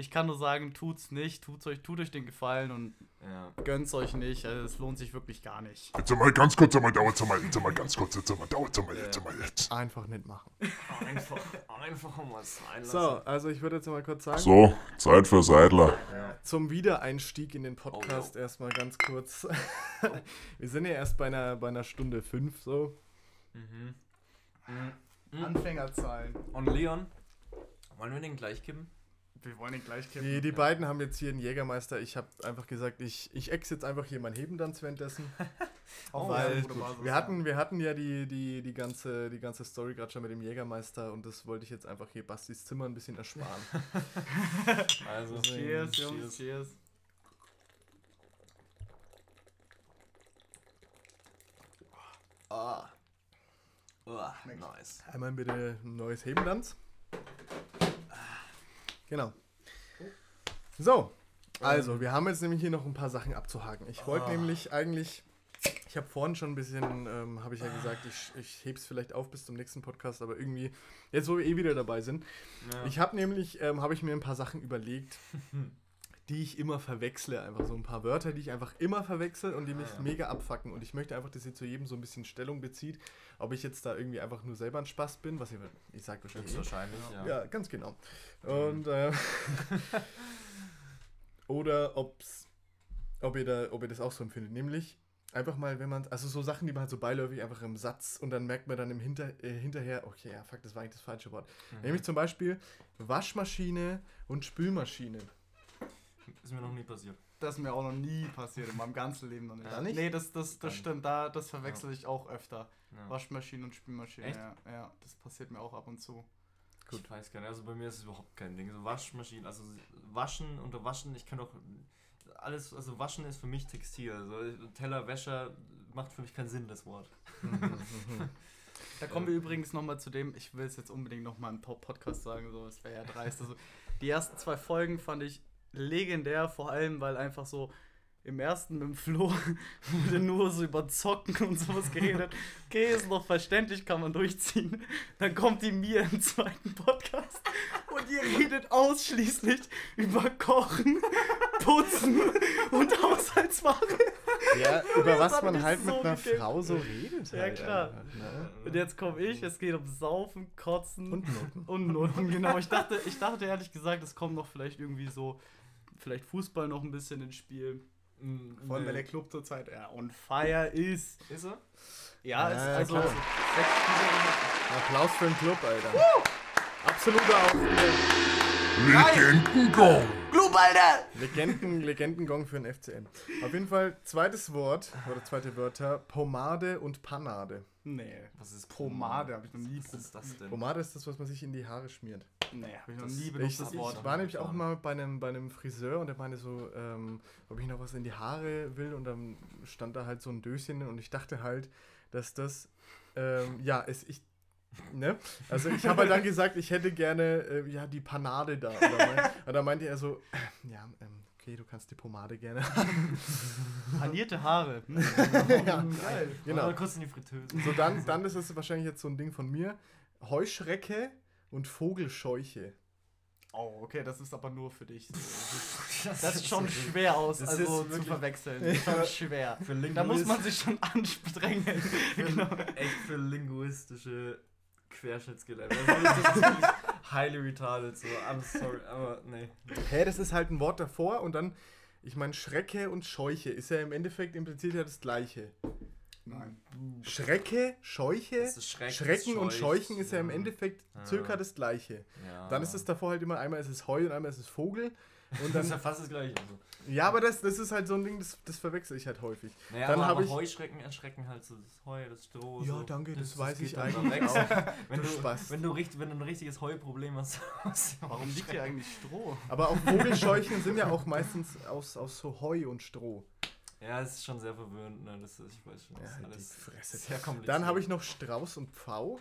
Ich kann nur sagen, tut's nicht, tut's euch, tut euch den Gefallen und Ja. gönnt's euch nicht. Also es lohnt sich wirklich gar nicht. Jetzt mal ganz kurz, einmal dauert mal, jetzt mal ganz kurz, jetzt mal dauert mal, jetzt mal jetzt. einfach nicht machen. Einfach, einfach mal sein lassen. So, also ich würde jetzt mal kurz sagen, So, Zeit für Seidler. zum Wiedereinstieg in den Podcast erstmal ganz kurz. wir sind ja erst bei einer, bei einer Stunde fünf so. Mhm. Mhm. Anfängerzahlen. Und Leon, wollen wir den gleich kippen? Wir wollen ihn gleich kippen. Die, die beiden haben jetzt hier einen Jägermeister. Ich habe einfach gesagt, ich, ich ex jetzt einfach hier mein Hebendanz währenddessen. Auch weil ja, wir hatten, wir hatten ja die, die, die, ganze, die ganze Story gerade schon mit dem Jägermeister und das wollte ich jetzt einfach hier Bastis Zimmer ein bisschen ersparen. Also. Cheers, Jungs, cheers. Ah. Ah, nice. Einmal bitte ein neues Hebendanz. Genau. So, also wir haben jetzt nämlich hier noch ein paar Sachen abzuhaken. Ich wollte Ah. nämlich eigentlich, ich habe vorhin schon ein bisschen, ähm, habe ich ja gesagt, ich, ich heb's vielleicht auf bis zum nächsten Podcast, aber irgendwie, jetzt wo wir eh wieder dabei sind, Ja. ich habe nämlich, ähm, habe ich mir ein paar Sachen überlegt, die ich immer verwechsle. Einfach so ein paar Wörter, die ich einfach immer verwechsel und die mich mega abfacken. Und ich möchte einfach, dass ihr zu jedem so ein bisschen Stellung bezieht. Ob ich jetzt da irgendwie einfach nur selber ein Spaß bin, was ihr, ich sag wahrscheinlich. Höchstwahrscheinlich, ja. Ja, ganz genau. Und äh, oder ob's, ob ihr da, ob ihr das auch so empfindet. Nämlich einfach mal, wenn man, also so Sachen, die man halt so beiläufig einfach im Satz und dann merkt man dann im Hinter, äh, hinterher, okay, ja, fuck, das war eigentlich das falsche Wort. Mhm. Nämlich zum Beispiel Waschmaschine und Spülmaschine. Ist mir noch nie passiert. Das ist mir auch noch nie passiert, in meinem ganzen Leben noch nicht. Gar nicht? Nee, das, das, das stimmt, da, das verwechsel ich auch öfter. Ja. Waschmaschine und Spülmaschine, Echt? ja. Ja, das passiert mir auch ab und zu. Gut. Ich weiß gar nicht. Also bei mir ist es überhaupt kein Ding. So Waschmaschinen, also waschen, unter Waschen, ich kann doch alles, also waschen ist für mich Textil. Also Teller, Wäscher macht für mich keinen Sinn, das Wort. Da kommen wir übrigens nochmal zu dem, ich will es jetzt unbedingt nochmal im Podcast sagen, so, es wäre ja dreist. Also, die ersten zwei Folgen fand ich legendär, vor allem, weil einfach so im ersten mit dem Flo wurde nur so über Zocken und sowas geredet. Okay, ist noch verständlich, kann man durchziehen. Dann kommt die mir im zweiten Podcast und ihr redet ausschließlich über Kochen, Putzen und Haushaltsware. Ja, über was man halt so mit einer gekickt. Frau so redet. Ja, halt klar. einfach, ne? Und jetzt komme ich, es geht um Saufen, Kotzen Und Noten. und Noten, genau. Ich dachte, ich dachte ehrlich gesagt, es kommt noch vielleicht irgendwie so, vielleicht Fußball noch ein bisschen ins Spiel. Vor allem, weil der Club zurzeit ja, on fire ist. Ist er? Ja, Ja, ist also Spiele Applaus für den Club, Alter. Absoluter Aufruhr. Legendengong. Club, Alter! Legenden, Legendengong für den FCN. Auf jeden Fall, zweites Wort, oder zweite Wörter, Pomade und Panade. Nee, Was ist Pomade habe ich noch nie Was ist das denn? Pomade ist das, was man sich in die Haare schmiert. Nee, habe ich noch Das- nie Ich, benutzt, ich das Wort. war nämlich auch mal bei einem, bei einem Friseur und der meinte so, ähm, ob ich noch was in die Haare will und dann stand da halt so ein Döschen und ich dachte halt, dass das, ähm, ja, es, ich, ne? Also ich habe halt dann gesagt, ich hätte gerne, äh, ja, die Panade da. Und dann, mein, und dann meinte er so, äh, ja, ähm, okay, du kannst die Pomade gerne haben. Panierte Haare. ja, Geil. genau. Mal kurz in die Fritteuse. So, dann, dann ist es wahrscheinlich jetzt so ein Ding von mir. Heuschrecke und Vogelscheuche. Oh, okay, das ist aber nur für dich. Das, Das ist schon schwer aus, also ist zu verwechseln. Das ist schon schwer. Für Da muss man sich schon anstrengen. genau. echt für linguistische Querschnittsgelähmte. Also ist highly retarded, so, I'm sorry, aber nee. Hä, das ist halt ein Wort davor und dann, ich meine, Schrecke und Scheuche ist ja im Endeffekt impliziert ja das Gleiche. Nein. Schrecke, Scheuche, Das ist Schreck, Schrecken und Scheuch, Scheuchen ist ja im ja. Endeffekt Ja. circa das Gleiche. Ja. Dann ist es davor halt immer, einmal ist es Heu und einmal ist es Vogel. Und das ist ja dann, fast das gleiche. Also. ja, aber das, das ist halt so ein Ding, das, das verwechsel ich halt häufig. Naja, Dann aber, ich- Heuschrecken erschrecken halt so das Heu, das Stroh. Ja, so. danke, das weiß geht ich dann eigentlich auch. Wenn Du Spast. wenn, du richtig, wenn du ein richtiges Heuproblem hast. Warum liegt hier eigentlich Stroh? Aber auch Vogelscheuchen sind ja auch meistens aus, aus so Heu und Stroh. Ja, es ist schon sehr verwirrend, ne? Das ist, ich weiß schon, das Ja, ist alles die Fresse. sehr kompliziert. Dann habe ich noch Strauß und Pfau.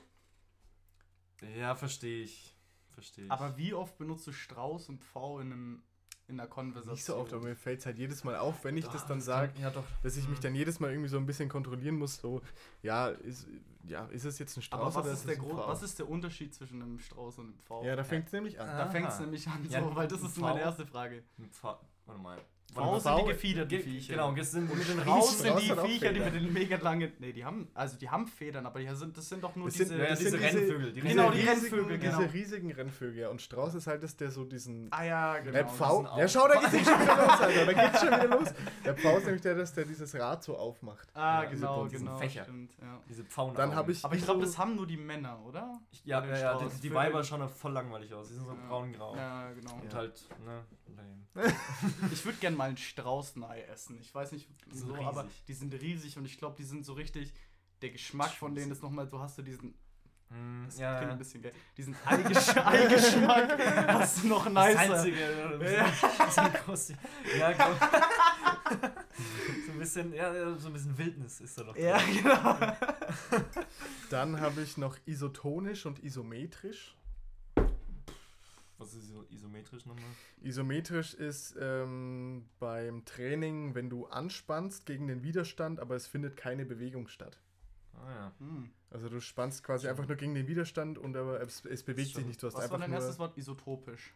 Ja, verstehe ich. Verstehe ich. Aber wie oft benutzt du Strauß und Pfau in, einem, in einer Konversation? Nicht so oft, aber mir fällt es halt jedes Mal auf, wenn ich Doch, das dann sage, Ja, dass ich mich Mhm. dann jedes Mal irgendwie so ein bisschen kontrollieren muss. So, ja, ist, ja, ist es jetzt ein Strauß Aber was oder ist, der es ein Pfau? was ist der Unterschied zwischen einem Strauß und einem Pfau? Ja, da fängt es nämlich an. da fängt es nämlich an, so, Ja, weil das ist Pfau- meine erste Frage. Ein Pfa warte mal. Pfau sind Pfau- die gefiederten Ge- Viecher. Genau, das sind mit den riesen- sind die Viecher, die mit den mega langen. Nee, die haben. Also die haben Federn, aber die sind, das sind doch nur Das diese. sind, ja, das diese sind Rennvögel, die Genau, die riesigen- Rennvögel, genau. Diese riesigen Rennvögel, ja. Und Strauß ist halt das, der so diesen. ah ja, Der genau. Pfau. das sind Ja, schau, da geht's schon wieder los, Alter. Da geht's schon wieder los. Der Pfau ist nämlich der, das, der dieses Rad so aufmacht. Ah, Ja, diese genau, genau. Fächer. Stimmt, ja. Diese Pfauen. Dann habe ich. Aber ich glaube, das haben nur die Männer, oder? Ja, ja, die, Weiber schauen voll langweilig aus. Die sind so braun-grau. Ja, genau. Und halt, ne, lame. Ich würde gerne mal ein Straußenei essen. Ich weiß nicht, so, riesig. aber die sind riesig und ich glaube, die sind so richtig. Der Geschmack von denen ist nochmal, so hast du diesen. Mm, Das ja, klingt ja. ein bisschen geil. Diesen Eigesch Eigeschmack hast du noch Das nicer. einzige, äh, so ein groß, ja, so ein bisschen, ja, so ein bisschen Wildnis ist da doch. Ja, drin. genau. Dann habe ich noch isotonisch und isometrisch. Was ist so isometrisch nochmal? Isometrisch ist ähm, beim Training, wenn du anspannst gegen den Widerstand, aber es findet keine Bewegung statt. Ah ja. Hm. Also du spannst quasi einfach nur gegen den Widerstand und aber es, es bewegt sich nicht. Du hast Was war einfach dein nur erstes Wort? Isotopisch.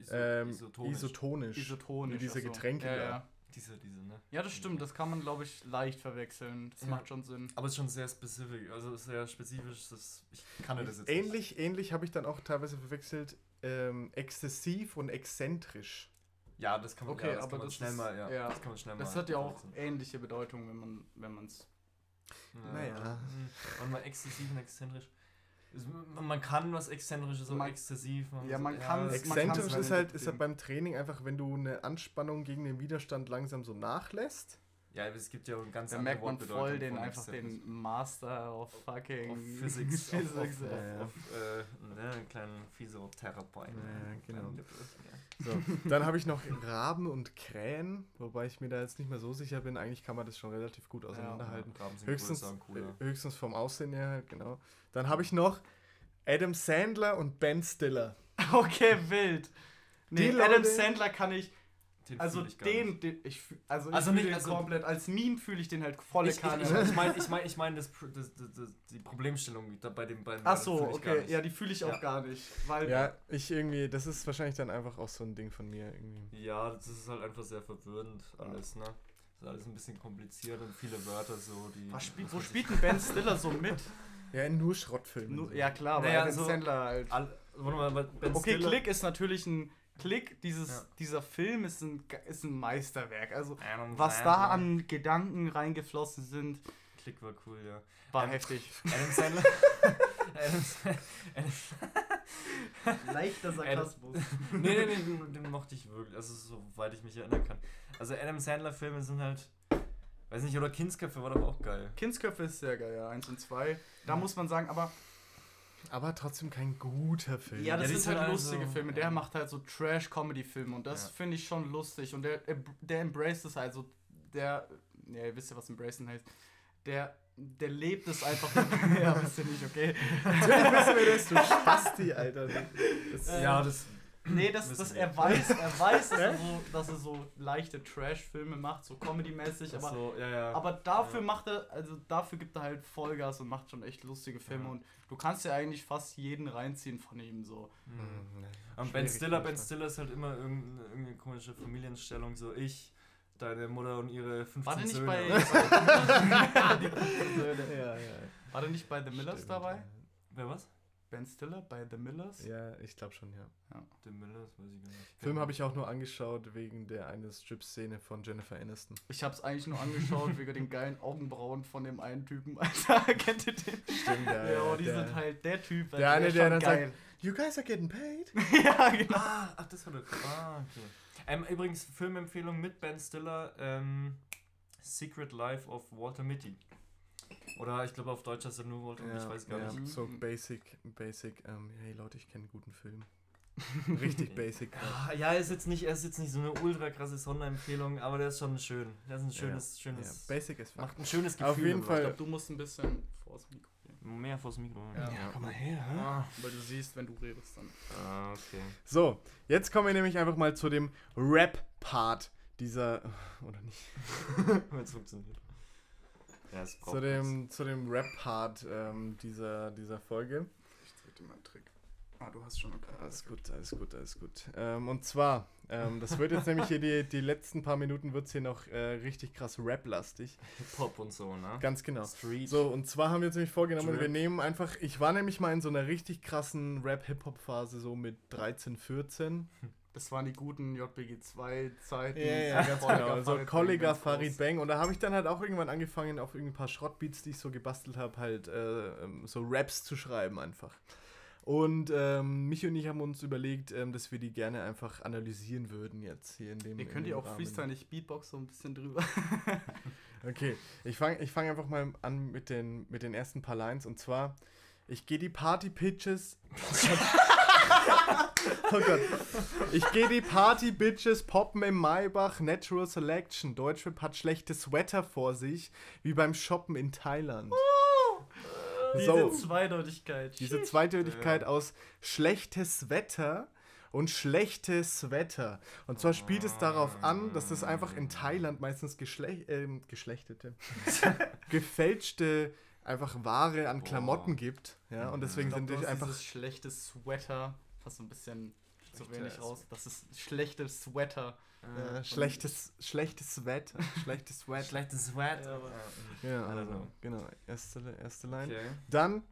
Iso, ähm, isotonisch. isotonisch. Isotonisch. Wie diese ach so. Getränke Ja, da. ja. Diese, diese, ne? ja, das stimmt. Das kann man, glaube ich, leicht verwechseln. Das Ja. macht schon Sinn. Aber es ist schon sehr spezifisch, also sehr spezifisch. Das, ich kannte das jetzt Ähnlich, ähnlich habe ich dann auch teilweise verwechselt ähm, exzessiv und exzentrisch. Ja, das kann man, Okay, ja, das aber kann man das schnell ist- mal, ja, ja. Das kann man schnell Das mal hat ja auch verwechseln. ähnliche Bedeutung, wenn man wenn man es. Naja. Hm, Warte mal, exzessiv und exzentrisch. Man kann was Exzentrisches, aber Man- exzessiv. Ja, man kann es- das- man Exzentrisch ist mal halt, ist halt beim Training einfach, wenn du eine Anspannung gegen den Widerstand langsam so nachlässt. Ja, es gibt ja ganz Da merkt man voll den einfach den Master of fucking Auf Physics, auf, Physics, auf, ja. ja. auf, auf äh, ne, einen kleinen Physiotherapeut. Ja, genau. Ja. So, dann habe ich noch Raben und Krähen, wobei ich mir da jetzt nicht mehr so sicher bin. Eigentlich kann man das schon relativ gut auseinanderhalten. Graben sind höchstens, und cooler. äh, höchstens vom Aussehen her, halt, genau. Dann habe ich noch Adam Sandler und Ben Stiller. Okay, wild. Nee, Adam Sandler kann ich, Den also ich gar den, nicht. den ich, fühl- also ich Also nicht- den also- komplett, als Meme fühle ich den halt volle Ich, ich, Kanne. ich, ich meine ich mein, ich mein das, das, das, das, die Problemstellung da bei den beiden. Ach so, ich gar okay, ja, die fühle ich auch Ja. gar nicht, weil Ja, ich irgendwie, das ist wahrscheinlich dann einfach auch so ein Ding von mir irgendwie. Ja, das ist halt einfach sehr verwirrend alles, ne? Das ist alles ein bisschen kompliziert und viele Wörter so, die. was spielt, wo spielt denn Ben Stiller so mit? Ja, nur Schrottfilme. Nur, ja klar, aber Naja, Adam so- Sandler halt. All, warte mal, weil Ben Okay, Stiller- Klick ist natürlich ein Klick, dieses, Ja. dieser Film ist ein, ist ein Meisterwerk. Also Ja, muss was sagen, da ja. an Gedanken reingeflossen sind, Klick war cool, ja. war Ähm, heftig. Adam Sandler. Adam, Adam, Leichter Sarkasmus. nee, nee, nee, den, den mochte ich wirklich. Also, soweit ich mich erinnern kann. Also, Adam Sandler-Filme sind halt. Weiß nicht, oder Kindsköpfe war doch auch geil. Kindsköpfe ist sehr geil, ja, 1 und 2. Da muss man sagen, aber Aber trotzdem kein guter Film. ja, das die sind sind halt alle lustige Filme. Der ja. macht halt so Trash-Comedy-Filme und das Ja. finde ich schon lustig. Und der, der embraced es halt so. Der, ja, ihr wisst ja, was embracen heißt. Der, der lebt es einfach. ja, wisst ihr nicht, okay. Natürlich wissen wir das, du Spasti, Alter. Das, Ja, das. Nee, das, das, er weiß, er weiß, dass er so, dass er so leichte Trash-Filme macht, so Comedy-mäßig, aber, so, ja, ja. aber dafür Ja. macht er, also dafür gibt er halt Vollgas und macht schon echt lustige Filme Ja. und du kannst ja eigentlich fast jeden reinziehen von ihm so. Mhm. Und Ben Stiller, Ben. Stiller ist halt immer irgendeine, irgendeine komische Familienstellung, so ich, deine Mutter und ihre 15 War der nicht Söhne. bei, ja. war der nicht bei The Millers Stimmt, dabei? Wer was? Ben Stiller bei The Millers? Ja, ich glaube schon, ja. Der Miller, das weiß ich gar nicht. Film habe ich auch nur angeschaut wegen der eine Strip-Szene von Jennifer Aniston. Ich hab's eigentlich nur angeschaut wegen den geilen Augenbrauen von dem einen Typen. Alter, kennt ihr den? Stimmt, ja. Ja, die der, sind halt der Typ. der eine, ist der dann geil. sagt, You guys are getting paid? ja, genau. Ah, ach, das war der. Ah, okay. Ähm, übrigens, Filmempfehlung mit Ben Stiller: ähm, Secret Life of Walter Mitty. Oder ich glaube auf Deutsch heißt er nur Walter Mitty, ich weiß gar ja, nicht. So basic, basic, ähm, hey Leute, ich kenne einen guten Film. Richtig basic. Ah, Ja, er ist jetzt nicht, er ist jetzt nicht so eine ultra krasse Sonderempfehlung, aber der ist schon schön. Der ist ein schönes, ja, schönes. basic ist macht ein schönes Gefühl. Auf jeden Fall. Ich glaube, du musst ein bisschen vors Mikro gehen. Mehr vors Mikro. Ja. komm mal her. Ah, Weil du siehst, wenn du redest, dann. ah, okay. So, jetzt kommen wir nämlich einfach mal zu dem Rap-Part dieser, oder nicht, Jetzt funktioniert. Ja, zu dem, zu dem Rap-Part ähm, dieser, dieser Folge. Ich zeig dir mal einen Trick. Ah, du hast schon okay. Alles gut, alles gut, alles gut. Ähm, und zwar, ähm, das wird jetzt nämlich hier die, die letzten paar Minuten wird es hier noch äh, richtig krass Rap-lastig. Hip-Hop und so, ne? Ganz genau. Street. So, und zwar haben wir uns nämlich vorgenommen, Drip. wir nehmen einfach, ich war nämlich mal in so einer richtig krassen Rap-Hip-Hop-Phase, so mit 13, 14. Das waren die guten JBG2-Zeiten. Ja, ja, ganz genau. So Farid Kollega, Farid. Bang. Und da habe ich dann halt auch irgendwann angefangen, auf ein paar Schrottbeats, die ich so gebastelt habe, halt äh, ähm, so Raps zu schreiben einfach. Und ähm, mich und ich haben uns überlegt, ähm, dass wir die gerne einfach analysieren würden jetzt hier in dem Ihr könnt ihr auch Rahmen. Freestyle nicht Beatbox so ein bisschen drüber. Okay, ich fange ich fang einfach mal an mit den, mit den ersten paar Lines. Und zwar, ich gehe die Party-Pitches... oh Gott. Ich gehe die Party-Bitches poppen im Maybach Natural Selection. Deutschrap hat schlechtes Wetter vor sich, wie beim Shoppen in Thailand. Diese So, Zweideutigkeit. diese Zweideutigkeit aus schlechtes Wetter und schlechtes Wetter. Und zwar spielt es darauf an, dass es einfach in Thailand meistens geschlech ähm, geschlechtete, gefälschte einfach Ware an Klamotten gibt. Ja, und deswegen Ich glaub, sind die einfach. dieses schlechte Sweater, fast so ein bisschen zu wenig raus. Das ist schlechtes Sweater. Äh, schlechtes, schlechtes Wetter. Schlechtes Wetter. Schlechtes Sweat. Ja, aber- Ja, I don't also, know. genau. Erste, erste Line. Okay. Dann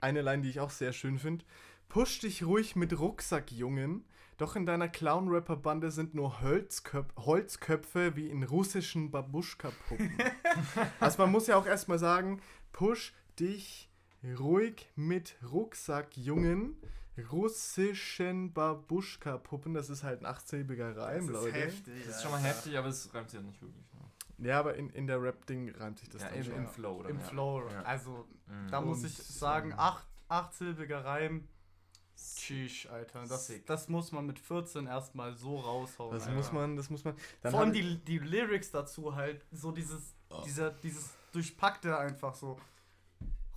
eine Line, die ich auch sehr schön finde. Push dich ruhig mit Rucksack, Jungen. Doch in deiner Clown-Rapper-Bande sind nur Holzköp Holzköpfe wie in russischen Babuschka-Puppen. also man muss ja auch erstmal sagen, push dich ruhig mit Rucksack, Jungen. Russischen Babuschka-Puppen, das ist halt ein achtsilbiger Reim, Leute. Das ist schon mal heftig, aber es reimt sich ja nicht wirklich. Ne? Ja, aber in, in der Rap-Ding reimt sich das Ja, dann im, schon. im Flow. Oder? Im ja. Flow. Ja. Also, Mhm. da muss Und, ich sagen, acht, achtsilbiger Reim. Tschüss, Alter. Das, das muss man mit 14 erstmal so raushauen. Das Alter. muss man, das muss man. Vor allem die, die Lyrics dazu halt, so dieses, dieser, dieses durchpackte einfach so.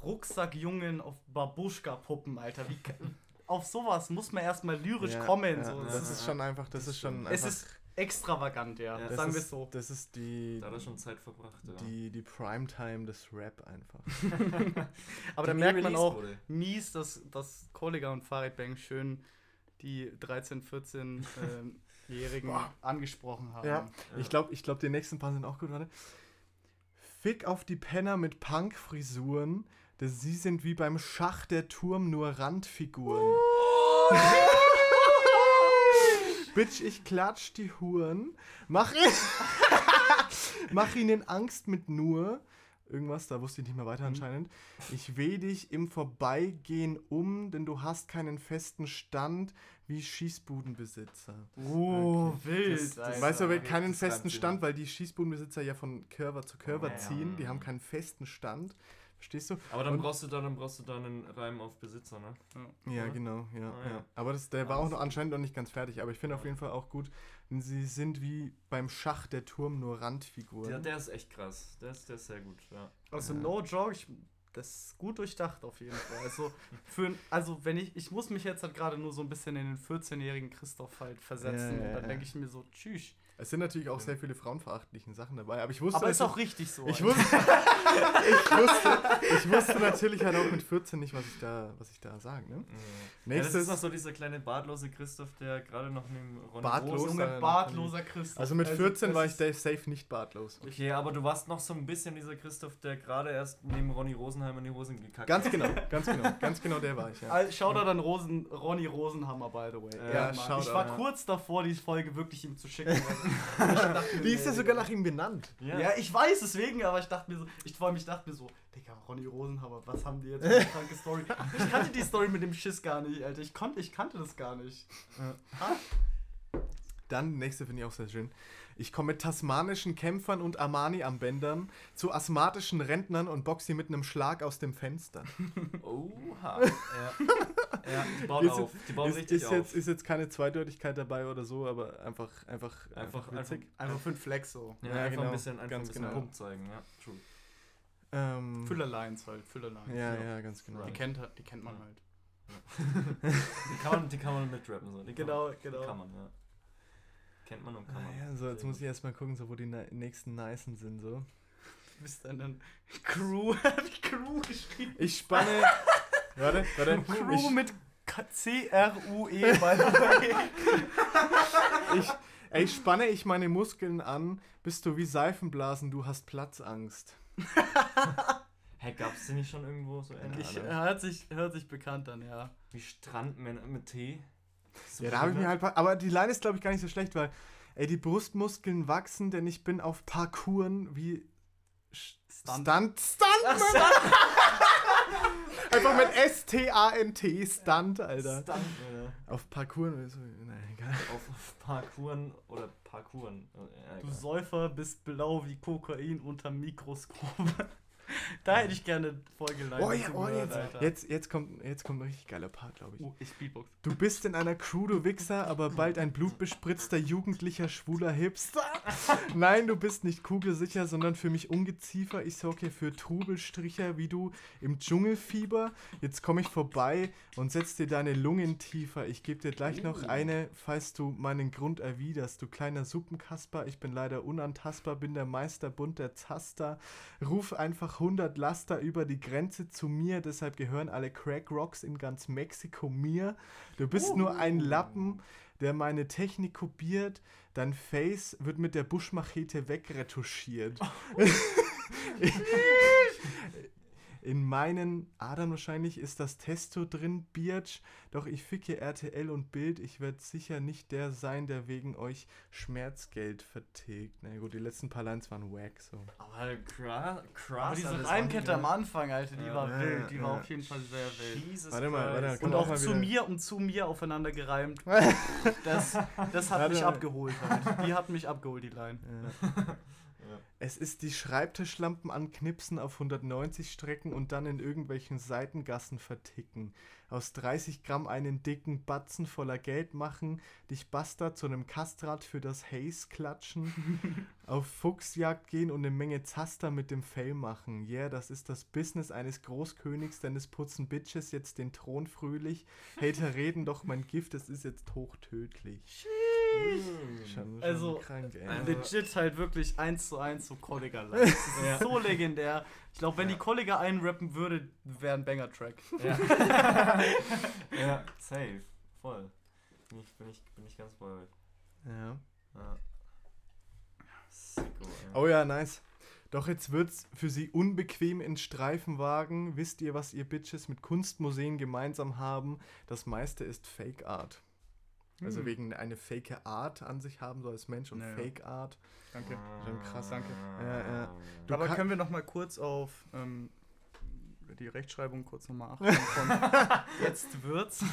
Rucksackjungen auf Babuschka-Puppen, Alter. Wie, auf sowas muss man erstmal lyrisch Ja, kommen. ja, so. das Das ist schon einfach, das ist schon es einfach, ist extravagant, ja. Ja, das sagen wir ist, es so. Das ist die, Da hat er schon Zeit verbracht. Ja. die, die Primetime des Rap einfach. Aber da merkt man auch wurde. mies, dass, dass Kollega und Farid Bang schön die 13-, 14-Jährigen angesprochen haben. Ja, ich glaube, ich glaub, die nächsten paar sind auch gut, warte. Fick auf die Penner mit Punk-Frisuren, denn sie sind wie beim Schach der Turm nur Randfiguren. Bitch, ich klatsch die Huren. Mach, Mach ihnen Angst mit nur. Irgendwas, da wusste ich nicht mehr weiter anscheinend. Ich weh dich im Vorbeigehen um, denn du hast keinen festen Stand wie Schießbudenbesitzer. Oh, wild. Das- das-. Weißt du, aber okay, keinen festen Stand, weil die Schießbudenbesitzer ja von Curver zu Curver ziehen. Die haben keinen festen Stand. Verstehst du? Aber dann Und- brauchst du da, dann brauchst du da einen Reim auf Besitzer, ne? Ja, oder? genau, ja, Ah, ja. ja. Aber das, der war auch noch anscheinend noch nicht ganz fertig. Aber ich finde auf jeden Fall auch gut, denn sie sind wie beim Schach der Turm nur Randfiguren. Der, der ist echt krass. Der ist, der ist sehr gut, ja. Also no joke, ich das ist gut durchdacht auf jeden Fall. Also, für, also wenn ich, ich muss mich jetzt halt gerade nur so ein bisschen in den 14-jährigen Christoph halt versetzen. Ja, ja, und dann ja. denke ich mir so, tschüss. Es sind natürlich auch sehr viele frauenverachtlichen Sachen dabei, aber ich wusste, Aber ist also- auch richtig so. Ich wusste, ich wusste, ich wusste natürlich halt auch mit 14 nicht, was ich da, was ich da sage. Ne? Ja, das Nächstes, ist noch so dieser kleine bartlose Christoph, der gerade noch neben Ronny Bartlos? Rose- Junge, bartloser Christoph. also mit 14 das war ich safe nicht bartlos. Okay, aber du warst noch so ein bisschen dieser Christoph, der gerade erst neben Ronny Rosenheim in die Hosen gekackt Ganz genau, ganz genau, ganz genau der war ich. Ja. Al- Shoutout an Rosen, Ronny Rosenhammer, by the way. Ja, Mann. Shoutout, ich war ja. kurz davor, die Folge wirklich ihm zu schicken. Die ist ja sogar nach ihm benannt. Ja. Ja, ich weiß deswegen, aber ich dachte mir so, ich vor allem, ich dachte mir so, Digga, Ronny Rosenhammer, was haben die jetzt für eine kranke Story? Ich kannte die Story mit dem Schiss gar nicht, Alter. Ich, konnte, ich kannte das gar nicht. Dann, nächste finde ich auch sehr schön. Ich komme mit tasmanischen Kämpfern und Armani-Armbändern zu asthmatischen Rentnern und boxe sie mit einem Schlag aus dem Fenster. Oha. ja. ja, die bauen Ist auf. jetzt- Die bauen ist, richtig ist, auf. jetzt, ist jetzt keine Zweideutigkeit dabei oder so, aber einfach, einfach, Einfach- witzig. Einfach für einen Flex so. ja, ja, einfach genau, ein bisschen, einfach ganz ein bisschen genau. Pump zeigen. Ja, true. Ähm, Füllerlines halt, Füllerlines. ja, ja, ganz genau. Die kennt, die kennt man halt. Die kann man, die kann man mitrappen. So. Die kann Genau, man, genau. Die kann man, ja. Kennt man und kann man. Ah, ja, so, jetzt muss ich erstmal gucken, so, wo die ne- nächsten Nicen sind. So. Du bist dann dann Crew, hab ich Crew geschrieben. Ich spanne. warte, warte. Crew Ich, mit C-R-U-E, by the way. ich, ey, spanne ich meine Muskeln an, bist du wie Seifenblasen, du hast Platzangst. Hey, gab's den nicht schon irgendwo so ähnlich? Ich, hört, sich, hört sich bekannt an, ja. Wie Strandmänner mit T? Ja, da habe ich mir halt. Aber die Line ist, glaube ich, gar nicht so schlecht, weil, ey, die Brustmuskeln wachsen, denn ich bin auf Parkouren wie. Stunt. Stunt. Stunt! Einfach mit S-T-A-N-T, Stunt, Alter. Stuntmänner. Auf Parkouren. So, nein, egal. Auf, Parkouren oder Parkouren. Ja, Du. Säufer bist blau wie Kokain unter Mikroskop. Da hätte ich gerne Folgeline Oh ja, oh, jetzt, jetzt, jetzt, kommt, jetzt kommt ein richtig geiler Part, glaube ich. Oh, ich Beatbox. Du bist in einer Crew, du Wichser, aber bald ein blutbespritzter, jugendlicher, schwuler Hipster. Nein, du bist nicht kugelsicher, sondern für mich Ungeziefer. Ich sorge hier für Trubelstricher, wie du im Dschungelfieber. Jetzt komme ich vorbei und setz dir deine Lungen tiefer. Ich gebe dir gleich noch eine, falls du meinen Grund erwiderst. Du kleiner Suppenkasper, ich bin leider unantastbar, bin der Meisterbund der Zaster. Ruf einfach 100 Laster über die Grenze zu mir, deshalb gehören alle Crack Rocks in ganz Mexiko mir. Du bist nur ein Lappen, der meine Technik kopiert. Dein Face wird mit der Buschmachete wegretuschiert. In meinen Adern wahrscheinlich ist das Testo drin, Birch. Doch ich ficke RTL und Bild. Ich werde sicher nicht der sein, der wegen euch Schmerzgeld vertilgt. Na gut, die letzten paar Lines waren wack, so. Aber krass. krass Aber diese Reimkette am. Anfang, Alter, die Ja. war Ja, wild. Die ja, war ja. auf jeden Fall sehr wild. Jesus Warte mal, warte, Und auch auch mal zu wieder. mir und zu mir aufeinander gereimt. Das, das hat Warte mich mal. abgeholt. Halt. Die hat mich abgeholt, die Line. Es ist die Schreibtischlampen anknipsen auf 190 Strecken und dann in irgendwelchen Seitengassen verticken. Aus 30 Gramm einen dicken Batzen voller Geld machen, dich Bastard zu einem Kastrat für das Haze klatschen, auf Fuchsjagd gehen und eine Menge Zaster mit dem Fell machen. Yeah, das ist das Business eines Großkönigs, denn es putzen Bitches jetzt den Thron fröhlich. Hater reden doch mein Gift, es ist jetzt hochtödlich. Schon, schon Also, krank, ey. Also- Legit halt wirklich eins zu eins so Kollega. Das ist Ja. so legendär. Ich glaube, wenn die Kollega einrappen würde, wäre ein Banger-Track. Ja. ja, safe. Voll. Bin ich, bin ich, bin ich ganz bei euch. Ja. Ja. Sicko. Oh ja, nice. Doch jetzt wird's für sie unbequem in Streifenwagen. Wisst ihr, was ihr Bitches mit Kunstmuseen gemeinsam haben? Das meiste ist Fake Art. Also Hm. wegen eine fake Art an sich haben, so als Mensch und Naja. Fake Art. Danke. Schon krass, danke. Ja. Du Aber können wir noch mal kurz auf ähm, die Rechtschreibung kurz nochmal achten von jetzt wird's.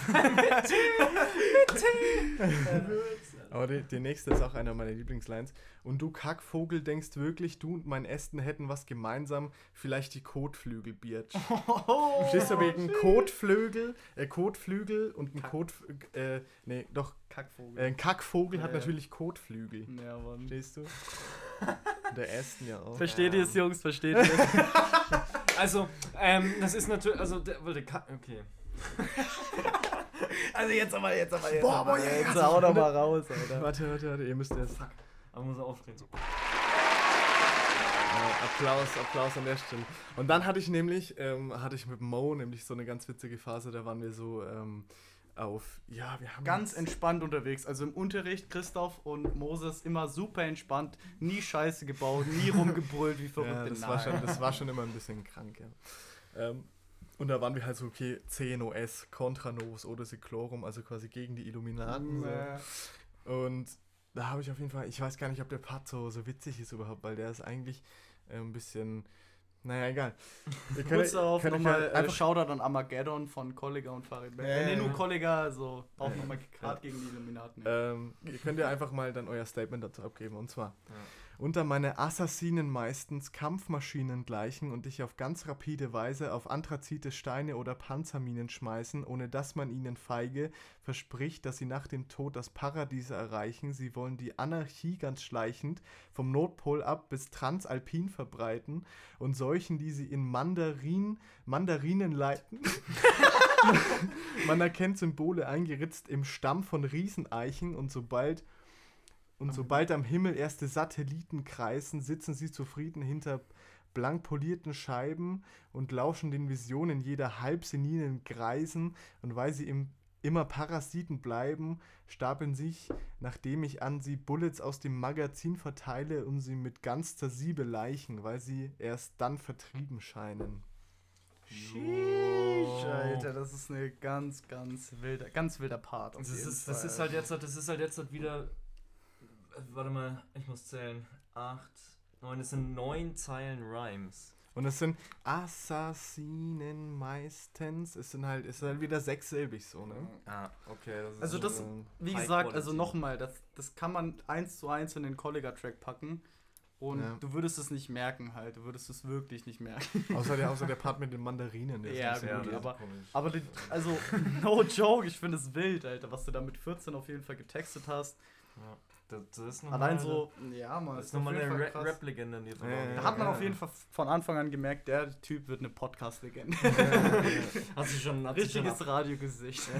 Aber die, die nächste ist auch einer meiner Lieblingslines. Und du Kackvogel denkst wirklich, du und mein Ästen hätten was gemeinsam, vielleicht die Kotflügel, Birch. Stehst du wegen Kotflügel, äh, Kotflügel und ein Kot, äh, nee, doch, Kackvogel. äh, ein Kackvogel hat Ja, ja. natürlich Kotflügel. ja, Mann. Stehst du? Der Ästen ja auch. Versteht ihr es, Jungs? Versteht ihr es? Also, ähm, das ist natürlich, also, der, wollte Ka- okay. Also jetzt aber, jetzt aber, jetzt Boah, aber. boah, ja, jetzt hau doch ja. mal raus, Alter. Warte, warte, warte, ihr müsst erst. Aber muss er aufdrehen. Äh, Applaus, Applaus an der Stelle. Und dann hatte ich nämlich, ähm, hatte ich mit Mo nämlich so eine ganz witzige Phase, da waren wir so ähm, auf, ja, wir haben Ganz entspannt unterwegs. Also im Unterricht, Christoph und Moses immer super entspannt, nie Scheiße gebaut, nie rumgebrüllt wie verrückte Ja, das war, schon, das war schon immer ein bisschen krank, ja. Ähm, und da waren wir halt so, okay, CNOS, Contra Novus, Odyssey Chlorum, also quasi gegen die Illuminaten. So. Und da habe ich auf jeden Fall, ich weiß gar nicht, ob der Part so, so witzig ist überhaupt, weil der ist eigentlich äh, ein bisschen, naja, egal. Ihr könnt- Kurz darauf nochmal halt äh, Shoutout an Armageddon von Kollega und Farid Äh, nee, ja, nur. Kollega, also auch Ja, nochmal gerade gegen die Illuminaten. Ähm, ihr könnt ja einfach mal dann euer Statement dazu abgeben. Und zwar, Ja. Unter meine Assassinen meistens Kampfmaschinen gleichen und dich auf ganz rapide Weise auf Anthrazite Steine oder Panzerminen schmeißen, ohne dass man ihnen feige verspricht, dass sie nach dem Tod das Paradies erreichen. Sie wollen die Anarchie ganz schleichend vom Nordpol ab bis Transalpin verbreiten und solchen, die sie in Mandarin, Mandarinen leiten. Man erkennt Symbole eingeritzt im Stamm von Rieseneichen und sobald und sobald am Himmel erste Satelliten kreisen, sitzen sie zufrieden hinter blank polierten Scheiben und lauschen den Visionen jeder halbseninen Greisen und weil sie im, immer Parasiten bleiben, stapeln sich, nachdem ich an sie Bullets aus dem Magazin verteile und sie mit ganz zersiebe leichen, weil sie erst dann vertrieben scheinen. Sheesh, Alter, das ist eine ganz, ganz wilder, ganz wilder Part. auf Das jeden ist, das Fall. ist halt jetzt, das ist halt jetzt wieder. Warte mal, ich muss zählen. Acht, neun, das sind neun Zeilen Rhymes. Und es sind Assassinen meistens. Es sind halt, es ist halt wieder sechssilbig so, ne? Ah, okay. Das ist Also das, Ähm, wie gesagt, Quality. also nochmal, das, das kann man eins zu eins in den Kollega-Track packen. Und Ja. du würdest es nicht merken halt, du würdest es wirklich nicht merken. außer, der, außer der Part mit den Mandarinen. der ist Ja, so gut, gut. aber- komisch. Aber die, also, no joke, ich finde es wild, Alter, was du da mit 14 auf jeden Fall getextet hast. Ja, das, das ist noch Allein mal- so, ja, man, Das ist auf nochmal jeden eine Fall Ra. Rap-Legende in Ja, ja, Da hat man ja, auf jeden Fall von Anfang an gemerkt, der Typ wird eine Podcast-Legende. Hast du schon hat sich schon Richtiges Radiogesicht.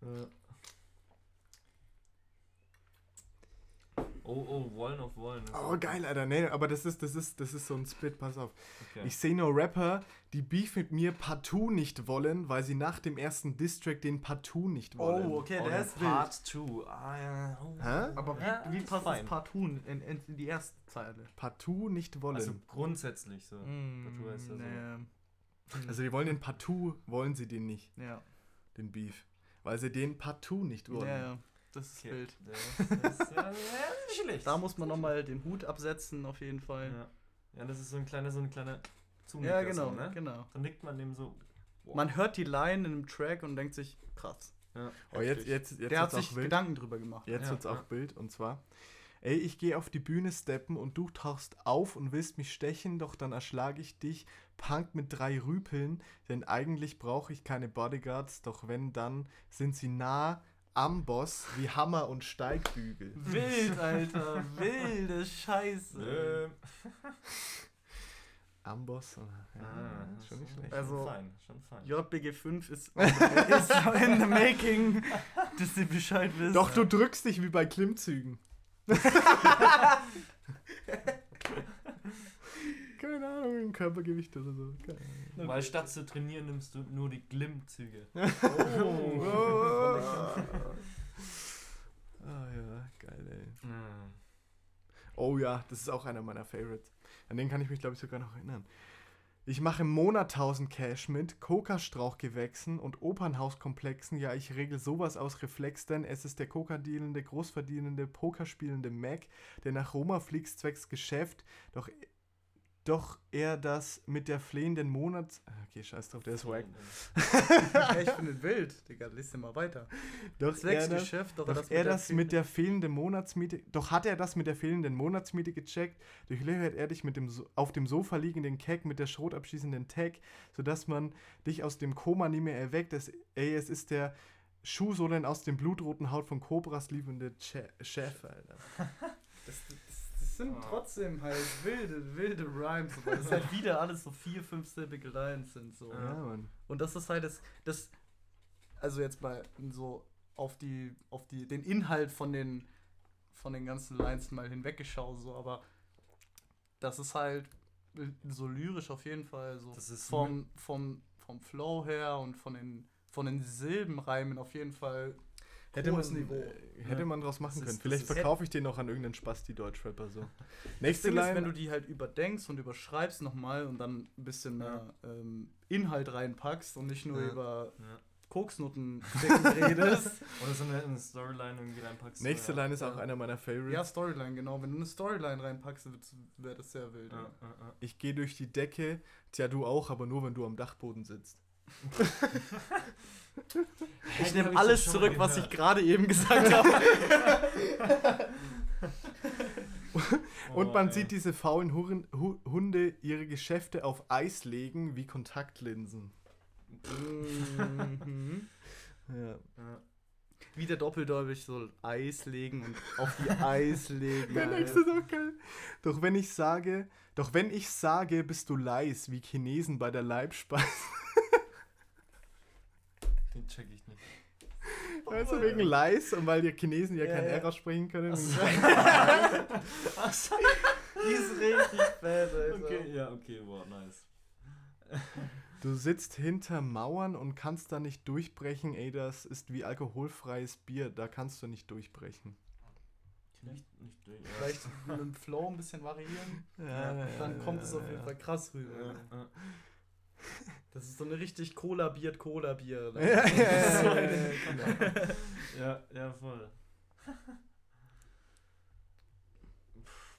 Oh, oh, Wollen auf Wollen. Oh, geil, Alter. Nee, aber das ist, das ist, das ist so ein Split, pass auf. Okay. Ich sehe nur Rapper, die Beef mit mir partout nicht wollen, weil sie nach dem ersten Distrack den partout nicht wollen. Oh, okay, oh, der ist wild. Part 2. Ah, ja. Oh. Hä? Aber wie, Ja, wie passt das Partun in, in, in die erste Zeile? Partout nicht wollen. Also Also, grundsätzlich so. Mm, Partout heißt ja so. nee. die wollen den partout, wollen sie den nicht, Ja. den Beef. Weil sie den partout nicht wollen. ja, ja, das ist Okay. wild. Das, das, ja, nicht schlecht. Da muss man nochmal den Hut absetzen, auf jeden Fall. Ja. ja, das ist so ein kleiner, so ein kleiner Zunicker. Ja, genau, so, ne? genau. Dann nickt man dem so. wow. Man hört die Line in einem Track und denkt sich, krass. Ja. Oh, jetzt, jetzt, jetzt Der hat sich auch wild. Gedanken drüber gemacht. Jetzt Ja, wird's auch ja. Bild und zwar. Ey, ich gehe auf die Bühne steppen und du tauchst auf und willst mich stechen, doch dann erschlage ich dich, Punk mit drei Rüpeln, denn eigentlich brauche ich keine Bodyguards, doch wenn, dann sind sie nah am Boss wie Hammer und Steigbügel. Wild, Alter. Wilde Scheiße. Ähm, Am Boss? Ja, ah, ist schon nicht schlecht. Also- fein, schon fein. JBG 5 ist, ist in the making, dass ihr Bescheid wisst. Doch, du drückst dich wie bei Klimmzügen. Keine Ahnung, ein Körpergewicht oder so. Weil statt zu trainieren nimmst du nur die Glimmzüge. Oh. Ah ja, geil, ey. Mm. Oh ja, das ist auch einer meiner Favorites. An den kann ich mich, glaube ich, sogar noch erinnern. Ich mache im Monat 1000 Cash mit, Kokastrauchgewächsen und Opernhauskomplexen. Ja, ich regel sowas aus Reflex, denn es ist der Kokadealende, großverdienende, Pokerspielende Mac, der nach Roma fliegt zwecks Geschäft, doch, doch er das mit der flehenden Monats... Ah, Okay, scheiß drauf, der ist wack. Ich finde wild, Digga. Lies mal weiter. Doch Zwecks er das, Geschäft, doch, doch das der das mit der fehlenden Monatsmiete, doch hat er das mit der fehlenden Monatsmiete gecheckt, durchlöchert er dich mit dem so auf dem Sofa liegenden Keck mit der schrotabschließenden Tag, sodass man dich aus dem Koma nie mehr erweckt. Es, ey, es ist der Schuhsohlen aus dem blutroten Haut von Cobras liebende Che Chef, Alter. Das, sind trotzdem halt wilde, wilde Rhymes, weil es halt wieder alles so vier, fünfsilbige Lines sind. So. Ja, Mann. Und das ist halt das, das also jetzt mal so auf die, auf die, den Inhalt von den, von den ganzen Lines mal hinweggeschaut, so, aber das ist halt so lyrisch auf jeden Fall, so vom, vom, vom Flow her und von den, von den Silbenreimen auf jeden Fall Hätte man, Niveau. hätte Ja. man draus machen Das können. ist- Vielleicht ist- verkaufe ich den noch an irgendeinen Spasti Deutschrapper so. Das Nächste Ding ist, Line. wenn du die halt überdenkst und überschreibst nochmal und dann ein bisschen mehr ähm, Inhalt reinpackst und nicht nur Ja. über Ja. Koksnoten redest. Oder so eine, Storyline irgendwie reinpackst. Nächste. Line ist auch einer meiner Favorites. ja, Storyline, genau. Wenn du eine Storyline reinpackst, wäre das sehr wild. Ja. ja, ja. Ich gehe durch die Decke, tja du auch, aber nur wenn du am Dachboden sitzt. Ich nehme alles zurück, was ich gerade eben gesagt habe. Und Oh, man ey. sieht diese faulen Huren, Hu Hunde ihre Geschäfte auf Eis legen wie Kontaktlinsen. mhm. Ja. Ja. Wieder doppeldeutig so Eis legen und auf die Eis legen. Der nächste ist auch geil. Doch wenn ich sage, doch wenn ich sage, bist du leis wie Chinesen bei der Leibspeise. Check ich nicht. Weißt du, wegen leis und weil die Chinesen ja, Ja, kein ja. R sprechen können. Achso. Die ist richtig fett, Alter. Okay, ja, okay, wow, nice. Du sitzt hinter Mauern und kannst da nicht durchbrechen. Ey, das ist wie alkoholfreies Bier. Da kannst du nicht durchbrechen. Nicht, nicht durch. Ja. Vielleicht mit dem Flow ein bisschen variieren. Ja, Dann kommt es auf jeden Fall krass rüber. Das ist so eine richtig Cola-Bier. Ja, ja, ja, ja, ja, ja, voll.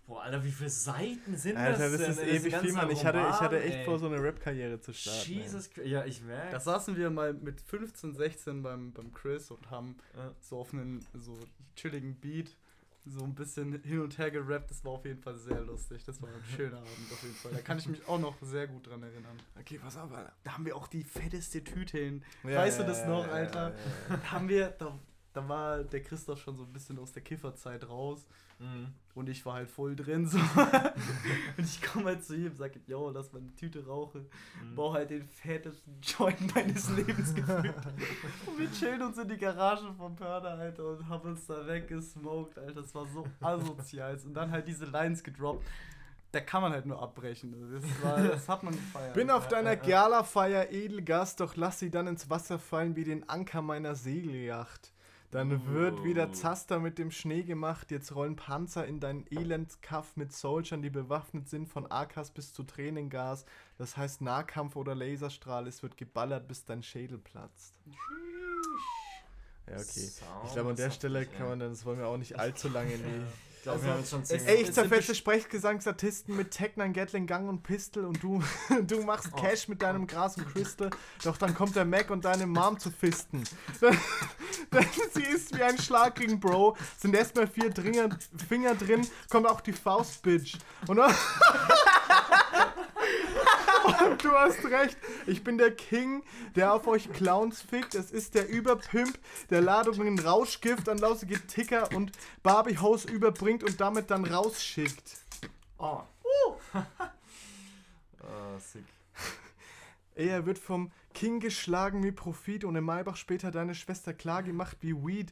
Boah, Alter, wie viele Seiten sind Alter, das das denn? ist ewig viel, Mann. Ich hatte, ich hatte echt ey. vor, so eine Rap-Karriere zu starten. Jesus Christ. Ja, ich merke. Da saßen wir mal mit 15, 16 beim, beim Chris und haben Ja. so auf einen so chilligen Beat so ein bisschen hin und her gerappt. Das war auf jeden Fall sehr lustig. Das war ein schöner Abend auf jeden Fall. Da kann ich mich auch noch sehr gut dran erinnern. Okay, pass auf, Alter. Da haben wir auch die fetteste Tüte hin. Ja, weißt du das noch, Alter? ja, ja. Da haben wir, da, da war der Christoph schon so ein bisschen aus der Kifferzeit raus. Mhm. Und ich war halt voll drin so. und ich komme halt zu ihm, sag, yo, lass mal eine Tüte rauchen. Mhm. Bau halt den fettesten Joint meines Lebens gefühlt. und wir chillen uns in die Garage vom Pörner, Alter, und haben uns da weggesmoked, Alter. Das war so asozial. Und dann halt diese Lines gedroppt. Da kann man halt nur abbrechen. Das, war, das hat man gefeiert. Bin auf deiner. Gala-Feier Edelgast, doch lass sie dann ins Wasser fallen wie den Anker meiner Segelyacht. Dann wird wieder Oh. Zaster mit dem Schnee gemacht, jetzt rollen Panzer in deinen Elendskaff mit Soldiern, die bewaffnet sind von AKs bis zu Tränengas. Das heißt Nahkampf oder Laserstrahl, es wird geballert, bis dein Schädel platzt. Ja, okay. Ich glaube, an der Stelle kann man dann, das wollen wir auch nicht allzu lange in die... Ich glaube, wir haben jetzt schon zehn Ey, ich zerfetze Sprechgesangsartisten mit Technern, Gatling, Gang und Pistol und du, du machst Oh. Cash mit deinem Gras und Crystal, doch dann kommt der Mac und deine Mom zu fisten. Sie ist wie ein Schlagring, Bro, sind erstmal vier Dringer, Finger drin, kommt auch die Faust, Bitch. Und du hast recht, ich bin der King, der auf euch Clowns fickt. Es ist der Überpimp, der Ladungen Rauschgift an lausige Ticker und Barbie-Hose überbringt und damit dann rausschickt. Oh. ah, sick. Er wird vom King geschlagen wie Profit und in Maybach später deine Schwester klar gemacht wie Weed.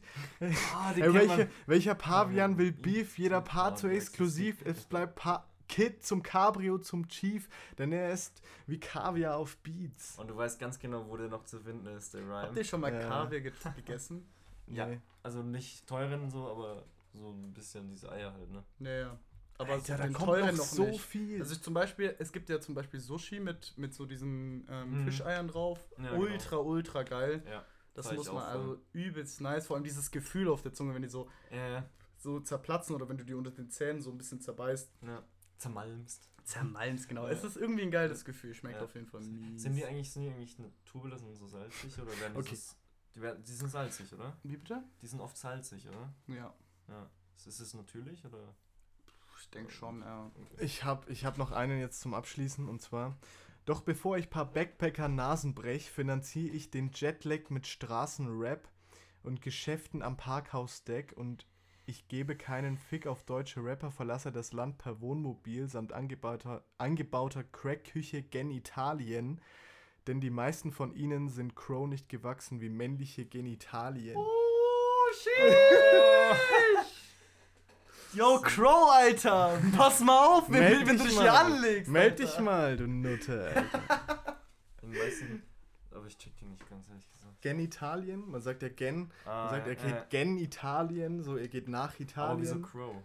Ah, kennt welche, welcher Pavian will Beef? Jeder so Pavian, exklusiv. Es bleibt pa Kid zum Cabrio zum Chief, denn er ist wie Kaviar auf Beats. Und du weißt ganz genau, wo der noch zu finden ist, der Habt ihr Rhyme. schon mal Ja. Kaviar ge gegessen? Ja. Nee. Also nicht teuren so, aber so ein bisschen diese Eier halt, ne? Naja. Aber Alter, so da den kommt teuren noch so nicht. viel. Also ich zum Beispiel, es gibt ja zum Beispiel Sushi mit, mit so diesen ähm, Mhm. Fischeiern drauf. Ja, ultra, ultra geil. Ja. Das muss man voll. also übelst nice. Vor allem dieses Gefühl auf der Zunge, wenn die so, ja. so zerplatzen oder wenn du die unter den Zähnen so ein bisschen zerbeißt. ja. Zermalmst. Zermalmst, genau. Ja. Es ist irgendwie ein geiles Gefühl. Schmeckt Ja. auf jeden Fall mies. Sind die eigentlich, sind die eigentlich naturbelassen so salzig oder werden die Okay. so, die, werden, die sind salzig, oder? Wie bitte? Die sind oft salzig, oder? Ja, Ja. Ist ist es natürlich oder? ich denke schon, ja. Ich habe ich hab noch einen jetzt zum Abschließen und zwar. Doch bevor ich paar Backpacker Nasen brech, finanziere ich den Jetlag mit Straßenrap und Geschäften am Parkhausdeck und ich gebe keinen Fick auf deutsche Rapper, verlasse das Land per Wohnmobil samt angebauter, eingebauter Crackküche gen Italien. Denn die meisten von ihnen sind Crow nicht gewachsen wie männliche Genitalien. Oh, shit! Yo, Crow, Alter! Pass mal auf, wenn, wenn du dich dich mal. hier anlegst. Meld Alter. dich mal, du Nutte. Alter. Den meisten, aber ich check die nicht ganz ehrlich gesagt. Genitalien, man sagt ja Gen, Ah, man sagt, er äh, geht gen Italien, so er geht nach Aber Italien. wieso Crow?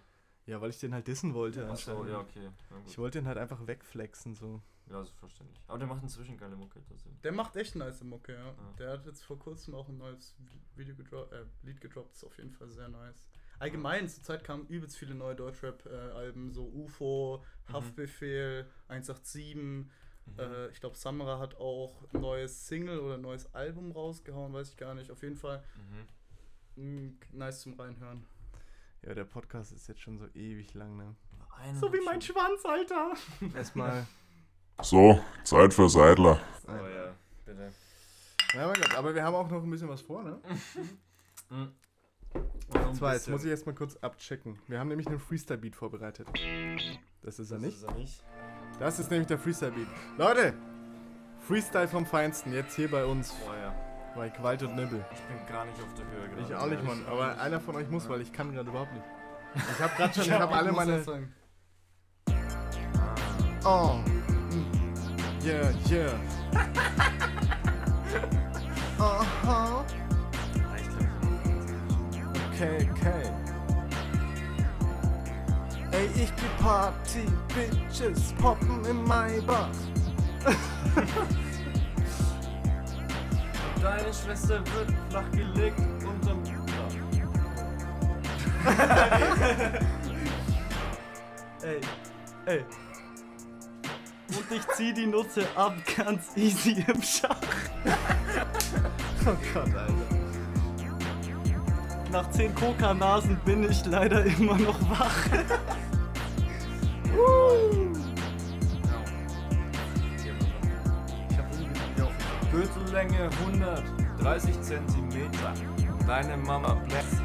Ja, weil ich den halt dissen wollte. Achso, anscheinend. ja, okay. Gut. Ich wollte den halt einfach wegflexen, so. Ja, ist verständlich. Aber der macht inzwischen geile Mucke. Der macht echt nice Mucke, ja. Ah. Der hat jetzt vor kurzem auch ein neues Video gedroppt, äh, Lied gedroppt, ist auf jeden Fall sehr nice. Allgemein, zur Zeit kamen übelst viele neue Deutschrap-Alben, so UFO, Haftbefehl, 187. Mhm. Äh, ich glaube, Samra hat auch ein neues Single oder ein neues Album rausgehauen, weiß ich gar nicht. Auf jeden Fall Mhm. mh, nice zum Reinhören. Ja, der Podcast ist jetzt schon so ewig lang, ne? So wie mein Schwanz, Alter! Erstmal. So, Zeit für Seidler. Oh ja, bitte. Ja, mein Gott, aber wir haben auch noch ein bisschen was vor, ne? Mhm. Und zwar, jetzt muss ich erstmal kurz abchecken. Wir haben nämlich einen Freestyle-Beat vorbereitet. Das ist er Das nicht. ist er nicht. Das ist nämlich der Freestyle-Beat. Leute! Freestyle vom Feinsten, jetzt hier bei uns, Oh ja. bei Qualt und Nibbel. Ich bin gar nicht auf der Höhe gerade. Ich auch nicht, Mann. Aber einer von euch muss, weil ich kann gerade überhaupt nicht. Ich habe gerade schon, ich habe alle meine... sagen. Oh. Yeah, yeah. Aha. Okay, okay. Ey, ich geh Party, Bitches poppen im Maybach. Deine Schwester wird flach gelegt unterm Ey, ey. Und ich zieh die Nutze ab, ganz easy im Schach. Oh Gott, Alter. Nach 10 Coca-Nasen bin ich leider immer noch wach. Gürtellänge 130 Zentimeter. Deine Mama bläst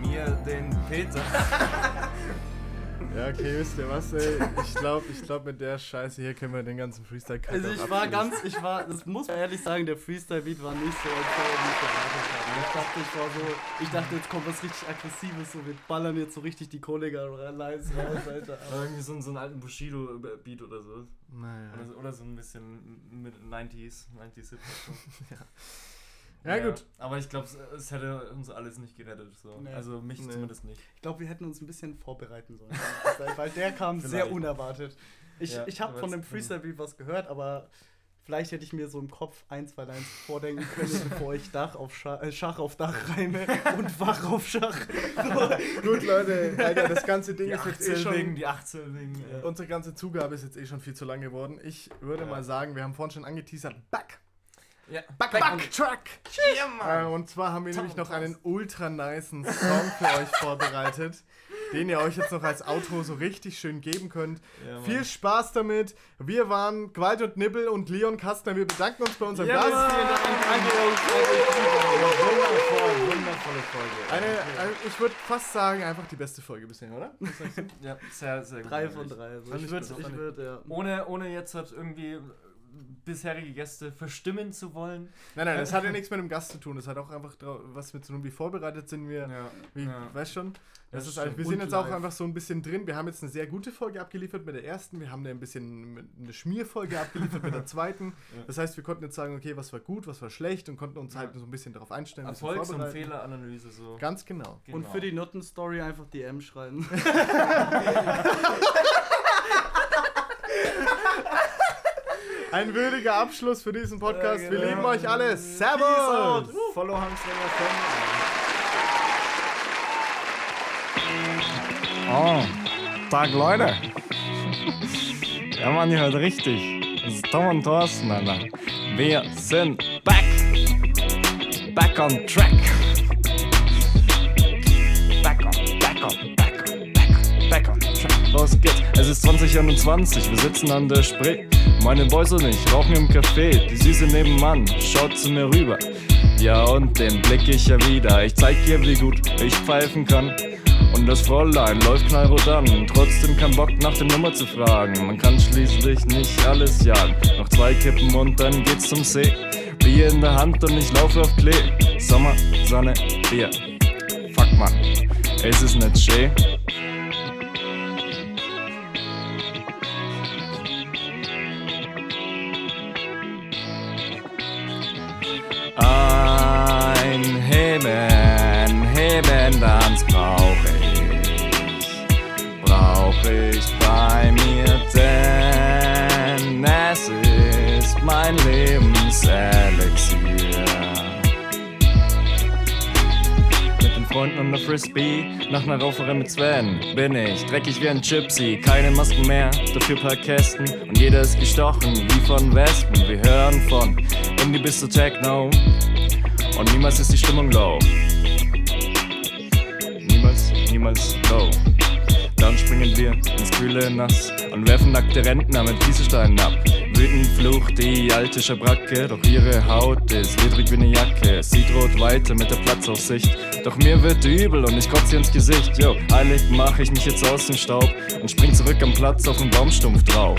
mir den Peter. Ja, okay, wisst ihr was, ey? Ich glaube, ich glaub, mit der Scheiße hier können wir den ganzen freestyle Also ich war ganz, ich war, das muss man ehrlich sagen, der Freestyle-Beat war nicht so ich erwartet habe. Ich dachte, ich war so, ich dachte, jetzt kommt was richtig Aggressives, so wir ballern jetzt so richtig die Kollege-Lines raus, Alter. Aber Irgendwie so, so einen alten Bushido-Beat oder so. Naja. Oder, so- oder so ein bisschen mit 90s, 90s Hip Hop. Ja, gut. Aber ich glaube, es, hätte uns alles nicht gerettet. So. Nee. Also mich Nee. zumindest nicht. ich glaube, wir hätten uns ein bisschen vorbereiten sollen. Weil der kam sehr Vielleicht. unerwartet. Ich, Ja, ich habe von dem Freestyle-Beat was gehört, aber vielleicht hätte ich mir so im Kopf ein, zwei Lines vordenken können, bevor ich Dach auf Schach, äh, Schach auf Dach reime und Wach auf Schach. Gut, Leute, Alter, das ganze Ding Die ist jetzt eh 18 wegen, schon... die 18 wegen. Äh, Unsere ganze Zugabe ist jetzt eh schon viel zu lang geworden. Ich würde Ja. mal sagen, wir haben vorhin schon angeteasert, back! Ja. Back, back, track! Äh, und zwar haben wir nämlich noch einen ultra nicen Song für euch vorbereitet, den ihr euch jetzt noch als Outro so richtig schön geben könnt. Ja. Viel Spaß damit. Wir waren Gewalt und Nibbel und Leon Kastner. Wir bedanken uns bei unserem Ja, Gast. Mann. Vielen Dank. Danke. Wundervoll, wundervolle Folge. Eine, eine, ich würde fast sagen, einfach die beste Folge bisher, oder? Ja, sehr, sehr gut. Drei von drei. Also würde, ich würde, ja. Ohne, ohne jetzt halt irgendwie bisherige Gäste verstimmen zu wollen. Nein, nein, das hat ja nichts mit dem Gast zu tun. Das hat auch einfach was mit zu tun. Wie vorbereitet sind wir? Ja. Wie, ja. Weißt schon? Das Das ist einfach, wir Und sind jetzt auch live. einfach so ein bisschen drin. Wir haben jetzt eine sehr gute Folge abgeliefert mit der ersten. Wir haben ein bisschen eine Schmierfolge abgeliefert mit der zweiten. Ja. Das heißt, wir konnten jetzt sagen, okay, was war gut, was war schlecht und konnten uns halt so ein bisschen darauf einstellen. Erfolgs- und. Fehleranalyse so. Ganz genau. Und Genau. für die Nutten-Story einfach DM schreiben. Ein würdiger Abschluss für diesen Podcast. Ja, Wir genau. lieben euch alle. Servus! out. Follow Hamstringer. Oh, Tag Leute. Ja, Mann, ihr hört richtig. Das ist Tom und Thorsten, Alter. Wir sind back. Back on track. Back on, back on, back on, back on, back on track. Los geht's. Es ist 2021, wir sitzen an der Spree. Meine Boys und ich rauchen im Café. Die Süße nebenan schaut zu mir rüber. Ja, und den blick ich ja wieder. Ich zeig ihr, wie gut ich pfeifen kann. Und das Fräulein läuft knallrot an, trotzdem kein Bock nach der Nummer zu fragen. Man kann schließlich nicht alles jagen. Noch zwei Kippen und dann geht's zum See. Bier in der Hand und ich laufe auf Klee. Sommer, Sonne, Bier. Fuck man, es ist nicht schön. Frisbee, nach einer Rauferei mit Sven, bin ich dreckig wie ein Gypsy, keine Masken mehr, dafür paar Kästen und jeder ist gestochen wie von Wespen. Wir hören von Indie bis zu Techno und niemals ist die Stimmung low. Niemals, niemals low. Dann springen wir ins kühle Nass und werfen nackte Rentner mit Kieselsteinen ab. Flucht die alte Schabracke, doch ihre Haut ist ledrig wie eine Jacke. Es sieht rot weiter mit der Platzaussicht. Doch mir wird übel und ich kotze ihr ins Gesicht. Yo, eilig mach ich mich jetzt aus dem Staub und spring zurück am Platz auf den Baumstumpf drauf.